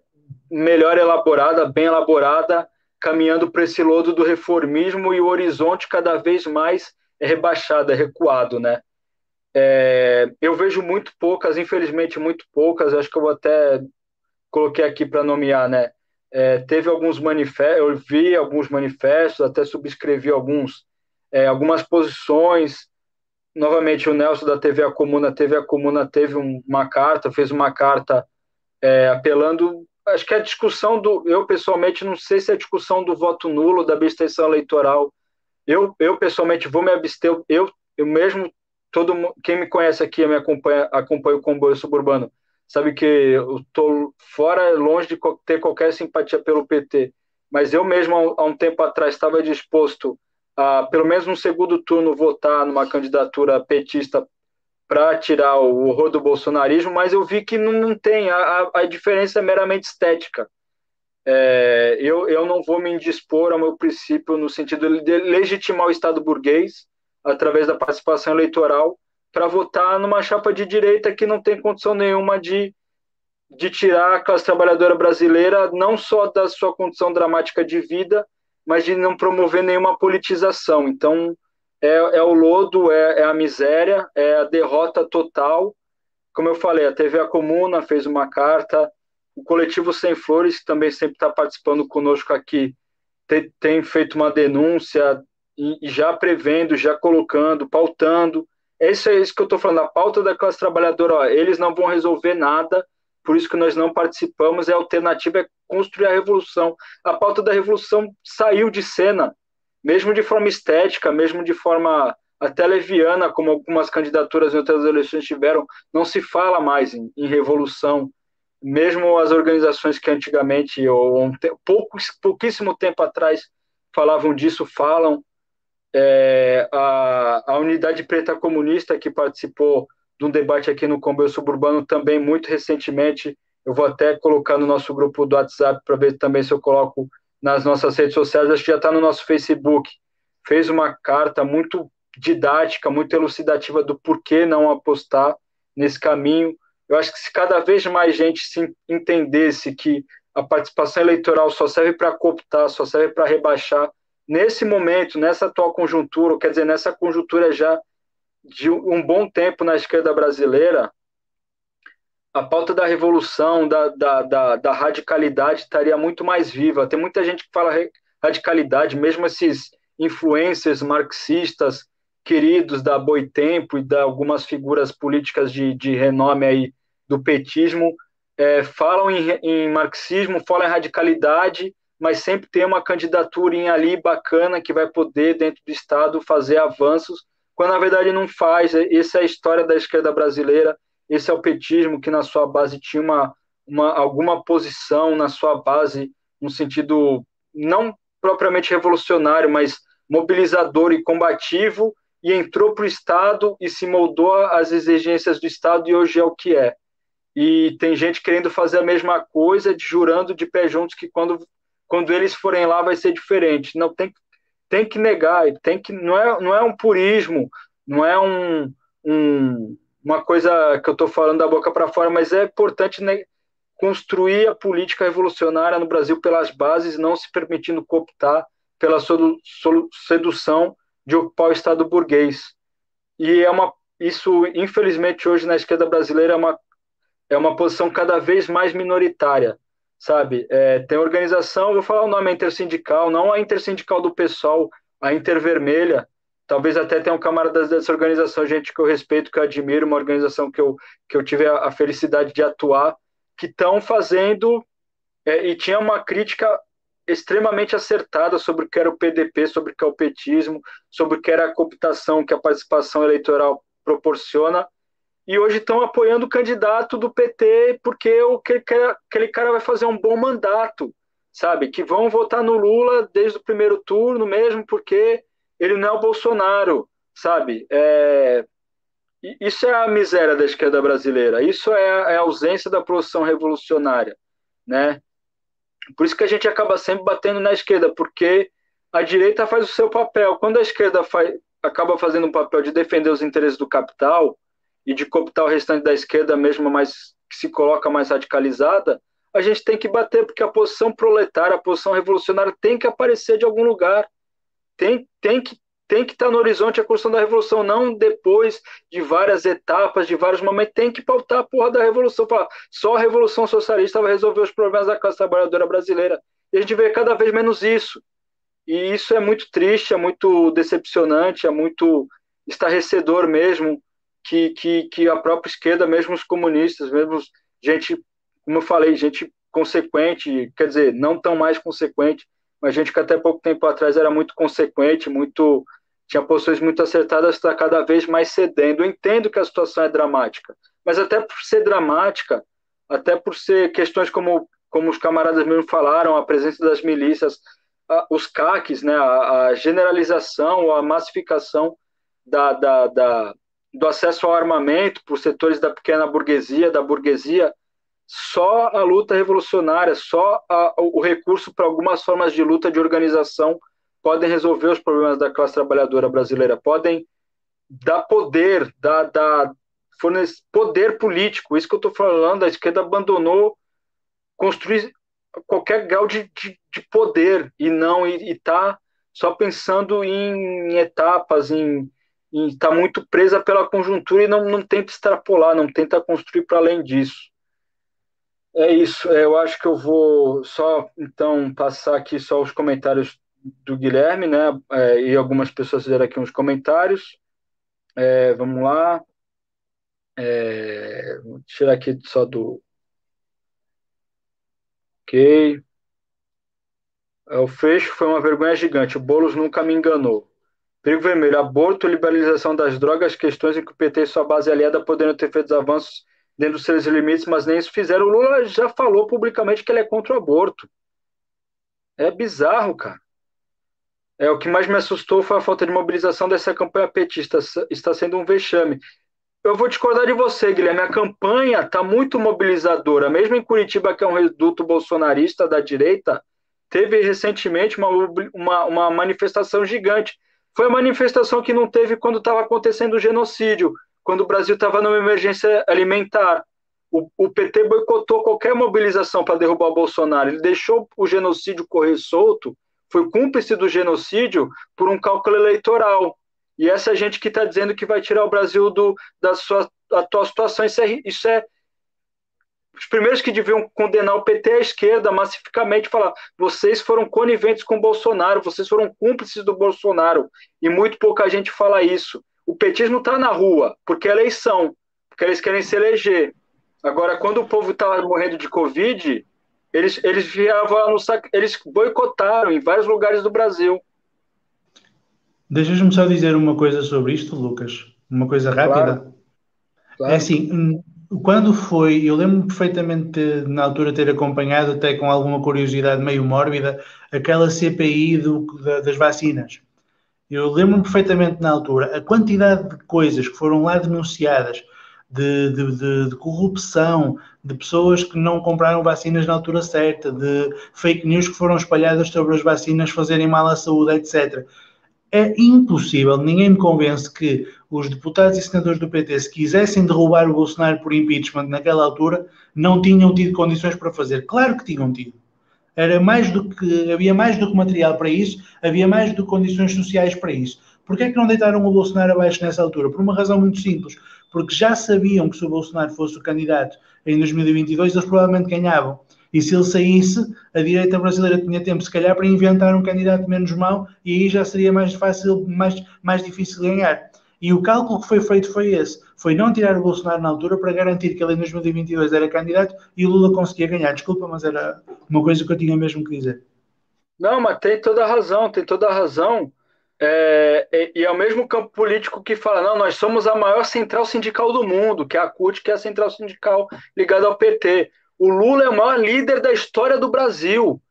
melhor elaborada, bem elaborada, caminhando para esse lodo do reformismo e o horizonte cada vez mais é rebaixado, é recuado, né? É, eu vejo muito poucas, infelizmente muito poucas, acho que eu vou até coloquei aqui para nomear, né? É, teve alguns manifestos, eu vi alguns manifestos, até subscrevi alguns, é, algumas posições. Novamente, o Nelson da TV A Comuna, TV A Comuna teve um, uma carta, fez uma carta é, apelando. Acho que a discussão do. Eu, pessoalmente, não sei se é a discussão do voto nulo, da abstenção eleitoral. Eu, eu pessoalmente, vou me abster. Eu, eu mesmo, todo quem me conhece aqui, me acompanha, acompanha o comboio suburbano, sabe que eu estou fora, longe de ter qualquer simpatia pelo PT. Mas eu mesmo, há um tempo atrás, estava disposto a, pelo menos no segundo turno, votar numa candidatura petista para tirar o horror do bolsonarismo, mas eu vi que não tem, a, a diferença é meramente estética. É, eu, eu não vou me indispor ao meu princípio no sentido de legitimar o Estado burguês através da participação eleitoral para votar numa chapa de direita que não tem condição nenhuma de, de tirar a classe trabalhadora brasileira não só da sua condição dramática de vida, mas de não promover nenhuma politização. Então, é, é o lodo, é, é, a miséria, é a derrota total. Como eu falei, a TV A Comuna fez uma carta, o Coletivo Sem Flores, que também sempre está participando conosco aqui, tem, tem feito uma denúncia já prevendo, já colocando, pautando. É isso, é isso que eu estou falando, a pauta da classe trabalhadora, ó, eles não vão resolver nada, por isso que nós não participamos, e a alternativa é construir a revolução. A pauta da revolução saiu de cena, mesmo de forma estética, mesmo de forma até leviana, como algumas candidaturas em outras eleições tiveram, não se fala mais em, em revolução, mesmo as organizações que antigamente, ou um pouco, pouquíssimo tempo atrás, falavam disso, falam. É, a, a Unidade Preta Comunista, que participou de um debate aqui no Comboio Suburbano também muito recentemente, eu vou até colocar no nosso grupo do WhatsApp para ver também se eu coloco nas nossas redes sociais, acho que já está no nosso Facebook, fez uma carta muito didática, muito elucidativa do porquê não apostar nesse caminho, eu acho que se cada vez mais gente se entendesse que a participação eleitoral só serve para cooptar, só serve para rebaixar, nesse momento, nessa atual conjuntura, quer dizer, nessa conjuntura já de um bom tempo na esquerda brasileira, a pauta da revolução, da, da, da, da radicalidade estaria muito mais viva. Tem muita gente que fala radicalidade, mesmo esses influencers marxistas queridos da Boitempo e de algumas figuras políticas de, de renome aí do petismo é, falam em, em, marxismo, falam em radicalidade, mas sempre tem uma candidatura ali bacana que vai poder, dentro do Estado, fazer avanços, quando na verdade não faz. Essa é a história da esquerda brasileira, esse é o petismo que na sua base tinha uma, uma alguma posição na sua base, no sentido não propriamente revolucionário, mas mobilizador e combativo, e entrou para o Estado e se moldou às exigências do Estado e hoje é o que é e tem gente querendo fazer a mesma coisa, jurando de pé juntos que quando, quando eles forem lá vai ser diferente. Não tem, tem que negar, tem que não é, não é um purismo, não é um, um uma coisa que eu estou falando da boca para fora, mas é importante né, construir a política revolucionária no Brasil pelas bases, não se permitindo cooptar pela sedução de ocupar o Estado burguês. E é uma isso, infelizmente, hoje na esquerda brasileira é uma é uma posição cada vez mais minoritária, sabe? É, tem organização, vou falar o nome intersindical, não a intersindical do pessoal, a Intervermelha, talvez até tenha um camarada dessa organização, gente que eu respeito, que eu admiro, uma organização que eu, que eu tive a, a felicidade de atuar, que estão fazendo, é, e tinha uma crítica extremamente acertada sobre o que era o PDP, sobre o que é o petismo, sobre o que era a cooptação que a participação eleitoral proporciona, e hoje estão apoiando o candidato do PT porque o que aquele cara vai fazer um bom mandato, sabe? Que vão votar no Lula desde o primeiro turno mesmo porque ele não é o Bolsonaro, sabe? É... Isso é a miséria da esquerda brasileira, isso é, é a ausência da produção revolucionária, né? Por isso que a gente acaba sempre batendo na esquerda, porque a direita faz o seu papel. Quando a esquerda faz, acaba fazendo um papel de defender os interesses do capital, e de cooptar o restante da esquerda mesmo, mas que se coloca mais radicalizada, a gente tem que bater, porque a posição proletária, a posição revolucionária tem que aparecer de algum lugar. Tem, tem que tem que estar no horizonte a construção da revolução, não depois de várias etapas, de vários momentos, tem que pautar a porra da revolução. Falar, só a revolução socialista vai resolver os problemas da classe trabalhadora brasileira. E a gente vê cada vez menos isso. E isso é muito triste, é muito decepcionante, é muito estarrecedor mesmo, que, que, que a própria esquerda, mesmo os comunistas, mesmo gente, como eu falei, gente consequente, quer dizer, não tão mais consequente, mas gente que até pouco tempo atrás era muito consequente, muito tinha posições muito acertadas, está cada vez mais cedendo. Eu entendo que a situação é dramática, mas até por ser dramática, até por ser questões como, como os camaradas mesmo falaram, a presença das milícias, os CACs, né, a, a generalização, a massificação da, da, da, do acesso ao armamento por setores da pequena burguesia, da burguesia, só a luta revolucionária, só a, o recurso para algumas formas de luta de organização podem resolver os problemas da classe trabalhadora brasileira, podem dar poder, dar, dar poder político. Isso que eu estou falando, a esquerda abandonou construir qualquer grau de, de, de poder e não está só pensando em etapas, em está muito presa pela conjuntura e não, não tenta extrapolar, não tenta construir para além disso. É isso. É, eu acho que eu vou só então passar aqui só os comentários do Guilherme, né? É, e algumas pessoas fizeram aqui uns comentários. É, vamos lá. É, vou tirar aqui só do. Ok. É, o fecho foi uma vergonha gigante. O Boulos nunca me enganou. Perigo vermelho, aborto, liberalização das drogas, questões em que o PT e sua base aliada poderiam ter feito avanços dentro dos seus limites, mas nem isso fizeram. O Lula já falou publicamente que ele é contra o aborto. É bizarro, cara. É, o que mais me assustou foi a falta de mobilização dessa campanha petista. Está sendo um vexame. Eu vou discordar de você, Guilherme. A campanha está muito mobilizadora. Mesmo em Curitiba, que é um reduto bolsonarista da direita, teve recentemente uma, uma, uma manifestação gigante. Foi a manifestação que não teve quando estava acontecendo o genocídio, quando o Brasil estava numa emergência alimentar. O, o PT boicotou qualquer mobilização para derrubar o Bolsonaro. Ele deixou o genocídio correr solto, foi cúmplice do genocídio por um cálculo eleitoral. E essa gente que está dizendo que vai tirar o Brasil do, da sua atual situação, isso é, isso é os primeiros que deviam condenar o PT à esquerda massificamente falar: vocês foram coniventes com o Bolsonaro, vocês foram cúmplices do Bolsonaro. E muito pouca gente fala isso. O petismo está na rua, porque é eleição, porque eles querem se eleger. Agora, quando o povo estava morrendo de Covid, eles, eles, no sac... eles boicotaram em vários lugares do Brasil. Deixas-me só dizer uma coisa sobre isto, Lucas. Uma coisa rápida. Claro. Claro. É assim, quando foi, eu lembro-me perfeitamente na altura ter acompanhado, até com alguma curiosidade meio mórbida, aquela CPI do, da, das vacinas. Eu lembro-me perfeitamente na altura a quantidade de coisas que foram lá denunciadas, de, de, de, de, corrupção, de pessoas que não compraram vacinas na altura certa, de fake news que foram espalhadas sobre as vacinas fazerem mal à saúde, etc é impossível, ninguém me convence que os deputados e senadores do PT, se quisessem derrubar o Bolsonaro por impeachment naquela altura, não tinham tido condições para fazer. Claro que tinham tido. Era mais do que, havia mais do que material para isso, havia mais do que condições sociais para isso. Porquê é que não deitaram o Bolsonaro abaixo nessa altura? Por uma razão muito simples. Porque já sabiam que se o Bolsonaro fosse o candidato em 2022, eles provavelmente ganhavam. E se ele saísse, a direita brasileira tinha tempo, se calhar, para inventar um candidato menos mau e aí já seria mais fácil, mais, mais difícil ganhar. E o cálculo que foi feito foi esse: foi não tirar o Bolsonaro na altura para garantir que ele em 2022 era candidato e o Lula conseguia ganhar. Desculpa, mas era uma coisa que eu tinha mesmo que dizer. Não, mas tem toda a razão, tem toda a razão. É, é, e é o mesmo campo político que fala: não, nós somos a maior central sindical do mundo, que é a CUT, que é a central sindical ligada ao PT. O Lula é o maior líder da história do Brasil.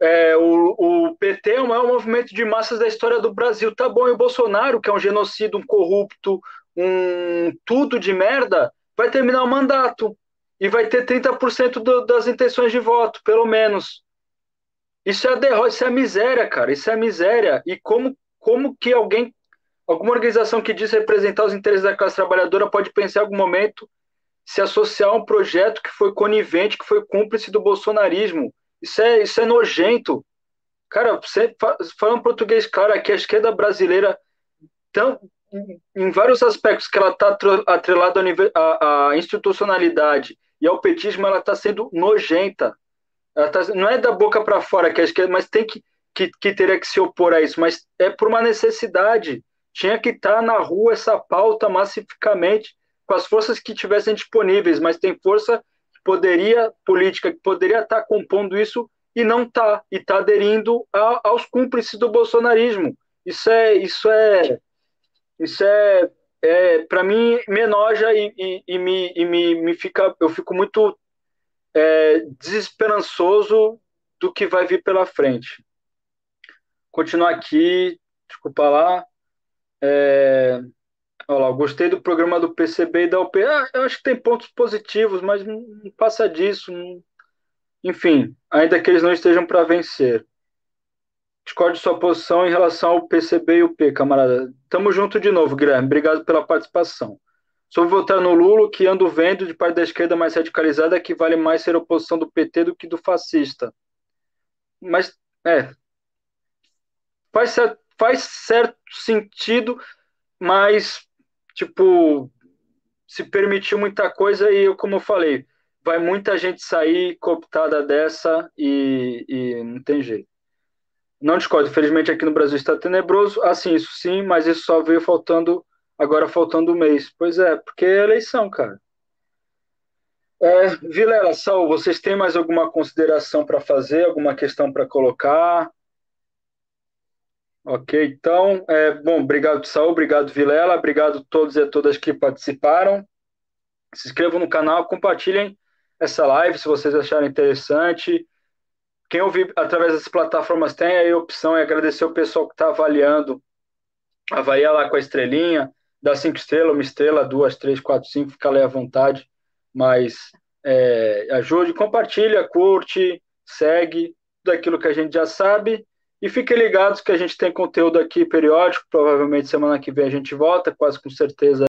É, o, o, PT é o maior movimento de massas da história do Brasil. Tá bom, e o Bolsonaro, que é um genocídio, um corrupto, um tudo de merda, vai terminar o mandato. E vai ter 30% do, das intenções de voto, pelo menos. Isso é a derrota, isso é miséria, cara. Isso é a miséria. E como, como que alguém, alguma organização que diz representar os interesses da classe trabalhadora pode pensar em algum momento se associar a um projeto que foi conivente, que foi cúmplice do bolsonarismo. Isso é, isso é nojento. Cara, você falando português claro, aqui a esquerda brasileira, tão, em vários aspectos que ela está atrelada à, à, institucionalidade e ao petismo, ela está sendo nojenta. Tá, não é da boca para fora que a esquerda, mas tem que, que, que teria que se opor a isso, mas é por uma necessidade. Tinha que estar tá na rua essa pauta massificamente com as forças que tivessem disponíveis, mas tem força que poderia, política, que poderia estar compondo isso e não está, e está aderindo a, aos cúmplices do bolsonarismo. Isso é, isso é, isso é, é para mim, me enoja e, e, e, me, e me, me fica, eu fico muito é, desesperançoso do que vai vir pela frente. Continuar aqui, desculpa lá. É, Olha lá, gostei do programa do PCB e da UP. Ah, eu acho que tem pontos positivos, mas não passa disso. Não... Enfim, ainda que eles não estejam para vencer. Discordo de sua posição em relação ao PCB e o P, camarada. Tamo junto de novo, Guilherme. Obrigado pela participação. Sobre votar no Lula, que ando vendo de parte da esquerda mais radicalizada que vale mais ser oposição do PT do que do fascista. Mas, é. Faz certo, faz certo sentido, mas tipo, se permitiu muita coisa e eu, como eu falei, vai muita gente sair cooptada dessa e, e não tem jeito. Não discordo, infelizmente aqui no Brasil está tenebroso. Assim, isso sim, mas isso só veio faltando, agora faltando um mês. Pois é, porque é eleição, cara. É, Vilela, Saul, vocês têm mais alguma consideração para fazer, alguma questão para colocar? Ok, então, é, bom, obrigado, Saul, obrigado, Vilela, obrigado a todos e a todas que participaram. Se inscrevam no canal, compartilhem essa live se vocês acharem interessante. Quem ouvir através das plataformas tem aí a opção e agradecer o pessoal que está avaliando. Avalia lá com a estrelinha, dá cinco estrelas, uma estrela, duas, três, quatro, cinco, fica ali à vontade. Mas é, ajude, compartilha, curte, segue, tudo aquilo que a gente já sabe. E fiquem ligados que a gente tem conteúdo aqui periódico. Provavelmente semana que vem a gente volta, quase com certeza